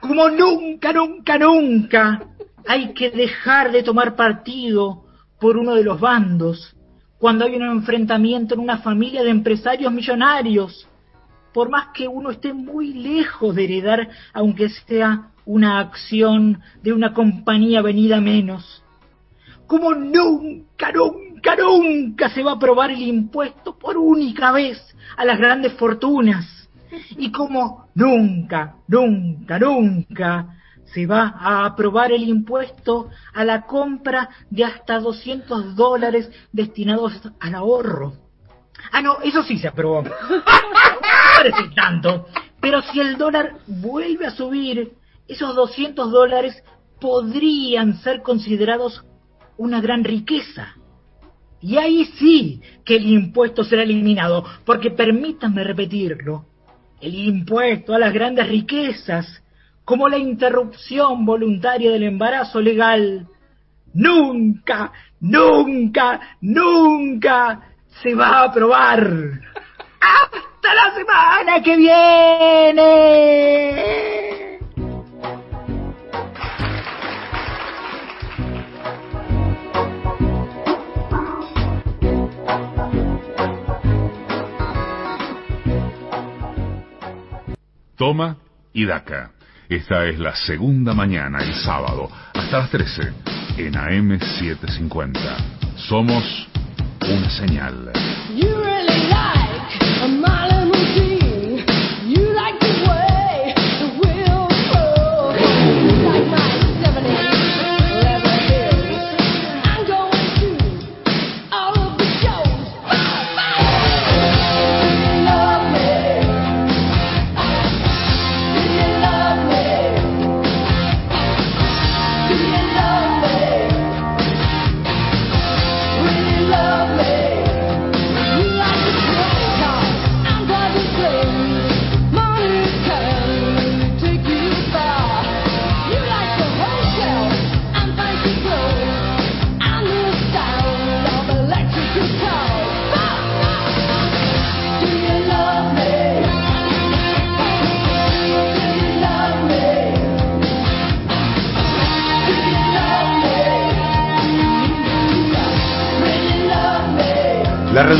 Como nunca, nunca, nunca hay que dejar de tomar partido por uno de los bandos cuando hay un enfrentamiento en una familia de empresarios millonarios. Por más que uno esté muy lejos de heredar, aunque sea una acción de una compañía venida menos. Como nunca, nunca, nunca se va a aprobar el impuesto por única vez a las grandes fortunas. Y como nunca, nunca, nunca se va a aprobar el impuesto a la compra de hasta 200 dólares destinados al ahorro. Ah, no, eso sí se aprobó. Parece tanto. Pero si el dólar vuelve a subir, esos 200 dólares podrían ser considerados una gran riqueza. Y ahí sí que el impuesto será eliminado, porque permítanme repetirlo, el impuesto a las grandes riquezas, como la interrupción voluntaria del embarazo legal, nunca, nunca, nunca se va a aprobar. ¡Hasta la semana que viene! Toma y daca. Esta es la segunda mañana, el sábado, hasta las 13, en AM750. Somos una señal.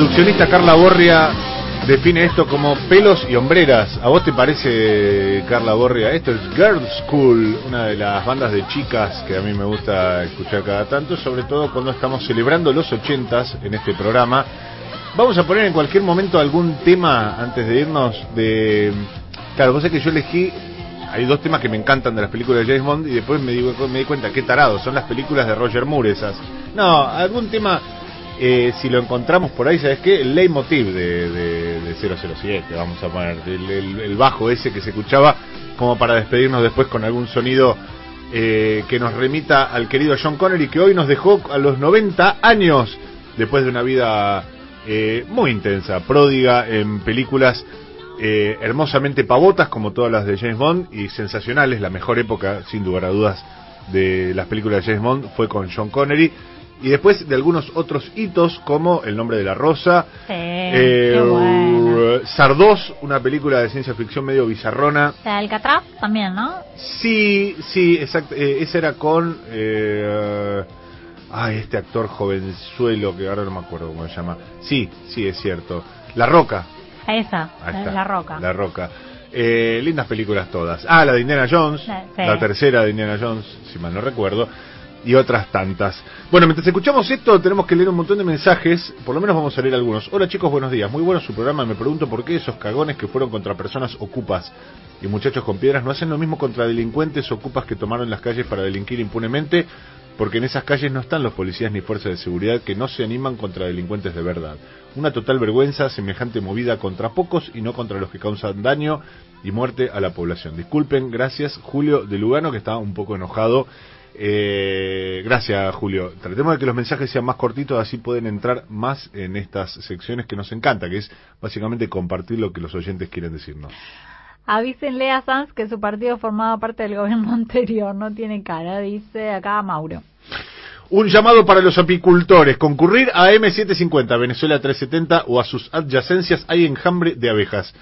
Reduccionista Carla Borria define esto como pelos y hombreras. ¿A vos te parece, Carla Borria? Esto es Girls School, una de las bandas de chicas que a mí me gusta escuchar cada tanto, sobre todo cuando estamos celebrando los ochentas en este programa. Vamos a poner en cualquier momento algún tema antes de irnos de... Claro, vos sabés que yo elegí... Hay dos temas que me encantan de las películas de James Bond y después me di, me di cuenta, qué tarado, son las películas de Roger Moore esas. No, algún tema eh, si lo encontramos por ahí, ¿sabes qué? El leitmotiv de, de, de 007, vamos a poner, el, bajo ese que se escuchaba, como para despedirnos después con algún sonido eh, que nos remita al querido John Connery, que hoy nos dejó a los 90 años, después de una vida eh, muy intensa, pródiga en películas eh, hermosamente pavotas, como todas las de James Bond, y sensacionales, la mejor época, sin lugar a dudas, de las películas de James Bond fue con John Connery y después de algunos otros hitos como El nombre de la rosa, Sí, eh, bueno. Sardos, una película de ciencia ficción medio bizarrona. La de Alcatraz también, ¿no? Sí, sí, exacto. eh, ese era con. Eh, ay, este actor jovenzuelo que ahora no me acuerdo cómo se llama. Sí, sí, es cierto. La Roca. Esa, la, roca. La Roca. Eh, lindas películas todas. Ah, la de Indiana Jones. La- sí. La tercera de Indiana Jones, si mal no recuerdo. Y otras tantas. Bueno, mientras escuchamos esto, tenemos que leer un montón de mensajes, por lo menos vamos a leer algunos. Hola chicos, buenos días, muy bueno su programa, me pregunto por qué esos cagones que fueron contra personas ocupas y muchachos con piedras no hacen lo mismo contra delincuentes ocupas que tomaron las calles para delinquir impunemente, porque en esas calles no están los policías ni fuerzas de seguridad que no se animan contra delincuentes de verdad. Una total vergüenza, semejante movida contra pocos y no contra los que causan daño y muerte a la población. Disculpen, gracias Julio de Lugano, que está un poco enojado. Eh, gracias Julio. Tratemos de que los mensajes sean más cortitos, así pueden entrar más en estas secciones que nos encanta, que es básicamente compartir lo que los oyentes quieren decirnos. Avísenle a Sanz que su partido formaba parte del gobierno [LAUGHS] anterior, no tiene cara, dice acá Mauro. Un llamado para los apicultores. Concurrir a M750, Venezuela 370 o a sus adyacencias hay enjambre de abejas.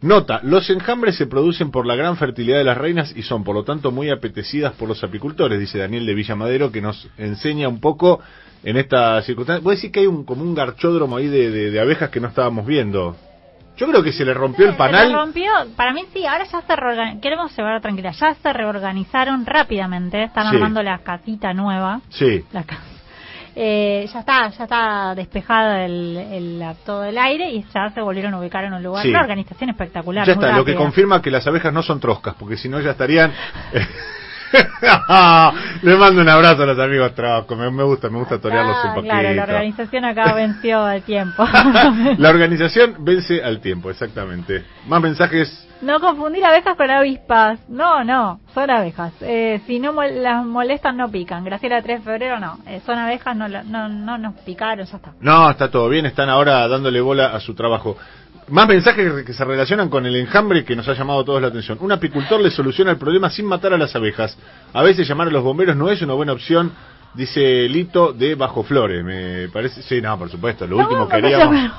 Nota, los enjambres se producen por la gran fertilidad de las reinas y son por lo tanto muy apetecidas por los apicultores, dice Daniel de Villamadero, que nos enseña un poco en esta circunstancia. Voy a decir que hay un, como un garchódromo ahí de, de- de abejas que no estábamos viendo. Yo creo que se le rompió el Se panal. le rompió, para mí sí, ahora ya se reorganizaron, queremos llevar tranquila, ya se reorganizaron rápidamente, están Sí. armando la casita nueva, Sí. la ca- eh, ya está, ya está despejado el, el- todo el aire y ya se volvieron a ubicar en un lugar, Sí. una organización espectacular. Ya está, lo que confirma que las abejas no son troscas, porque si no ya estarían... [LAUGHS] [LAUGHS] Le mando un abrazo a los amigos troscos, me, me gusta, me gusta torearlos un Ah, poquito. claro, la organización acá [LAUGHS] venció al tiempo. [LAUGHS] La organización vence al tiempo, exactamente. Más mensajes. No confundir abejas con avispas. No, no, son abejas. Eh, si no mol- las molestan, no pican. Graciela 3 de febrero, no. Eh, son abejas, no, no, no nos picaron, ya está. No, está todo bien, están ahora dándole bola a su trabajo. Más mensajes que se relacionan con el enjambre que nos ha llamado a todos la atención. Un apicultor le soluciona el problema sin matar a las abejas. A veces llamar a los bomberos no es una buena opción, dice Lito de Bajo Flores. Me parece. Sí, no, por supuesto, lo último que haríamos.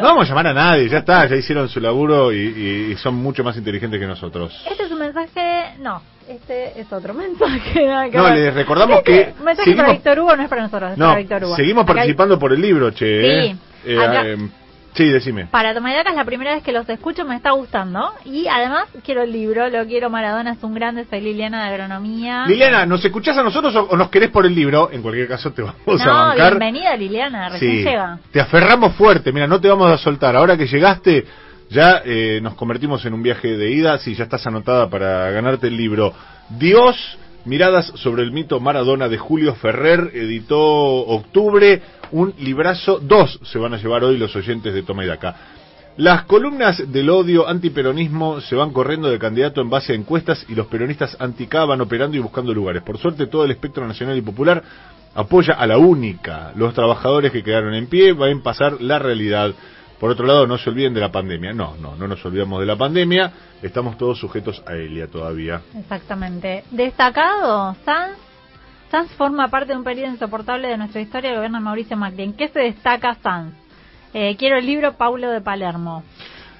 No vamos a llamar a nadie, ya está, ya hicieron su laburo y, y- y son mucho más inteligentes que nosotros. Este es un mensaje. No, este es otro mensaje. [LAUGHS] No, les recordamos Este que mensaje seguimos- para Víctor Hugo no es para nosotros, es No, para Víctor Hugo. seguimos Acá hay- participando por el libro, che. Sí, ¿eh? Eh, acá- eh, sí, decime. Para Tomayaca es la primera vez que los escucho, me está gustando. Y además quiero el libro, lo quiero Maradona es un grande, soy Liliana de Agronomía. Liliana, ¿nos escuchás a nosotros o, o nos querés por el libro? En cualquier caso te vamos a bancar. bienvenida Liliana, recién Sí, llega. te aferramos fuerte, mira, no te vamos a soltar. Ahora que llegaste, ya eh, nos convertimos en un viaje de ida, si ya estás anotada para ganarte el libro. Dios, miradas sobre el mito Maradona de Julio Ferrer, editó octubre, un librazo, dos se van a llevar hoy los oyentes de Toma y Daca. Las columnas del odio antiperonismo se van corriendo de candidato en base a encuestas y los peronistas anti-K van operando y buscando lugares. Por suerte todo el espectro nacional y popular apoya a la única. Los trabajadores que quedaron en pie van a pasar la realidad. Por otro lado, no se olviden de la pandemia. No, no, no nos olvidamos de la pandemia. Estamos todos sujetos a ella todavía. Exactamente. Destacado, Sanz. Sanz forma parte de un periodo insoportable de nuestra historia del gobierno de Mauricio Macri. ¿En qué se destaca Sanz? Eh, quiero el libro Paulo de Palermo.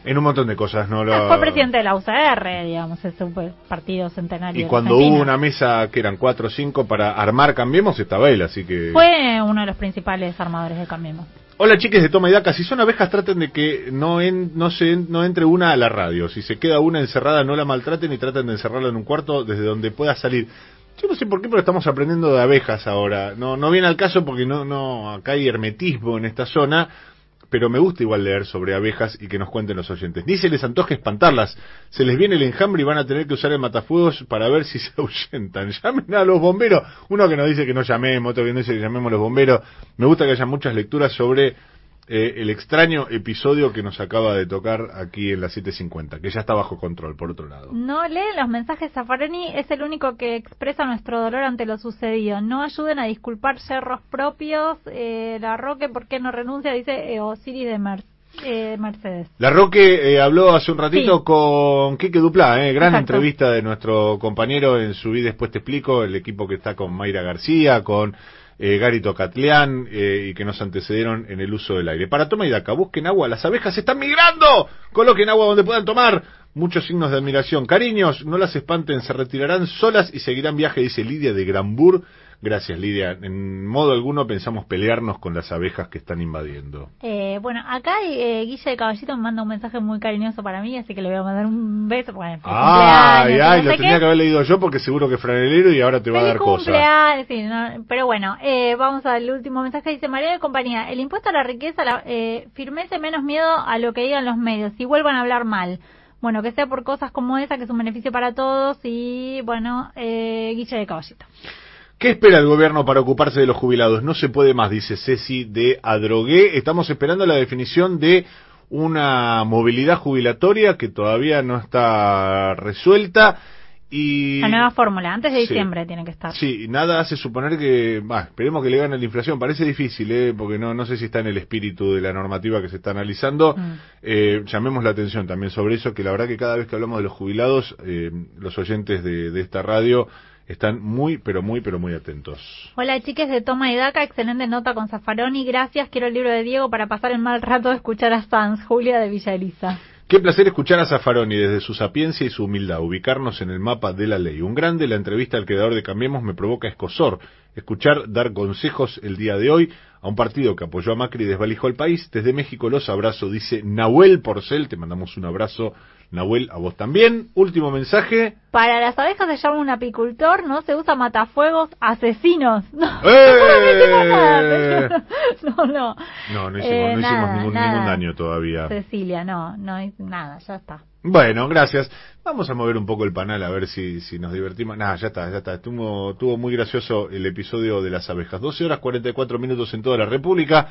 En un montón de cosas, ¿no? Lo- Fue presidente de la UCR, digamos, ese partido centenario. Y cuando Argentina. hubo una mesa que eran cuatro o cinco para armar Cambiemos, estaba él, así que... Fue uno de los principales armadores de Cambiemos. Hola chiques de Toma y Daca, si son abejas traten de que no en- no se no entre una a la radio. Si se queda una encerrada no la maltraten y traten de encerrarla en un cuarto desde donde pueda salir. Yo no sé por qué, pero estamos aprendiendo de abejas ahora. No no viene al caso porque no no acá hay hermetismo en esta zona, pero me gusta igual leer sobre abejas y que nos cuenten los oyentes. Ni se les antoje espantarlas. Se les viene el enjambre y van a tener que usar el matafuegos para ver si se [LAUGHS] ahuyentan. Llamen a los bomberos. Uno que nos dice que no llamemos, otro que nos dice que llamemos a los bomberos. Me gusta que haya muchas lecturas sobre eh, el extraño episodio que nos acaba de tocar aquí en la 750, que ya está bajo control, por otro lado. No leen los mensajes Zaffaroni, es el único que expresa nuestro dolor ante lo sucedido. No ayuden a disculpar yerros propios. Eh, la Roque, ¿por qué no renuncia? Dice eh, Osiris de Mer- eh, Mercedes. La Roque eh, habló hace un ratito Sí. con Quique Duplá, eh, gran Exacto. entrevista de nuestro compañero en su vida después te explico, el equipo que está con Mayra García, con eh, Gary Tocatlián eh, y que nos antecedieron en el uso del aire. Para toma y daca, busquen agua, las abejas están migrando, coloquen agua donde puedan tomar. Muchos signos de admiración. Cariños, no las espanten, se retirarán solas y seguirán viaje, dice Lidia de Granbur, Gracias, Lidia. En modo alguno pensamos pelearnos con las abejas que están invadiendo. Eh, bueno, acá eh, Guille de Caballito me manda un mensaje muy cariñoso para mí, así que le voy a mandar un beso. Bueno, feliz Ay, ay, no lo tenía qué. que haber leído yo porque seguro que franelero y ahora te va a dar cosas. sí, no, pero bueno, eh, vamos al último mensaje. Dice María de Compañía, el impuesto a la riqueza, la, eh, firmese menos miedo a lo que digan los medios y vuelvan a hablar mal. Bueno, que sea por cosas como esa, que es un beneficio para todos y, bueno, eh, de Caballito. ¿Qué espera el gobierno para ocuparse de los jubilados? No se puede más, dice Ceci de Adrogué. Estamos esperando la definición de una movilidad jubilatoria que todavía no está resuelta y La nueva fórmula, antes de Sí. diciembre tiene que estar. Sí, nada hace suponer que, bah, esperemos que le gane la inflación. Parece difícil, ¿eh? porque no, no sé si está en el espíritu de la normativa que se está analizando. Mm. Eh, llamemos la atención también sobre eso, que la verdad que cada vez que hablamos de los jubilados, eh, los oyentes de, de esta radio están muy, pero muy, pero muy atentos. Hola chiques de Toma y Daca, excelente nota con Zaffaroni, gracias, quiero el libro de Diego para pasar el mal rato de escuchar a Sanz, Julia de Villa Elisa. Qué placer escuchar a Zaffaroni desde su sapiencia y su humildad, ubicarnos en el mapa de la ley. Un grande, la entrevista al creador de Cambiemos me provoca escosor. Escuchar dar consejos el día de hoy a un partido que apoyó a Macri y desvalijó al país. Desde México los abrazo, dice Nahuel Porcel. Te mandamos un abrazo, Nahuel, a vos también. Último mensaje. Para las abejas se llama un apicultor, no se usa matafuegos asesinos. No, ¡Eh! no, no. No, no hicimos, Eh, no hicimos ningún, nada. ningún daño todavía. Cecilia, no, no nada, ya está. Bueno, gracias. Vamos a mover un poco el panel a ver si, si nos divertimos. Nada, ya está, ya está. Estuvo, estuvo muy gracioso el episodio de las abejas. 12 horas 44 minutos en toda la República.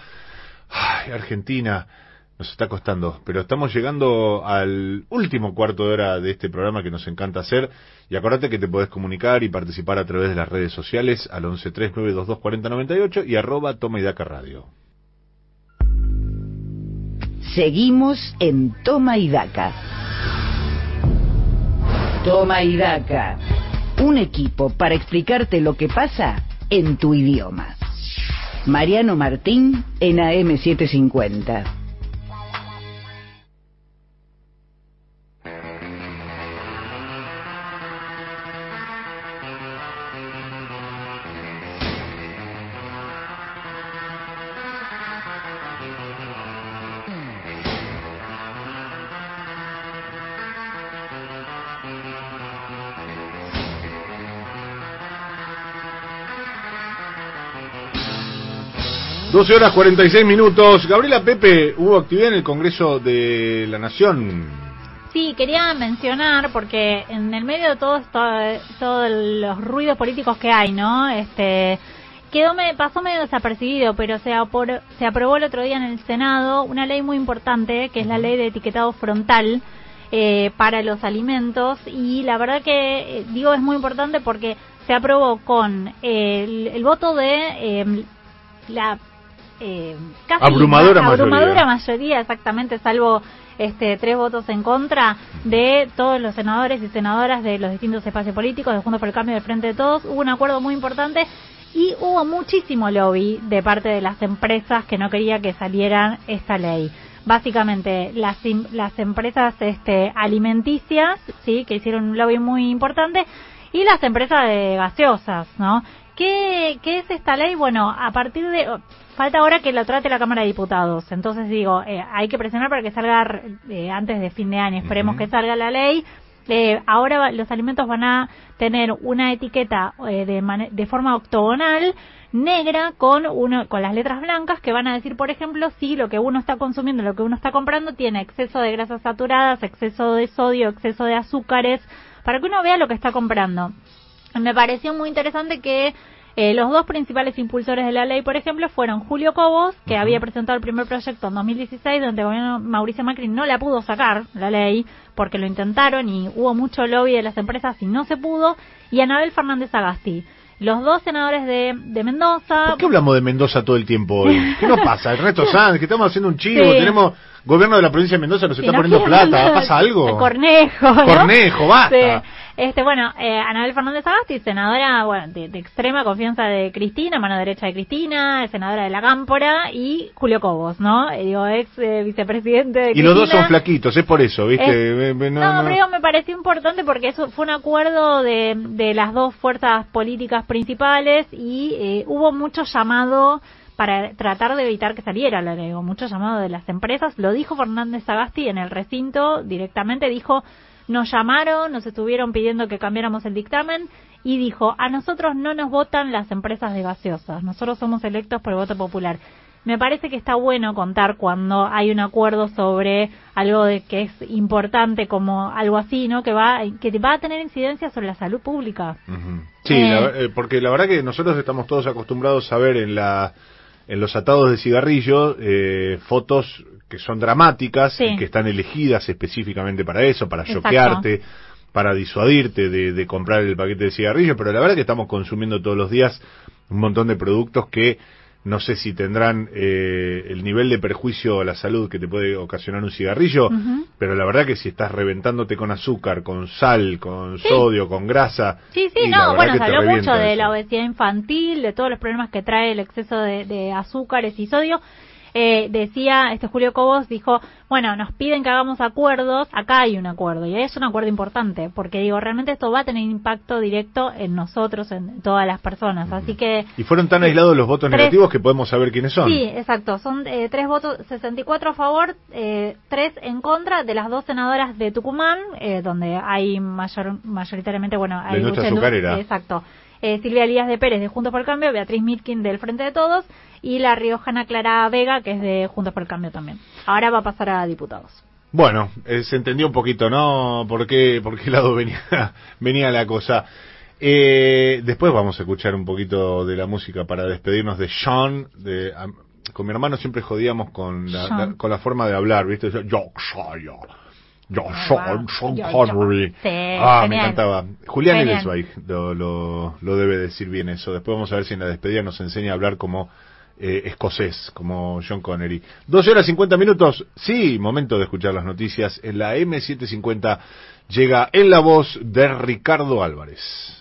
Ay, Argentina, nos está costando, pero estamos llegando al último cuarto de hora de este programa que nos encanta hacer. Y acordate que te podés comunicar y participar a través de las redes sociales al 1139224098 y arroba toma y daca radio. Seguimos en Toma y Daca. Toma y Daca. Un equipo para explicarte lo que pasa en tu idioma. Mariano Martín en AM750. Doce horas 46 minutos. Gabriela Pepe, hubo actividad en el Congreso de la Nación. Sí, quería mencionar, porque en el medio de todo todos los ruidos políticos que hay, ¿no? Este, quedó me pasó medio desapercibido, pero se, apor- se aprobó el otro día en el Senado una ley muy importante, que es la ley de etiquetado frontal eh, para los alimentos, y la verdad que, eh, digo, es muy importante porque se aprobó con el, el voto de eh, la eh, casi Abrumadora ma- mayoría. abrumadora mayoría, exactamente, salvo este tres votos en contra de todos los senadores y senadoras de los distintos espacios políticos, de Juntos por el Cambio del Frente de Todos. Hubo un acuerdo muy importante y hubo muchísimo lobby de parte de las empresas que no quería que salieran esta ley. Básicamente, las, las empresas este, alimenticias, sí, que hicieron un lobby muy importante, y las empresas de gaseosas, ¿no? ¿Qué, ¿Qué es esta ley? Bueno, a partir de... Falta ahora que la trate la Cámara de Diputados. Entonces digo, eh, hay que presionar para que salga eh, antes de fin de año. Esperemos que salga la ley. Eh, ahora los alimentos van a tener una etiqueta eh, de, de forma octogonal negra con uno con las letras blancas que van a decir, por ejemplo, si lo que uno está consumiendo, lo que uno está comprando tiene exceso de grasas saturadas, exceso de sodio, exceso de azúcares, para que uno vea lo que está comprando. Me pareció muy interesante que eh, los dos principales impulsores de la ley, por ejemplo, fueron Julio Cobos, que había presentado el primer proyecto en 2016, donde el gobierno Mauricio Macri no la pudo sacar, la ley, porque lo intentaron y hubo mucho lobby de las empresas y no se pudo, y Anabel Fernández Agasti. Los dos senadores de, de Mendoza. ¿Por qué hablamos de Mendoza todo el tiempo hoy? ¿Qué nos pasa? El resto [LAUGHS] Sanz, que estamos haciendo un chivo, Sí. tenemos gobierno de la provincia de Mendoza nos está no poniendo plata, ¿pasa algo? Cornejo, ¿no? Cornejo, basta. Sí. Este, bueno, eh, Anabel Fernández Agasti, senadora bueno, de, de extrema confianza de Cristina, mano derecha de Cristina, senadora de la Cámpora, y Julio Cobos, ¿no? Eh, digo, ex eh, vicepresidente de Y los dos son flaquitos, es por eso, ¿viste? No, no, pero digo, me pareció importante porque eso fue un acuerdo de, de las dos fuerzas políticas principales y eh, hubo mucho llamado para tratar de evitar que saliera la digo, mucho llamado de las empresas. Lo dijo Fernández Sagasti en el recinto directamente, dijo, nos llamaron, nos estuvieron pidiendo que cambiáramos el dictamen y dijo, a nosotros no nos votan las empresas de gaseosas, nosotros somos electos por el voto popular. Me parece que está bueno contar cuando hay un acuerdo sobre algo de que es importante como algo así, ¿no? Que va que va a tener incidencia sobre la salud pública. Sí, Eh. la- eh, porque la verdad que nosotros estamos todos acostumbrados a ver en la en los atados de cigarrillo eh, fotos que son dramáticas Sí. y que están elegidas específicamente para eso, para choquearte, para disuadirte de, de comprar el paquete de cigarrillos, pero la verdad que estamos consumiendo todos los días un montón de productos que no sé si tendrán eh, el nivel de perjuicio a la salud que te puede ocasionar un cigarrillo, pero la verdad que si estás reventándote con azúcar, con sal, con sodio, con grasa, Sí, sí, no, bueno, se habló mucho de eso. la obesidad infantil, de todos los problemas que trae el exceso de, de azúcares y sodio. Eh, decía, este Julio Cobos dijo, bueno, nos piden que hagamos acuerdos, acá hay un acuerdo, y es un acuerdo importante, porque digo, realmente esto va a tener impacto directo en nosotros, en todas las personas, así que... Y fueron tan aislados los votos Tres. negativos que podemos saber quiénes son. Sí, exacto. Son eh, tres votos, 64 a favor, eh, tres en contra de las dos senadoras de Tucumán, eh, donde hay mayor, mayoritariamente, bueno, hay mucha indu- azucarera. Exacto. Eh, Silvia Elías de Pérez de Juntos por el Cambio, Beatriz Mitkin del Frente de Todos y la riojana Clara Vega que es de Juntos por el Cambio también. Ahora va a pasar a diputados. Bueno, eh, se entendió un poquito, ¿no? ¿Por qué, por qué lado [LAUGHS] venía, venía la cosa? Eh, después vamos a escuchar un poquito de la música para despedirnos de Sean. De, con mi hermano siempre jodíamos con la, con la forma de hablar, ¿viste? Yo, yo soy yo. Yo. Sean Yo, Connery. yo. Sí, ah, me encantaba. Julián. Ellensweig lo, lo, lo debe decir bien eso. Después vamos a ver si en la despedida nos enseña a hablar como eh, escocés, como John Connery. 12 horas 50 minutos. Sí, momento de escuchar las noticias. En la M750 llega en la voz de Ricardo Álvarez.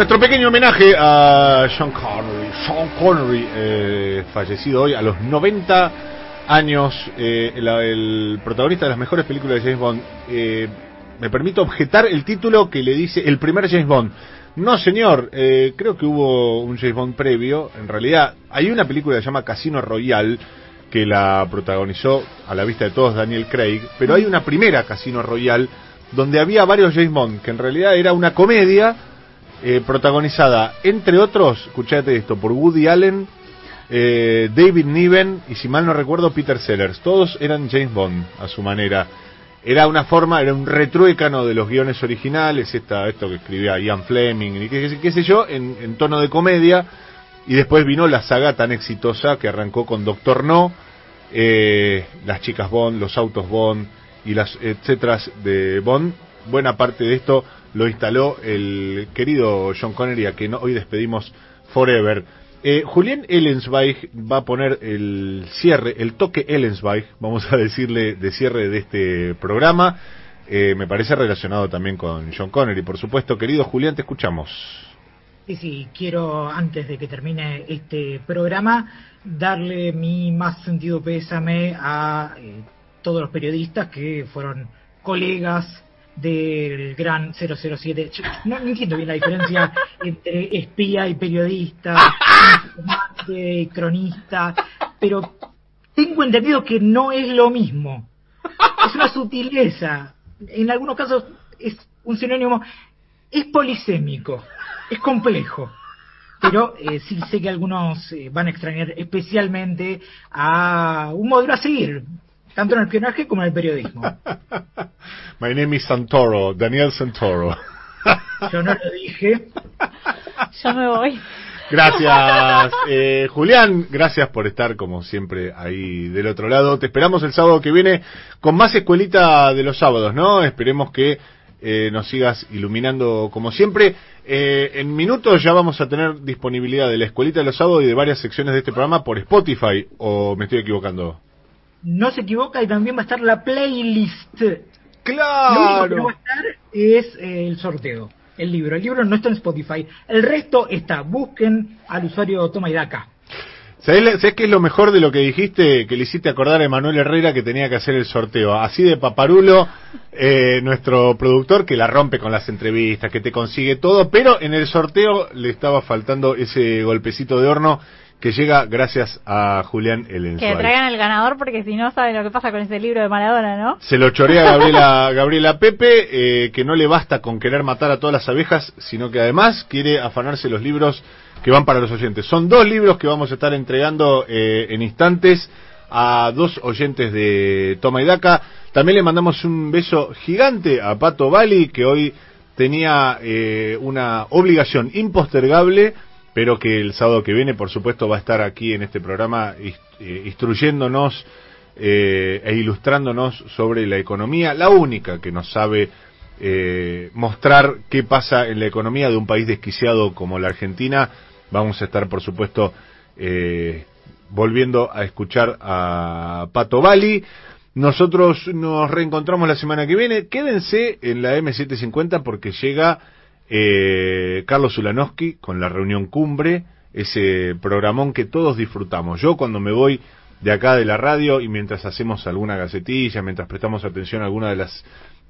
Nuestro pequeño homenaje a Sean Connery, Sean Connery, eh, fallecido hoy a los 90 años, eh, el, protagonista de las mejores películas de James Bond. Eh, me permito objetar el título que le dice el primer James Bond. No, señor, eh, creo que hubo un James Bond previo. En realidad, hay una película que se llama Casino Royale que la protagonizó a la vista de todos Daniel Craig, pero hay una primera Casino Royale donde había varios James Bond, que en realidad era una comedia eh, protagonizada, entre otros, escuchate esto, por Woody Allen, eh, David Niven y si mal no recuerdo Peter Sellers. Todos eran James Bond a su manera. Era una forma, era un retruécano de los guiones originales, esta, esto que escribía Ian Fleming y qué, qué sé yo, en, en tono de comedia. Y después vino la saga tan exitosa que arrancó con Doctor No, eh, las chicas Bond, los autos Bond y las etcétera de Bond. Buena parte de esto lo instaló el querido John Connery, a quien hoy despedimos forever. Eh, Julián Ellensweig va a poner el cierre, el toque Ellensweig, vamos a decirle, de cierre de este programa. Eh, me parece relacionado también con John Connery, por supuesto. Querido Julián, te escuchamos. Sí, sí, quiero antes de que termine este programa darle mi más sentido pésame a eh, todos los periodistas que fueron colegas del gran 007. Yo no, no entiendo bien la diferencia [LAUGHS] entre espía y periodista, de cronista, pero tengo entendido que no es lo mismo. Es una sutileza. En algunos casos es un sinónimo. Es polisémico, es complejo. Pero eh, sí sé que algunos eh, van a extrañar especialmente a un modelo a seguir, tanto en el espionaje como en el periodismo. [LAUGHS] My name is Santoro, Daniel Santoro. Yo no lo dije. Yo me voy. Gracias, eh, Julián. Gracias por estar, como siempre, ahí del otro lado. Te esperamos el sábado que viene con más escuelita de los sábados, ¿no? Esperemos que eh, nos sigas iluminando como siempre. Eh, en minutos ya vamos a tener disponibilidad de la escuelita de los sábados y de varias secciones de este programa por Spotify, ¿o me estoy equivocando? No se equivoca y también va a estar la playlist. Lo único que no ¡Claro! va a estar es eh, el sorteo, el libro. El libro no está en Spotify. El resto está. Busquen al usuario Toma y Daca. ¿Sabés, qué es lo mejor de lo que dijiste? Que le hiciste acordar a Emanuel Herrera que tenía que hacer el sorteo. Así de paparulo, eh, nuestro productor que la rompe con las entrevistas, que te consigue todo, pero en el sorteo le estaba faltando ese golpecito de horno que llega gracias a Julián Que Elenzweig. traigan el ganador porque si no saben lo que pasa con ese libro de Maradona, ¿no? Se lo chorea [LAUGHS] Gabriela, Gabriela Pepe, eh, que no le basta con querer matar a todas las abejas, sino que además quiere afanarse los libros que van para los oyentes. Son dos libros que vamos a estar entregando eh, en instantes a dos oyentes de Toma y Daca. También le mandamos un beso gigante a Pato Bali, que hoy tenía eh, una obligación impostergable, pero que el sábado que viene, por supuesto, va a estar aquí en este programa eh, instruyéndonos eh, e ilustrándonos sobre la economía, la única que nos sabe eh, mostrar qué pasa en la economía de un país desquiciado como la Argentina. Vamos a estar, por supuesto, eh, volviendo a escuchar a Pato Bali. Nosotros nos reencontramos la semana que viene. Quédense en la M750 porque llega eh, Carlos Ulanowski con la reunión cumbre, ese programón que todos disfrutamos. Yo cuando me voy de acá de la radio y mientras hacemos alguna gacetilla, mientras prestamos atención a alguna de las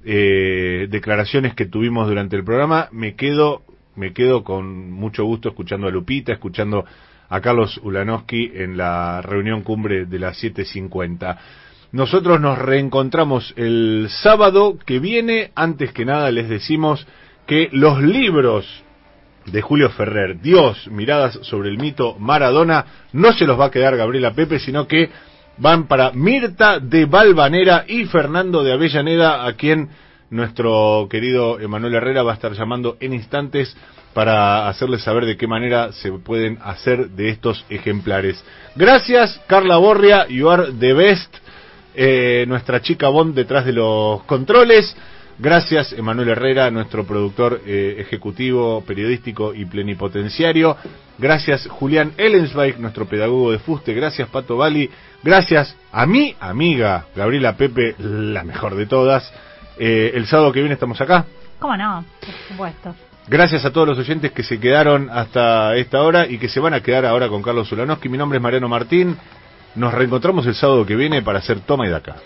eh, declaraciones que tuvimos durante el programa, me quedo, me quedo con mucho gusto escuchando a Lupita, escuchando a Carlos Ulanowski en la reunión cumbre de las 7.50. Nosotros nos reencontramos el sábado que viene. Antes que nada les decimos que los libros de Julio Ferrer, Dios, miradas sobre el mito Maradona, no se los va a quedar Gabriela Pepe, sino que van para Mirta de Valvanera y Fernando de Avellaneda, a quien nuestro querido Emanuel Herrera va a estar llamando en instantes para hacerles saber de qué manera se pueden hacer de estos ejemplares. Gracias, Carla Borria, you are the best, eh, nuestra chica Bond detrás de los controles. Gracias, Emanuel Herrera, nuestro productor eh, ejecutivo, periodístico y plenipotenciario. Gracias, Julián Ellensweig, nuestro pedagogo de fuste. Gracias, Pato Bali. Gracias a mi amiga Gabriela Pepe, la mejor de todas. Eh, el sábado que viene estamos acá. ¿Cómo no? Por supuesto. Gracias a todos los oyentes que se quedaron hasta esta hora y que se van a quedar ahora con Carlos Ulanowski. Mi nombre es Mariano Martín. Nos reencontramos el sábado que viene para hacer Toma y Daca.